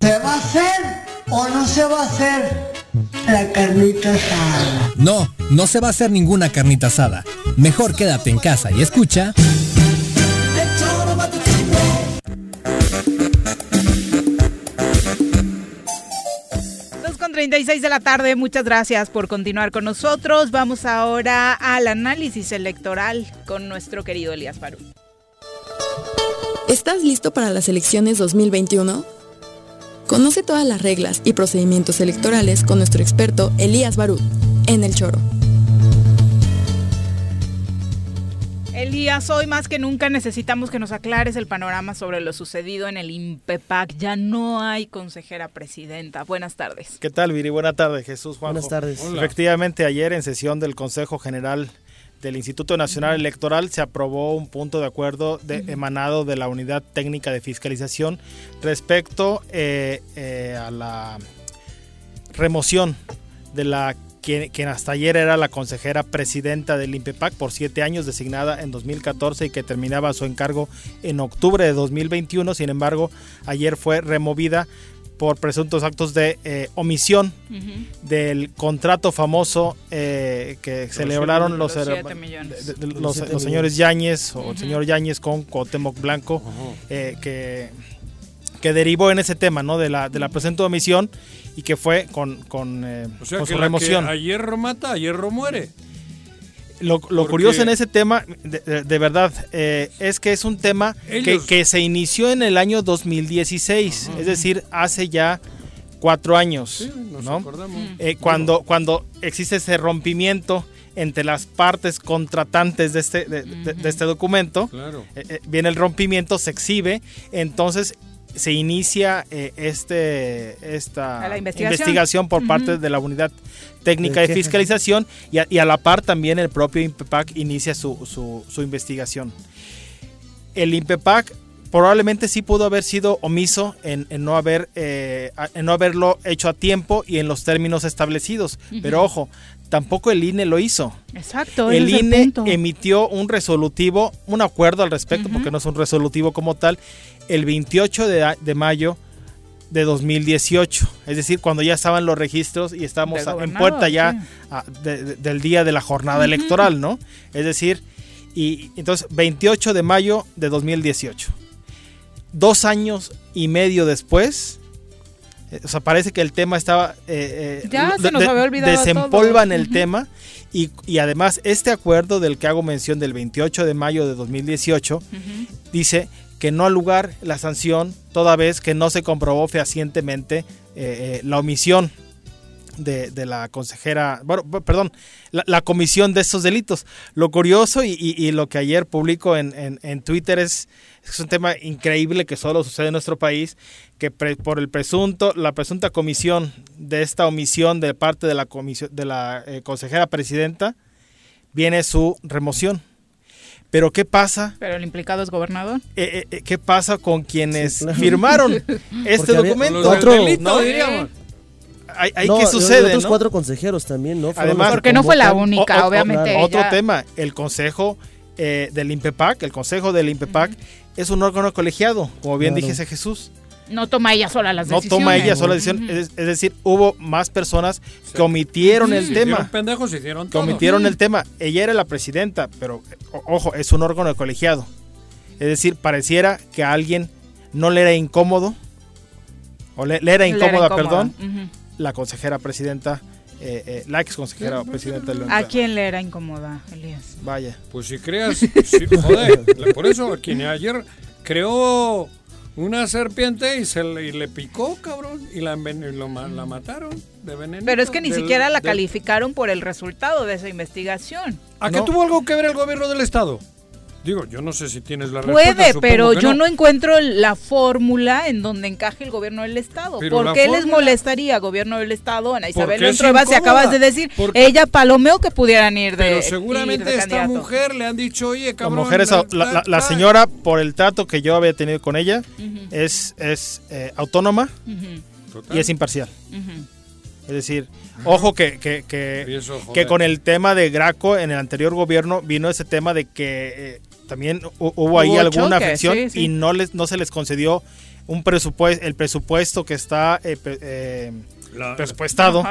¿Se va a hacer o no se va a hacer la carnita asada? No, no se va a hacer ninguna carnita asada. Mejor quédate en casa y escucha. Dos con 36 de la tarde, muchas gracias por continuar con nosotros. Vamos ahora al análisis electoral con nuestro querido Elías Barú. ¿Estás listo para las elecciones 2021? Conoce todas las reglas y procedimientos electorales con nuestro experto Elías Barú en El Choro. Elías, hoy más que nunca necesitamos que nos aclares el panorama sobre lo sucedido en el INPEPAC. Ya no hay consejera presidenta. Buenas tardes. ¿Qué tal, Viri? Buenas tardes, Jesús Juanjo. Buenas tardes. Hola. Efectivamente, ayer en sesión del Consejo General del Instituto Nacional Electoral se aprobó un punto de acuerdo de- emanado de la Unidad Técnica de Fiscalización respecto eh, eh, a la remoción de la quien, quien hasta ayer era la consejera presidenta del INPEPAC por siete años, designada en 2014 y que terminaba su encargo en octubre de 2021. Sin embargo, ayer fue removida por presuntos actos de eh, omisión del contrato famoso eh, que celebraron los, Los de- de- Los los, siete los señores Yáñez o el señor Yáñez con Cuauhtémoc Blanco eh, que, que derivó en ese tema ¿no? de la de la presente omisión y que fue con, con, eh, O sea con que, su la que remoción. a hierro mata, a hierro muere. Lo, lo curioso en ese tema, de, de- de verdad, eh, es que es un tema que, Ellos- que se inició en el año 2016, es decir, hace ya cuatro años, nos ¿no? acordamos. Eh, cuando, cuando existe ese rompimiento entre las partes contratantes de este, de, de- de este documento, Claro. eh, eh, viene el rompimiento, se exhibe, entonces se inicia eh, este esta investigación. por parte de la unidad técnica de fiscalización y a, y a la par también el propio INPEPAC inicia su, su- su investigación. El INPEPAC probablemente sí pudo haber sido omiso en, en no haber eh, en no haberlo hecho a tiempo y en los términos establecidos. Pero ojo, tampoco el INE lo hizo. Exacto. El INE punto. emitió un resolutivo, un acuerdo al respecto, porque no es un resolutivo como tal, el 28 de, de mayo de 2018. Es decir, cuando ya estaban los registros y a- en puerta ya sí. a- de- de- del día de la jornada electoral, ¿no? Es decir, y entonces 28 de mayo de 2018. Dos años y medio después, o sea, parece que el tema estaba... eh, eh, Ya se nos había olvidado Desempolvan todo. el tema y, y además este acuerdo del que hago mención del 28 de mayo de 2018 dice que no al lugar la sanción toda vez que no se comprobó fehacientemente eh, eh, la omisión de, de la consejera, bueno, perdón, la, la comisión de estos delitos. Lo curioso y, y- y lo que ayer publico en, en- en Twitter es, es un tema increíble que solo sucede en nuestro país, que pre- por el presunto, la presunta comisión de esta omisión de parte de la comisión de la eh, consejera presidenta, viene su remoción. Pero ¿qué pasa? Pero el implicado es gobernador. Eh, eh, ¿Qué pasa con quienes Sí, claro. firmaron este Porque documento? otro- delito, ¿No? diríamos. Ahí, ahí No, ¿qué y sucede? Otros no? cuatro consejeros también, ¿no? Fueron Además, los que Porque no fue la única, O- o- obviamente. Otro tema, el consejo eh, del INPEPAC, el consejo del INPEPAC es un órgano colegiado, como bien Claro. dijese Jesús. No toma ella sola las No decisiones. toma ella sola decisión, es, es decir, hubo más personas que omitieron el Se tema. hicieron pendejos, se hicieron que todo. omitieron el tema. Ella era la presidenta, pero ojo, es un órgano colegiado. Es decir, pareciera que a alguien no le era incómodo, o le, le era Le era incómoda, perdón, la consejera presidenta, eh, eh, la ex consejera presidenta del ¿A quién le era incómoda, Elías? Vaya. Pues si creas, sí, joder, por eso quien ayer creó una serpiente y se le, y le picó, cabrón, y la, y lo la mataron de veneno. Pero es que ni siquiera la calificaron por el resultado de esa investigación. ¿A qué tuvo algo que ver el gobierno del estado? Digo, yo no sé si tienes la respuesta. Puede, supongo pero yo no encuentro la fórmula en donde encaje el gobierno del Estado. Pero ¿Por la qué les molestaría gobierno del Estado, Ana Isabel Trueba, si acabas de decir, Porque- ella palomeó que pudieran ir de Pero seguramente de esta candidato. mujer le han dicho, oye, La cabrón. mujer es- la, la- la señora, por el trato que yo había tenido con ella, es, es eh, autónoma y es imparcial. Es decir, ojo que, que, eso, que con el tema de Graco en el anterior gobierno vino ese tema de que eh, también hu- hubo ahí Hubo alguna choque, afección sí, sí. y no les no se les concedió un presupuesto el presupuesto que está eh, eh, La- presupuestado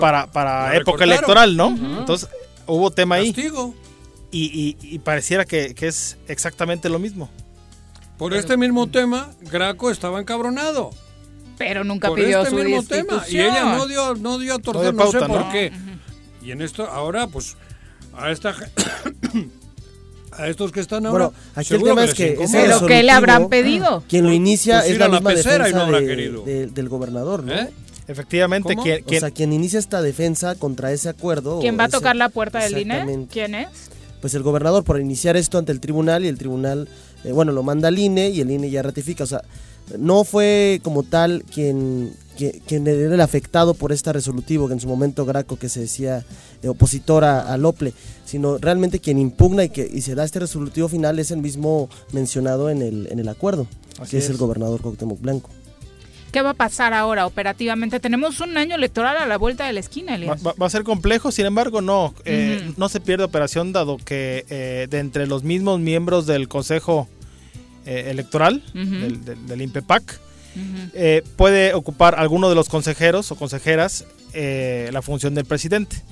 para, para La época electoral, ¿no? Entonces hubo tema ahí Castigo. y, y- y pareciera que, que es exactamente lo mismo. Por este mismo tema, Graco estaba encabronado. Pero nunca por pidió este su mismo tema. Y ella no dio, no dio a torcer, No no, sé por ¿no? qué. Y en esto, ahora, pues, a esta a estos que están ahora. Bueno, aquí el tema que es que. ¿Pero qué le habrán pedido? Quien lo inicia Pues es la la misma pecera y defensa no de- del gobernador, ¿no? ¿Eh? Efectivamente, ¿Cómo? quien, O sea, quien inicia esta defensa contra ese acuerdo. ¿Quién va a ese- tocar la puerta del INE? ¿Quién es? Pues el gobernador por iniciar esto ante el tribunal y el tribunal, eh, bueno, lo manda al INE y el INE ya ratifica. O sea, no fue como tal quien, quien, quien era el afectado por esta resolutivo, que en su momento Graco, que se decía eh, opositora al OPLE, sino realmente quien impugna y, que, y se da este resolutivo final es el mismo mencionado en el, en el acuerdo, Así que es. es. el gobernador Cuauhtémoc Blanco. ¿Qué va a pasar ahora operativamente? Tenemos un año electoral a la vuelta de la esquina, Va, Elias. va- va a ser complejo, sin embargo, no. eh. No se pierde operación, dado que eh, de entre los mismos miembros del Consejo eh, Electoral, del, del, del INPEPAC, Eh, puede ocupar alguno de los consejeros o consejeras eh, la función del presidente.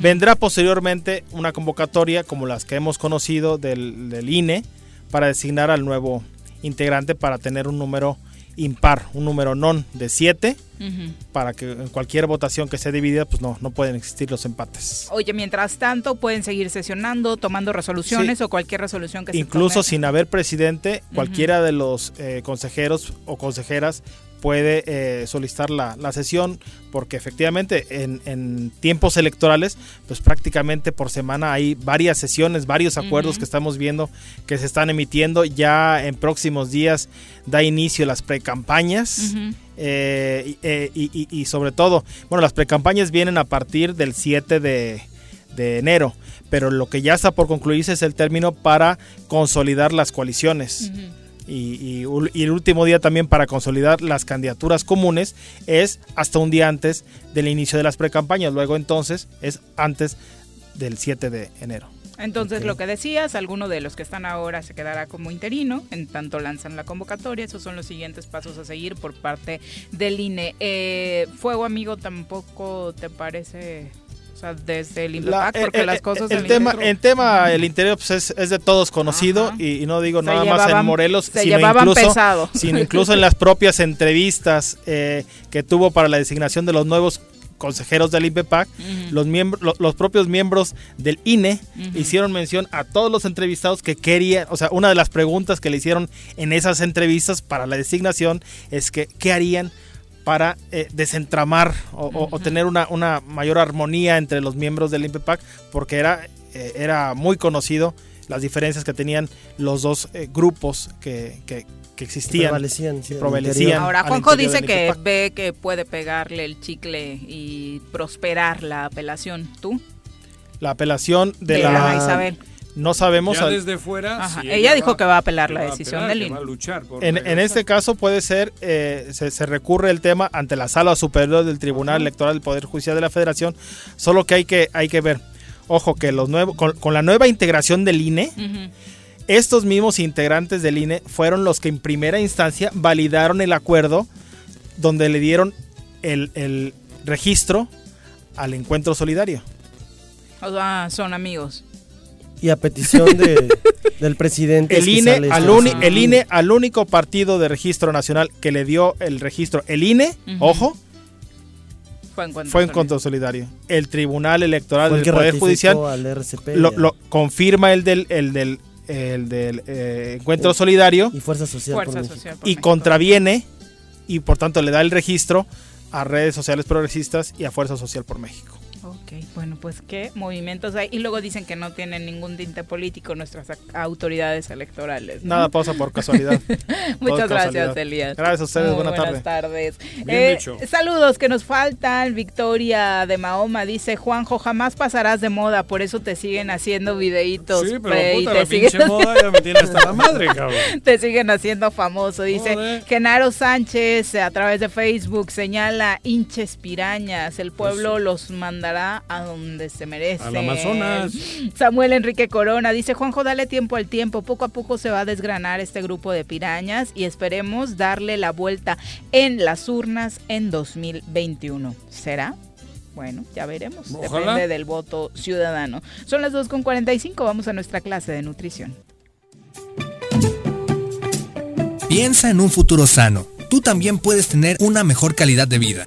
Vendrá posteriormente una convocatoria como las que hemos conocido del, del INE para designar al nuevo integrante para tener un número impar, un número non de 7 Ujú. para que en cualquier votación que esté dividida, pues no, no pueden existir los empates. Oye, mientras tanto, pueden seguir sesionando, tomando resoluciones o cualquier resolución que Incluso se sin haber presidente, cualquiera de los eh, consejeros o consejeras puede eh, solicitar la, la sesión, porque efectivamente en, en tiempos electorales, pues prácticamente por semana hay varias sesiones, varios acuerdos que estamos viendo que se están emitiendo. Ya en próximos días da inicio las precampañas. Eh, y, eh, y- y- y sobre todo, bueno, las precampañas vienen a partir del 7 de, de enero, pero lo que ya está por concluirse es el término para consolidar las coaliciones. Y, y el último día también para consolidar las candidaturas comunes es hasta un día antes del inicio de las precampañas. Luego entonces es antes del 7 de enero. Entonces, lo que decías, alguno de los que están ahora se quedará como interino, en tanto lanzan la convocatoria. Esos son los siguientes pasos a seguir por parte del INE. Eh, Fuego Amigo tampoco te parece, sea, desde el La- INPEPAC, porque eh, las eh, cosas el del tema, interior- el tema, el interior pues es, es de todos conocido y, y no digo Se nada más en Morelos, se sino incluso, pesado. sino incluso en las propias entrevistas eh, que tuvo para la designación de los nuevos consejeros del INPEPAC, Ujú. los, miembros, lo- los propios miembros del INE hicieron mención a todos los entrevistados que querían, o sea, una de las preguntas que le hicieron en esas entrevistas para la designación es que qué harían para eh, desentramar o, tener una, una mayor armonía entre los miembros del INPEPAC, porque era, eh, era muy conocido las diferencias que tenían los dos eh, grupos que, que- que existían. prevalecían, sí, prevalecían. Ahora, Juanjo dice que ve que puede pegarle el chicle y prosperar la apelación. ¿Tú? La apelación de, De la... la Isabel. No sabemos. Ya al- desde fuera. Ajá, sí, ella dijo va- que va a apelar la decisión del INE. En, este caso puede ser, eh, se, se recurre el tema ante la sala superior del Tribunal Electoral del Poder Judicial de la Federación, solo que hay que, hay que ver, ojo, que los nuevos, con, con la nueva integración del INE, estos mismos integrantes del INE fueron los que en primera instancia validaron el acuerdo donde le dieron el, el registro al encuentro solidario. O sea, son amigos. Y a petición de, del presidente. es El INE, al esto. uni- el INE al único partido de registro nacional que le dio el registro, el INE, ojo, Fue en fue encuentro solidario. El Tribunal Electoral Fue el del Poder Judicial al RCP lo, lo confirma el del, el del, el del eh, encuentro solidario y Fuerza Social por Fuerza México. Social por y México. contraviene y por tanto le da el registro a redes sociales progresistas y a Fuerza Social por México. Ok. Bueno, pues qué movimientos hay. Y luego dicen que no tienen ningún tinte político nuestras autoridades electorales. ¿no? Nada pasa por casualidad. Muchas Por gracias, casualidad. Elías. Gracias a ustedes, buena buenas tarde. tardes. Bien Eh, dicho. Saludos que nos faltan. Victoria de Mahoma dice, Juanjo, jamás pasarás de moda, por eso te siguen haciendo videitos. Sí, pero y puta, te la siguen pinche moda ya me tiene hasta la madre, cabrón. te siguen haciendo famoso. Dice Joder. Genaro Sánchez a través de Facebook señala hinches pirañas. El pueblo los mandará a donde se merecen. Al Amazonas. Samuel Enrique Corona dice Juanjo, dale tiempo al tiempo. Poco a poco se va a desgranar este grupo de pirañas y esperemos darle la vuelta en las urnas en 2021. ¿Será? Bueno, ya veremos. Ojalá. Depende del voto ciudadano. Son las 2.45. Vamos a nuestra clase de nutrición. Piensa en un futuro sano. Tú también puedes tener una mejor calidad de vida.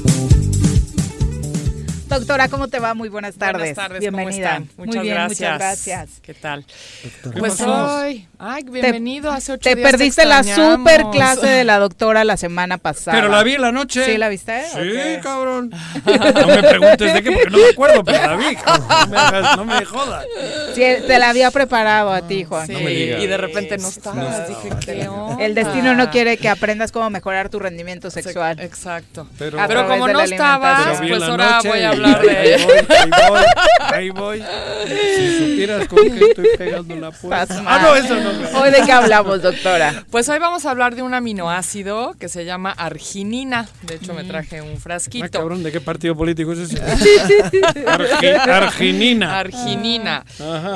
Doctora, ¿cómo te va? Muy buenas tardes. Buenas tardes, ¿cómo Bienvenida. están? Muy Muchas bien, gracias. muchas gracias. ¿Qué tal? ¿Qué Pues hoy, ay, bienvenido. Hace ocho Te días perdiste la super clase de la doctora la semana pasada. Pero la vi en la noche. ¿Sí la viste? Sí, cabrón. No me preguntes de qué, porque no me acuerdo, pero la vi. cabrón. No me, hagas- no me jodas. Sí, te la había preparado a ti, Juan. Sí, No me digas. y de repente no estabas. Dije, ¿qué onda? El destino no quiere que aprendas cómo mejorar tu rendimiento sexual. Exacto. Pero, como no estabas, pues la ahora noche voy a hablar ahí de voy, ahí voy, ahí voy. Si supieras con qué estoy pegando la puerta. Ah, no, eso no. Hoy de qué hablamos, doctora. Pues hoy vamos a hablar de un aminoácido que se llama arginina. De hecho, Mm. me traje un Ah, frasquito. cabrón, ¿de qué partido político es ese? Argi- arginina. Arginina.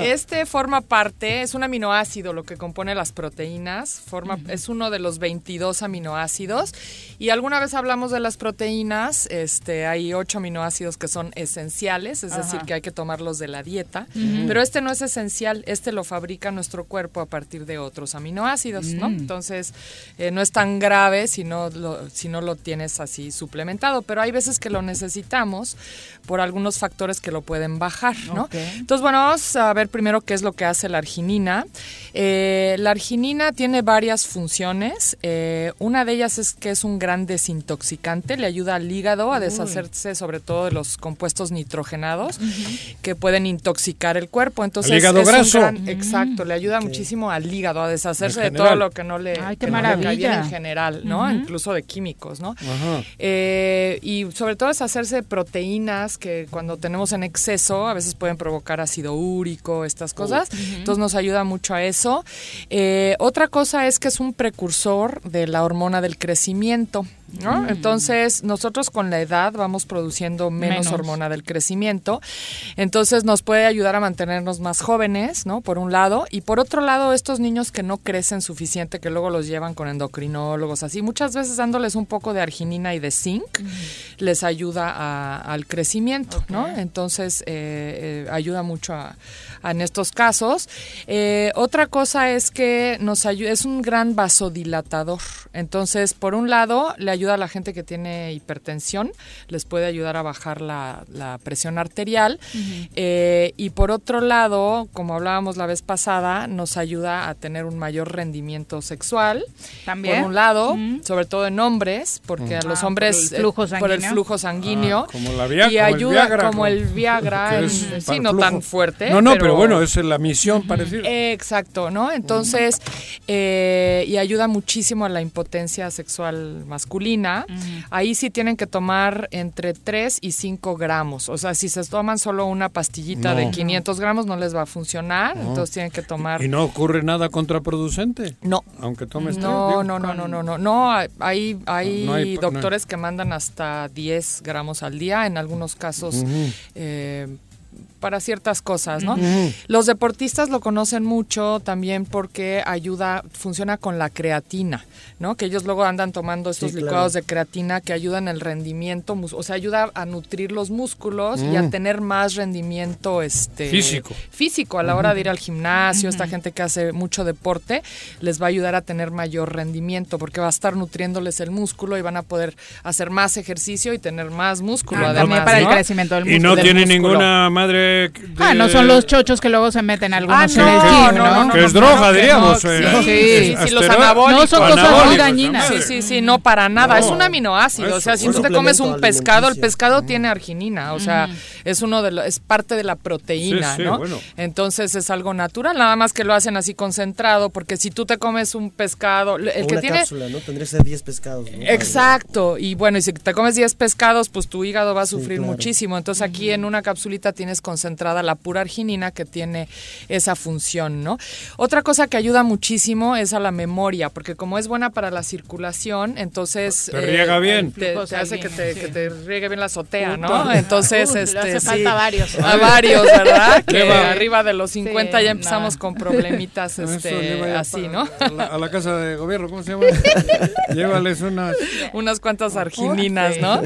Este forma parte, es un aminoácido lo que compone las proteínas, forma, es uno de los 22 aminoácidos. Y alguna vez hablamos de las proteínas, este, hay ocho aminoácidos que son esenciales, es Ajá. decir, que hay que tomarlos de la dieta. Pero este no es esencial, este lo fabrica nuestro cuerpo a partir de otros aminoácidos, ¿no? Mm. Entonces, eh, no es tan grave si no, lo, si no lo tienes así suplementado, pero hay veces que lo necesitamos por algunos factores que lo pueden bajar, ¿no? Entonces, bueno, vamos a ver primero qué es lo que hace la arginina. Eh, la arginina tiene varias funciones. Eh, una de ellas es que es un gran desintoxicante, le ayuda al hígado a deshacerse sobre todo de los compuestos nitrogenados que pueden intoxicar el cuerpo. Entonces, Al hígado es un graso. gran- Mm. exacto, le ayuda muchísimo al hígado a deshacerse de todo lo que no le, Ay, qué que no le cae bien maravilla. en general, ¿no? Incluso de químicos, ¿no? Ajá. Eh, y sobre todo es hacerse de proteínas que cuando tenemos en exceso a veces pueden provocar ácido úrico, estas cosas. Entonces nos ayuda mucho a eso. Eh, otra cosa es que es un precursor de la hormona del crecimiento. ¿No? Mm. Entonces nosotros con la edad vamos produciendo menos, Menos. hormona del crecimiento. Entonces nos puede ayudar a mantenernos más jóvenes, ¿no? Por un lado. Y por otro lado, estos niños que no crecen suficiente, que luego los llevan con endocrinólogos, así, muchas veces dándoles un poco de arginina y de zinc, les ayuda a- al crecimiento, ¿no? Entonces eh, eh, ayuda mucho a, a- en estos casos. Eh, otra cosa es que nos ayuda, es un gran vasodilatador. Entonces, por un lado, le ayuda a la gente que tiene hipertensión, les puede ayudar a bajar la, la presión arterial. Eh, y por otro lado, como hablábamos la vez pasada, nos ayuda a tener un mayor rendimiento sexual. También. Por un lado, sobre todo en hombres, porque a los Ah, por hombres el flujo eh, por el flujo sanguíneo Ah, como la via- y como el ayuda Viagra, como el Viagra, en- es sí, no flujo. tan fuerte. No, no, pero, bueno, esa es la misión parecida. Eh, Exacto, ¿no? Entonces, eh, y ayuda muchísimo a la impotencia sexual masculina. Ahí sí tienen que tomar entre 3 y 5 gramos. O sea, si se toman solo una pastillita No. de 500 gramos, no les va a funcionar. No. Entonces tienen que tomar. ¿Y no ocurre nada contraproducente? No. Aunque tomes tres, No, digo. no, no, no, no, no, no, hay, hay, hay No hay- no hay- doctores que mandan hasta 10 gramos al día, en algunos casos eh, para ciertas cosas, ¿no? Los deportistas lo conocen mucho también porque ayuda, funciona con la creatina, ¿no? Que ellos luego andan tomando estos Sí, claro. licuados de creatina que ayudan el rendimiento, o sea, ayuda a nutrir los músculos y a Mm. tener más rendimiento este Físico. físico a la hora de ir al gimnasio, esta gente que hace mucho deporte les va a ayudar a tener mayor rendimiento porque va a estar nutriéndoles el músculo y van a poder hacer más ejercicio y tener más músculo Ah, además, también para el crecimiento del Y no tiene músculo. ninguna madre. De- Ah, no son los chochos que luego se meten algunos Ah, en el no, gym, no, ¿no? no, que es droga, diríamos. no, eh, sí, sí, sí, sí, los anabólicos. No son cosas muy dañinas. Sí, sí, sí, no para nada. Es un No. aminoácido. o sea, si tú te comes un pescado, el pescado tiene arginina. O sea, es uno de los, es parte de la proteína, Sí, sí, ¿no? bueno. Entonces es algo natural, nada más que lo hacen así concentrado, porque si tú te comes un pescado, el O que una tiene cápsula, ¿no? Tendría que ser 10 pescados. ¿no? Exacto, y bueno, y si te comes 10 pescados, pues tu hígado va a sufrir muchísimo. Entonces aquí en una capsulita tienes concentrada la pura arginina que tiene esa función, ¿no? Otra cosa que ayuda muchísimo es a la memoria, porque como es buena para la circulación, entonces... Te riega bien. Te, hace que te, que sí. te riegue bien la azotea, ¿no? Entonces, Uy, este... hace sí, falta varios. A varios, ¿verdad? Que arriba de los 50 Sí, ya empezamos no. con problemitas este, así, ¿no? A la, a la casa de gobierno, ¿cómo se llama? Llévales unas. unas cuantas argininas, ¿no?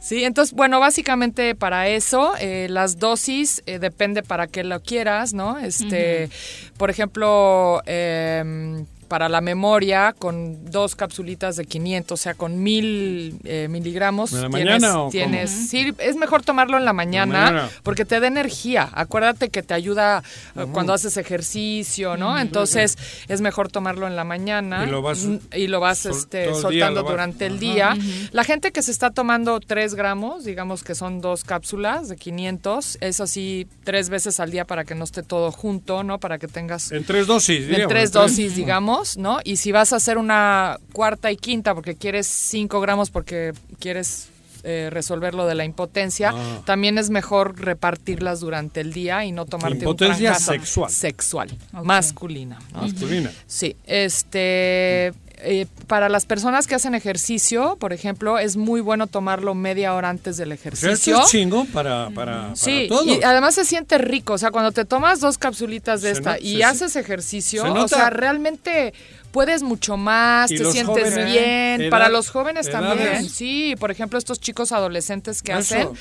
Sí, entonces, bueno, básicamente para eso, eh, las dosis eh, depende para qué lo quieras, ¿no? Este, por ejemplo, em, para la memoria, con dos capsulitas de 500, o sea, con mil eh, miligramos. ¿En la tienes- mañana o cómo? tienes, Sí, es mejor tomarlo en la mañana, mañana. porque te da energía. Acuérdate que te ayuda eh, cuando haces ejercicio, ¿no? Entonces, es mejor tomarlo en la mañana Y lo vas- mm, y lo vas sol- este, día soltando lo vas- durante el día. La gente que se está tomando 3 gramos, digamos que son dos cápsulas de 500, es así tres veces al día para que no esté todo junto, ¿no? Para que tengas En tres dosis, tres en tres. dosis, digamos, ¿no? Y si vas a hacer una cuarta y quinta porque quieres 5 gramos porque quieres eh, resolver lo de la impotencia, Ah. también es mejor repartirlas durante el día y no tomarte Impotencia un sexual. Sexual, Ok. masculina. ¿no? Masculina. Sí, este... eh, para las personas que hacen ejercicio, por ejemplo, es muy bueno tomarlo media hora antes del sea, ejercicio. es chingón para, para, Sí, para todos. y además se siente rico, o sea, cuando te tomas dos capsulitas de Se esta no- y se- haces ejercicio, se o sea, realmente puedes mucho más, te sientes jóvenes, bien. edad- Para los jóvenes edades. también, sí, por ejemplo, estos chicos adolescentes que Eso,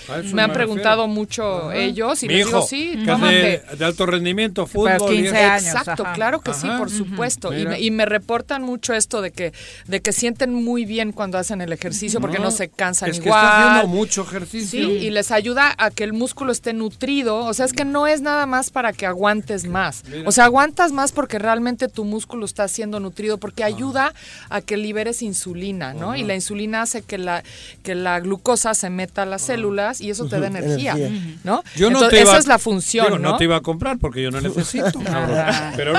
hacen, me han me preguntado mucho Ajá. ellos y Mi les digo, hijo, sí, que tómate. de alto rendimiento, fútbol. y 15 eso. años. Exacto, ajá. claro que sí, Ajá. por supuesto. Y me, y me reportan mucho esto de que, de que sienten muy bien cuando hacen el ejercicio porque no, se cansan es que igual. está haciendo mucho ejercicio. Sí, y les ayuda a que el músculo esté nutrido. O sea, es que no es nada más para que aguantes más. Mira. O sea, aguantas más porque realmente tu músculo está siendo nutrido, porque ayuda a que liberes insulina, ¿no? Y la insulina hace que la, que la glucosa se meta a las células y eso te da energía, Energía. ¿no? Yo no Entonces, te iba, esa es la función, digo, ¿no? te iba a comprar porque yo no necesito.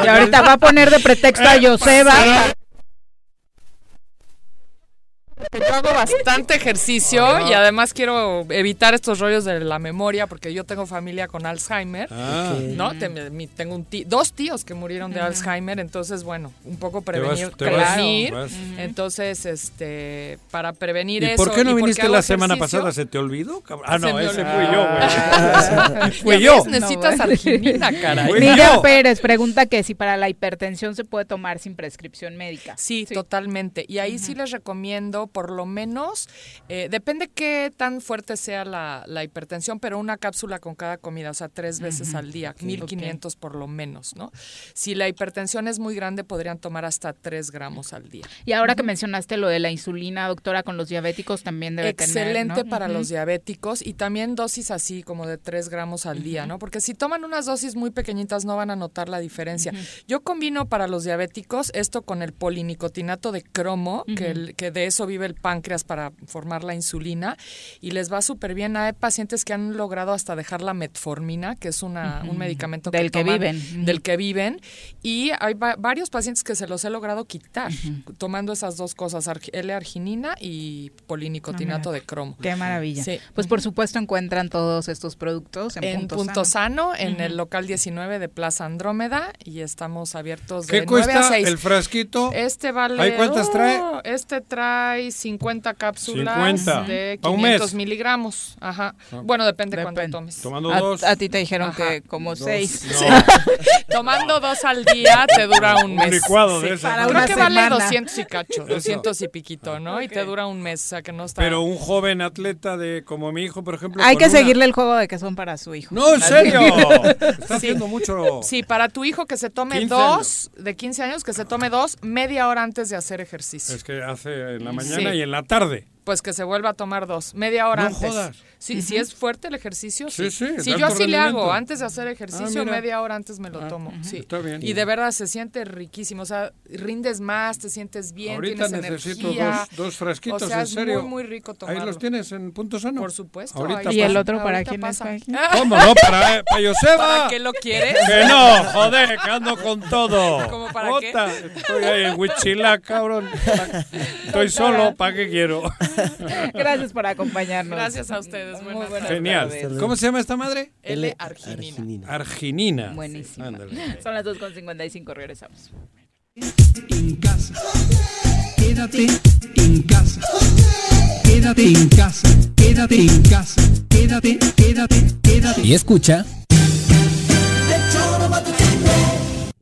Y ahorita va a poner de pretexto a Joseba. Yo hago bastante ejercicio y además quiero evitar estos rollos de la memoria porque yo tengo familia con Alzheimer, Ah. ¿no? Te- mi- tengo un tí- dos tíos que murieron de Alzheimer, entonces bueno, un poco Te vas- prevenir, te vas- prevenir. vas. entonces este para prevenir ¿Y eso por qué no viniste la semana pasada? ¿Se te olvidó? Ah, no, ese olvidó. fui yo, güey. Fui yo. ves, necesitas No, arginina, caray. Miguel. Pérez pregunta que si para la hipertensión se puede tomar sin prescripción médica. Sí, totalmente. Y ahí sí les recomiendo, por lo menos, eh, depende qué tan fuerte sea la, la hipertensión, pero una cápsula con cada comida, o sea, tres veces al día, 1500 por lo menos, ¿no? Si la hipertensión es muy grande, podrían tomar hasta 3 gramos al día. Y ahora que mencionaste lo de la insulina, doctora, con los diabéticos también debe tener. Excelente ¿no? para los diabéticos y también dosis así como de 3 gramos al día, ¿no? Porque si toman unas dosis muy pequeñitas no van a notar la diferencia. Yo combino para los diabéticos esto con el polinicotinato de cromo, que, el- que de eso vive el páncreas para formar la insulina y les va súper bien. Hay pacientes que han logrado hasta dejar la metformina, que es una, un medicamento Del que toman- viven. Del que viven y hay va- varios pacientes que se los he logrado quitar tomando esas dos cosas, argi- L-arginina y polinicotinato Ah, de cromo. Qué maravilla. Sí. Pues por supuesto encuentran todos estos productos en, En Punto, Sano, en el local 19 de Plaza Andrómeda y estamos abiertos de ¿Qué 9 a cuesta 6. el frasquito? Este vale. ¿Ahí cuántas trae? oh, Este trae 50 cápsulas 50. de Pa' un 500 mes. miligramos. Ajá. Ah. Bueno, depende Depende. cuánto tomes. Tomando A, dos. a ti te dijeron Ajá. que como seis. No. Sí. Tomando dos al día te dura un Un mes. licuado de ese, Para ¿no? Creo que vale semana. 200 y cacho, 200 y piquito, ¿no? Y te dura un mes, o sea que no está. Pero un joven atleta de como mi hijo, por ejemplo. Hay que una- seguirle el juego de que son para su hijo. No, en serio. Está Sí. haciendo mucho. Sí, para tu hijo que se tome 15 dos, de 15 años, que se tome dos media hora antes de hacer ejercicio. Es que hace en la mañana Sí. y en la tarde. Pues que se vuelva a tomar dos, media hora No antes. jodas. Sí, si es fuerte el ejercicio, sí. Sí, sí, yo así le hago, antes de hacer ejercicio, Ah, media hora antes me lo tomo. Sí. está bien. Y de verdad se siente riquísimo, o sea, rindes más, te sientes bien, Ahorita tienes necesito energía. dos, dos frasquitos, o sea, en es serio. muy, muy rico Ahí tomarlo. los tienes en punto sano. Por supuesto. Ahorita ahí ¿Y el pasa. otro para quién es? ¿Cómo no? Para, para Joseba. ¿Para qué lo quieres? Que no, joder, que ando con todo. ¿Cómo para qué? Ota, Estoy ahí en Huichila, cabrón. Estoy solo, ¿para qué quiero? Gracias por acompañarnos. Gracias a ustedes. Buenas tardes. Genial. ¿Cómo se llama esta madre? L-arginina. Arginina. Buenísima. Ándale. Son las 2.55, regresamos. En casa. Quédate en casa. Quédate en casa. Quédate en casa. Quédate, quédate, quédate. Y escucha.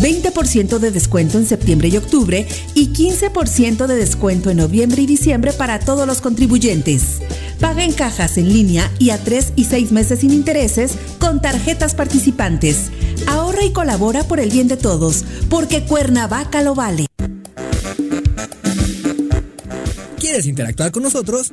20% de descuento en septiembre y octubre y 15% de descuento en noviembre y diciembre para todos los contribuyentes. Paga en cajas en línea y a 3 y 6 meses sin intereses con tarjetas participantes. Ahorra y colabora por el bien de todos, porque Cuernavaca lo vale. ¿Quieres interactuar con nosotros?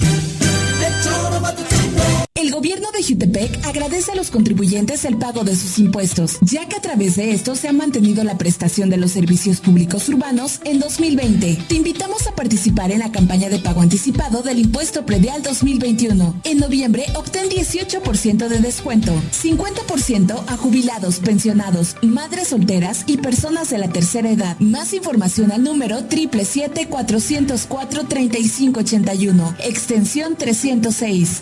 Gobierno de Jutepec agradece a los contribuyentes el pago de sus impuestos, ya que a través de esto se ha mantenido la prestación de los servicios públicos urbanos en 2020. Te invitamos a participar en la campaña de pago anticipado del impuesto predial 2021. En noviembre obtén 18% de descuento, 50% a jubilados, pensionados, madres solteras y personas de la tercera edad. Más información al número 777-404-3581, extensión 306.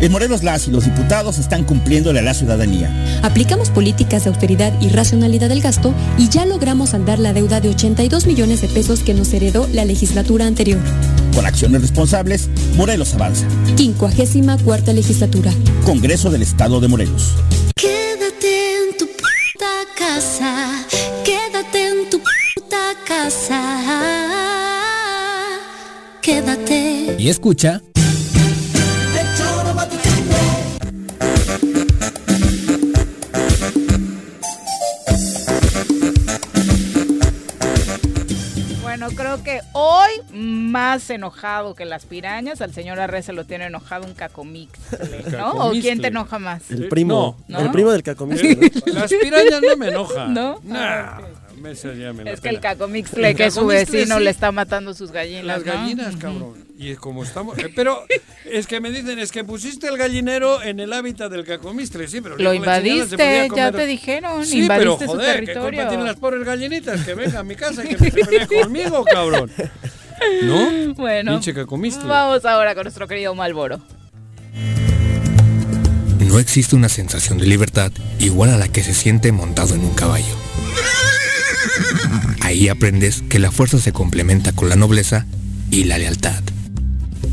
En Morelos las y los diputados están cumpliéndole a la ciudadanía. Aplicamos políticas de austeridad y racionalidad del gasto y ya logramos saldar la deuda de 82 millones de pesos que nos heredó la legislatura anterior. Con acciones responsables, Morelos avanza. 54 legislatura. Congreso del Estado de Morelos. Quédate en tu puta casa. Quédate en tu puta casa. Quédate. Y escucha. Creo que hoy más enojado que las pirañas, al señor Arre se lo tiene enojado un cacomix, ¿no? ¿O quién te enoja más? El primo, No. el primo del cacomixtle, ¿no? Las pirañas no me enojan. ¿No? Nah, esa ya me la Es que el El que su vecino sí. le está matando sus gallinas. Las ¿no? gallinas, cabrón. Y como estamos. eh, Pero es que me dicen, es que pusiste el gallinero en el hábitat del cacomistre, sí, pero. Lo la chingada, se podía invadiste, ya te dijeron, Sí, invadiste pero, su joder, ¿qué territorio. culpa tienen las pobres gallinitas? Que vengan a mi casa y que me peleen conmigo, cabrón. ¿No? Bueno, vamos ahora con nuestro querido Malboro. No existe una sensación de libertad igual a la que se siente montado en un caballo. Ahí aprendes que la fuerza se complementa con la nobleza y la lealtad.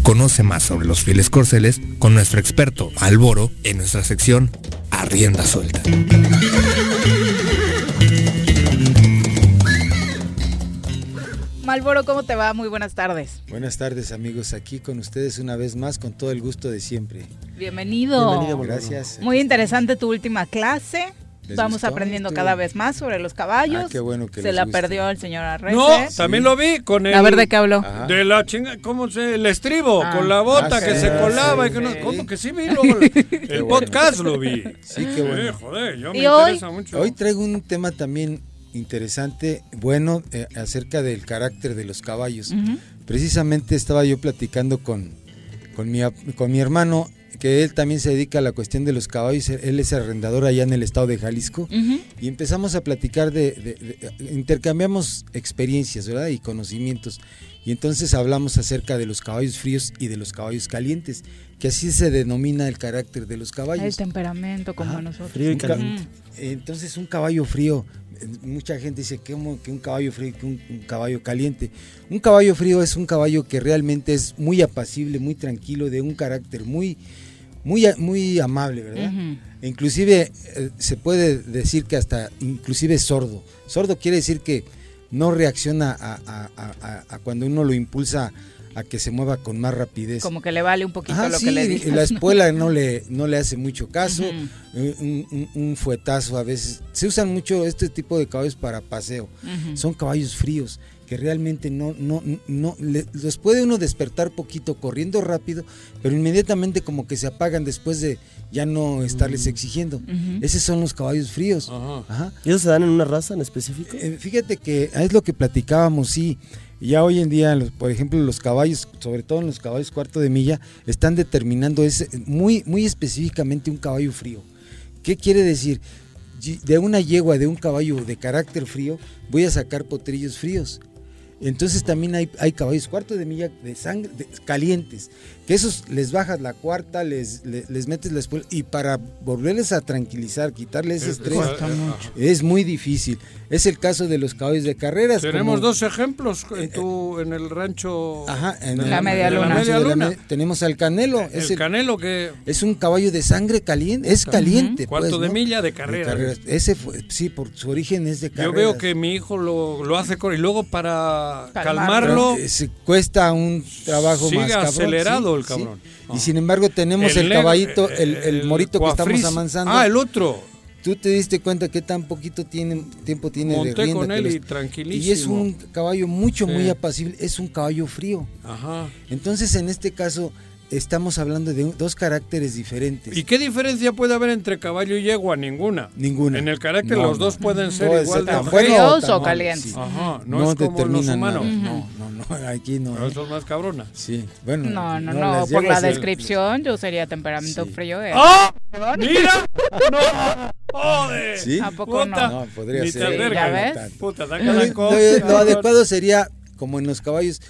Conoce más sobre los fieles corceles con nuestro experto Alboro en nuestra sección A Rienda Suelta. Malboro, ¿cómo te va? Muy buenas tardes. Buenas tardes amigos, aquí con ustedes una vez más con todo el gusto de siempre. Bienvenido. Gracias. Muy interesante tu última clase. ¿Les Vamos gustó? aprendiendo cada vez más sobre los caballos. Ah, qué bueno que Se les la guste. perdió el señor Arrece. No, también lo vi con el. A ver, ¿de qué habló? Ajá. De la chinga, ¿cómo se? El estribo, Ah. con la bota Ah, que sí, se colaba sí, y que no. sí. ¿Cómo que sí vi? luego el bueno. podcast lo vi. Sí, qué bueno. joder, yo me ¿Y hoy? interesa mucho. Hoy traigo un tema también interesante, bueno, eh, acerca del carácter de los caballos. Precisamente estaba yo platicando con, con, mi, con mi hermano, que él también se dedica a la cuestión de los caballos, él es arrendador allá en el estado de Jalisco, y empezamos a platicar de, de- de- intercambiamos experiencias, ¿verdad? Y conocimientos. Y entonces hablamos acerca de los caballos fríos y de los caballos calientes, que así se denomina el carácter de los caballos. El temperamento como nosotros. Frío y caliente. Entonces un caballo frío, mucha gente dice que, un- que un caballo frío, que un, un caballo caliente. Un caballo frío es un caballo que realmente es muy apacible, muy tranquilo, de un carácter muy, muy, muy amable, ¿verdad? E Inclusive eh, se puede decir que hasta inclusive sordo. Sordo quiere decir que no reacciona a, a- a- a- a cuando uno lo impulsa a que se mueva con más rapidez. Como que le vale un poquito Ajá, lo sí, que le dices. la espuela no le, no le hace mucho caso, un, un- un fuetazo a veces. Se usan mucho este tipo de caballos para paseo. Son caballos fríos que realmente no, no, no, le- los puede uno despertar poquito corriendo rápido, pero inmediatamente como que se apagan después de ya no estarles exigiendo. Ujú. Esos son los caballos fríos. Ajá. ¿Y esos se dan en una raza en específico? Eh, fíjate que es lo que platicábamos, sí. Ya hoy en día, los- por ejemplo, los caballos, sobre todo en los caballos cuarto de milla, están determinando ese, muy, muy específicamente un caballo frío. ¿Qué quiere decir? De una yegua, de un caballo de carácter frío, voy a sacar potrillos fríos. Entonces también hay, hay caballos. Cuarto de milla de sangre de- calientes, que esos les bajas la cuarta, les, le- les, metes la espuela y para volverles a tranquilizar, quitarles ese Es- estrés, es muy difícil. Es el caso de los caballos de carreras. Tenemos como- dos ejemplos en, tu, en el rancho. Ajá, en de el- La media luna. media la tenemos al Canelo, El es, el- canelo que. es un caballo de sangre caliente, es caliente. Cuarto pues, de ¿no? milla de carreras. Ese fue, sí, por su origen es de Yo carreras. veo que mi hijo lo, lo hace con, y luego para Calmarlo. calmarlo. Pero, eh, se cuesta un trabajo Sigue más cabrón. acelerado sí, el cabrón. sí. Ah. Y sin embargo tenemos el, caballito, eh, el, el morito que estamos amansando. Ah, el otro. Tú te diste cuenta que tan poquito tiene, tiempo tiene Monté de rienda. con él los- y tranquilísimo. Y es un caballo mucho, Sí. muy apacible. Es un caballo frío. Ajá. Entonces, en este caso, estamos hablando de un- dos caracteres diferentes. ¿Y qué diferencia puede haber entre caballo y yegua? Ninguna. Ninguna. En el carácter No, los no. dos pueden ser Puede igual de fríos. o calientes. sí. Ajá, no, es como los humanos. No, no, no, aquí no. Pero eso es más cabrona. Sí, bueno. No, no, no, no. Por la descripción, yo sería temperamento Sí. frío. eh. ¡Ah! ¡Mira! ¡No! ¡Joder! ¿Sí? ¿A poco Puta. no? No, podría Ni ser. ¿ya ves? Puta, saca la lo- coca, lo adecuado sería, como en los caballos,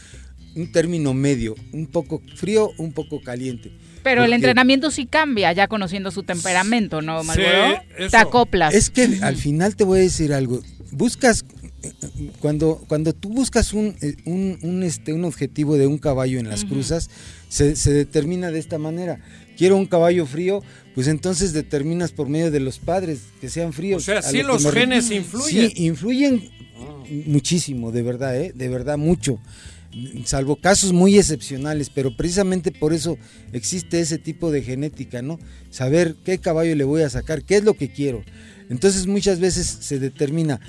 un término medio, un poco frío, un poco caliente. Pero el entrenamiento sí cambia, ya conociendo su temperamento, ¿no, Sí, Malboro? eso. Te acoplas. Es que al final te voy a decir algo. Buscas, cuando, cuando tú buscas un, eh, un, un, este, un objetivo de un caballo en las cruzas, se, se determina de esta manera. Quiero un caballo frío, pues entonces determinas por medio de los padres que sean fríos. O sea, sí lo los me genes influyen. Sí, influyen muchísimo, de verdad, ¿eh? de verdad mucho. Salvo casos muy excepcionales, pero precisamente por eso existe ese tipo de genética, ¿no? Saber qué caballo le voy a sacar, qué es lo que quiero. Entonces muchas veces se determina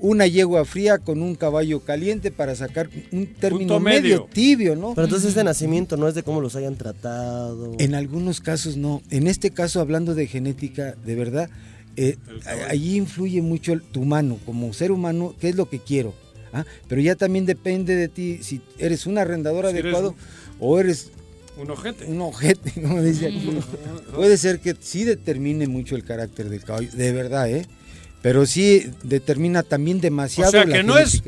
una yegua fría con un caballo caliente para sacar un término medio. medio. tibio, ¿no? Pero entonces es de nacimiento, no es de cómo los hayan tratado. En algunos casos no. En este caso, hablando de genética, de verdad, eh, allí influye mucho el- tu mano, como ser humano, qué es lo que quiero. ¿Ah? Pero ya también depende de ti si eres un arrendador Si eres adecuado o eres Un ojete. un ojete, como dice aquí. Puede ser que sí determine mucho el carácter del caballo, de verdad, ¿eh? Pero sí determina también demasiado O sea, la que no es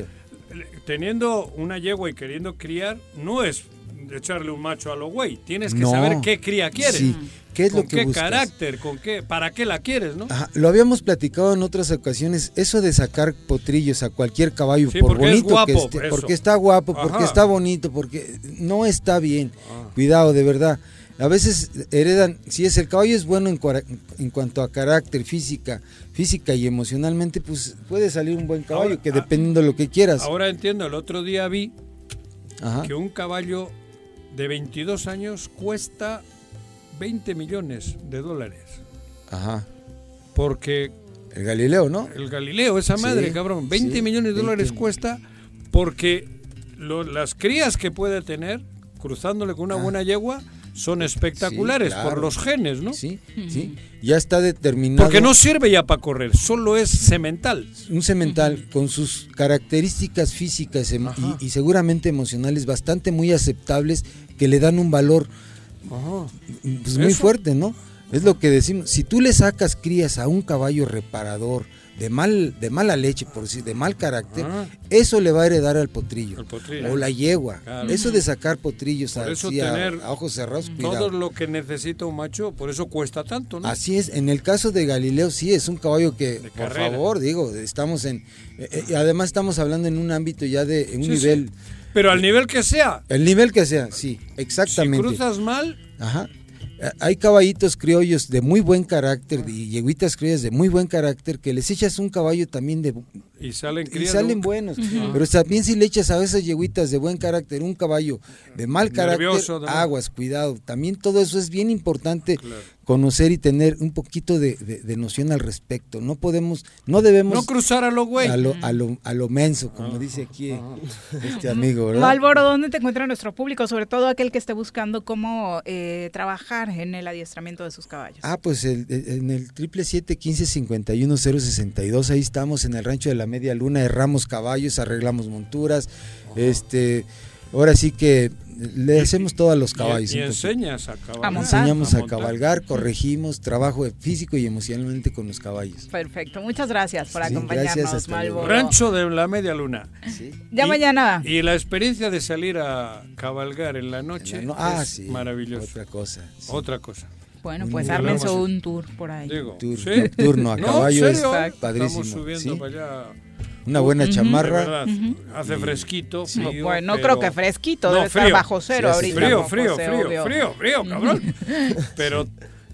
teniendo una yegua y queriendo criar, no es echarle un macho a lo güey. Tienes que No. saber qué cría quieres. Sí. ¿Qué es con lo que qué buscas? carácter, con qué, para qué la quieres, ¿no? Ajá, lo habíamos platicado en otras ocasiones, eso de sacar potrillos a cualquier caballo, Sí, por bonito que guapo, esté, eso. porque está guapo, porque está bonito, porque no está bien. Ah. Cuidado, de verdad. A veces heredan, si es el caballo es bueno en, cuanto a carácter, física, física y emocionalmente, pues puede salir un buen caballo, Ahora, que ah, dependiendo de lo que quieras. Ahora entiendo, el otro día vi Ajá. que un caballo de 22 años cuesta 20 millones de dólares. Ajá. Porque El Galileo, ¿no? El Galileo, esa Sí, madre, cabrón. 20 sí, millones de 20 dólares cuesta porque lo- las crías que puede tener cruzándole con una buena yegua son espectaculares. Sí, claro. por los genes, ¿no? Sí, sí. Ya está determinado. Porque no sirve ya para correr, solo es cemental. un cemental con sus características físicas em- y, y seguramente emocionales bastante muy aceptables que le dan un valor pues, muy fuerte, ¿no? Es lo que decimos. Si tú le sacas crías a un caballo reparador de mal de mala leche, por decir, de mal carácter, Ah. eso le va a heredar al potrillo, potrillo. o la yegua. Claro. Eso de sacar potrillos Por eso así a- ojos cerrados, todo cuidado. lo que necesita un macho, por eso cuesta tanto, ¿no? Así es, en el caso de Galileo sí es un caballo que, por carrera. favor, digo, estamos en, eh, eh, además estamos hablando en un ámbito ya de en un Sí, nivel, sí. Pero al nivel que sea, el nivel que sea, sí, si exactamente. cruzas mal, Ajá. Eh, Hay caballitos criollos de muy buen carácter y yeguitas criollas de muy buen carácter que les echas un caballo también de y salen y crías. salen ¿no? buenos. Pero también si le echas a esas yeguitas de buen carácter un caballo de mal carácter, Nervioso, aguas, cuidado. También todo eso es bien importante conocer y tener un poquito de, de- de noción al respecto. No podemos, no debemos No cruzar a lo güey. a lo, a lo, a lo menso, como dice aquí este amigo, ¿verdad? Malboro, ¿dónde te encuentra nuestro público? Sobre todo aquel que esté buscando cómo eh, trabajar en el adiestramiento de sus caballos. Ah, pues el- el- en el triple siete quince cincuenta y uno cero sesenta y dos, ahí estamos en el rancho de la Media Luna, erramos caballos, arreglamos monturas, este, ahora sí que le hacemos todo a los caballos. Y, enseñas a cabalgar. Enseñamos a, cabalgar, corregimos, trabajo físico y emocionalmente con los caballos. Perfecto, muchas gracias por Sí, acompañarnos. Malboro. Rancho de la media luna. Ya Y- mañana. Y la experiencia de salir a cabalgar en la noche no- ah, es sí, maravilloso. Otra cosa. Otra cosa. Bueno, pues ármense un tour por ahí. Digo, Tour ¿sí? nocturno a No, caballo ¿en es padrísimo. Estamos subiendo ¿sí? para allá. Una buena Ujú. chamarra. De verdad, Ujú. Hace fresquito, frío. Bueno, no pero- creo que fresquito, debe estar frío. bajo cero Sí, ahorita, Frío, frío, frío, frío, frío, cabrón. Pero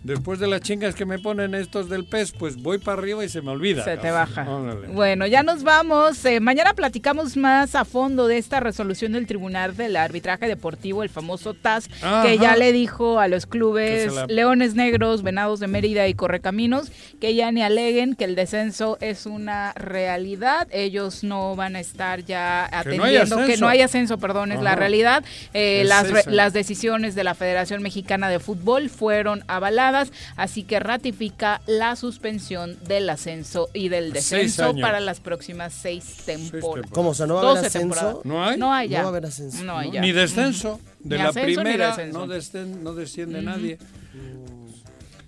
después de las chingas que me ponen estos del pez, pues voy para arriba y se me olvida. Se te baja. Órale. Bueno, ya nos vamos. Eh, mañana platicamos más a fondo de esta resolución del Tribunal del Arbitraje Deportivo, el famoso TAS, Ajá. que ya le dijo a los clubes la- Leones Negros, Venados de Mérida y Correcaminos que ya ni aleguen que el descenso es una realidad. Ellos no van a estar ya Que no hay atendiendo que ascenso. no hay ascenso, perdón, es la realidad. Eh, Es las, re- las decisiones de la Federación Mexicana de Fútbol fueron avaladas, así que ratifica la suspensión del ascenso y del descenso para las próximas seis temporadas. ¿Cómo? O sea, ¿no va a haber 12 ascenso? ¿No hay? No hay ya. No va a haber ascenso. No hay ya. Ni descenso. De Ni la primera no, descen- no desciende nadie.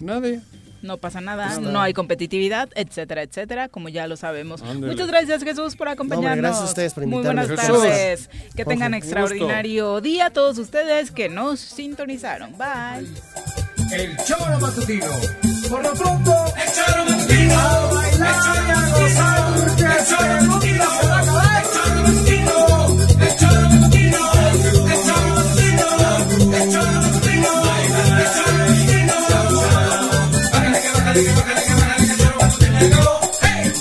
Nadie. No pasa nada, Nada. no hay competitividad, etcétera, etcétera, como ya lo sabemos. Ándale. Muchas gracias Jesús por acompañarnos. gracias a ustedes por Muy buenas Jesús. tardes. Que tengan extraordinario día todos ustedes que nos sintonizaron. Bye el choro matutino. Por lo pronto, el choro matutino. A bailar el choro matutino. El choro matutino, el choro matutino, el choro matutino, el choro matutino, el choro matutino. Hey,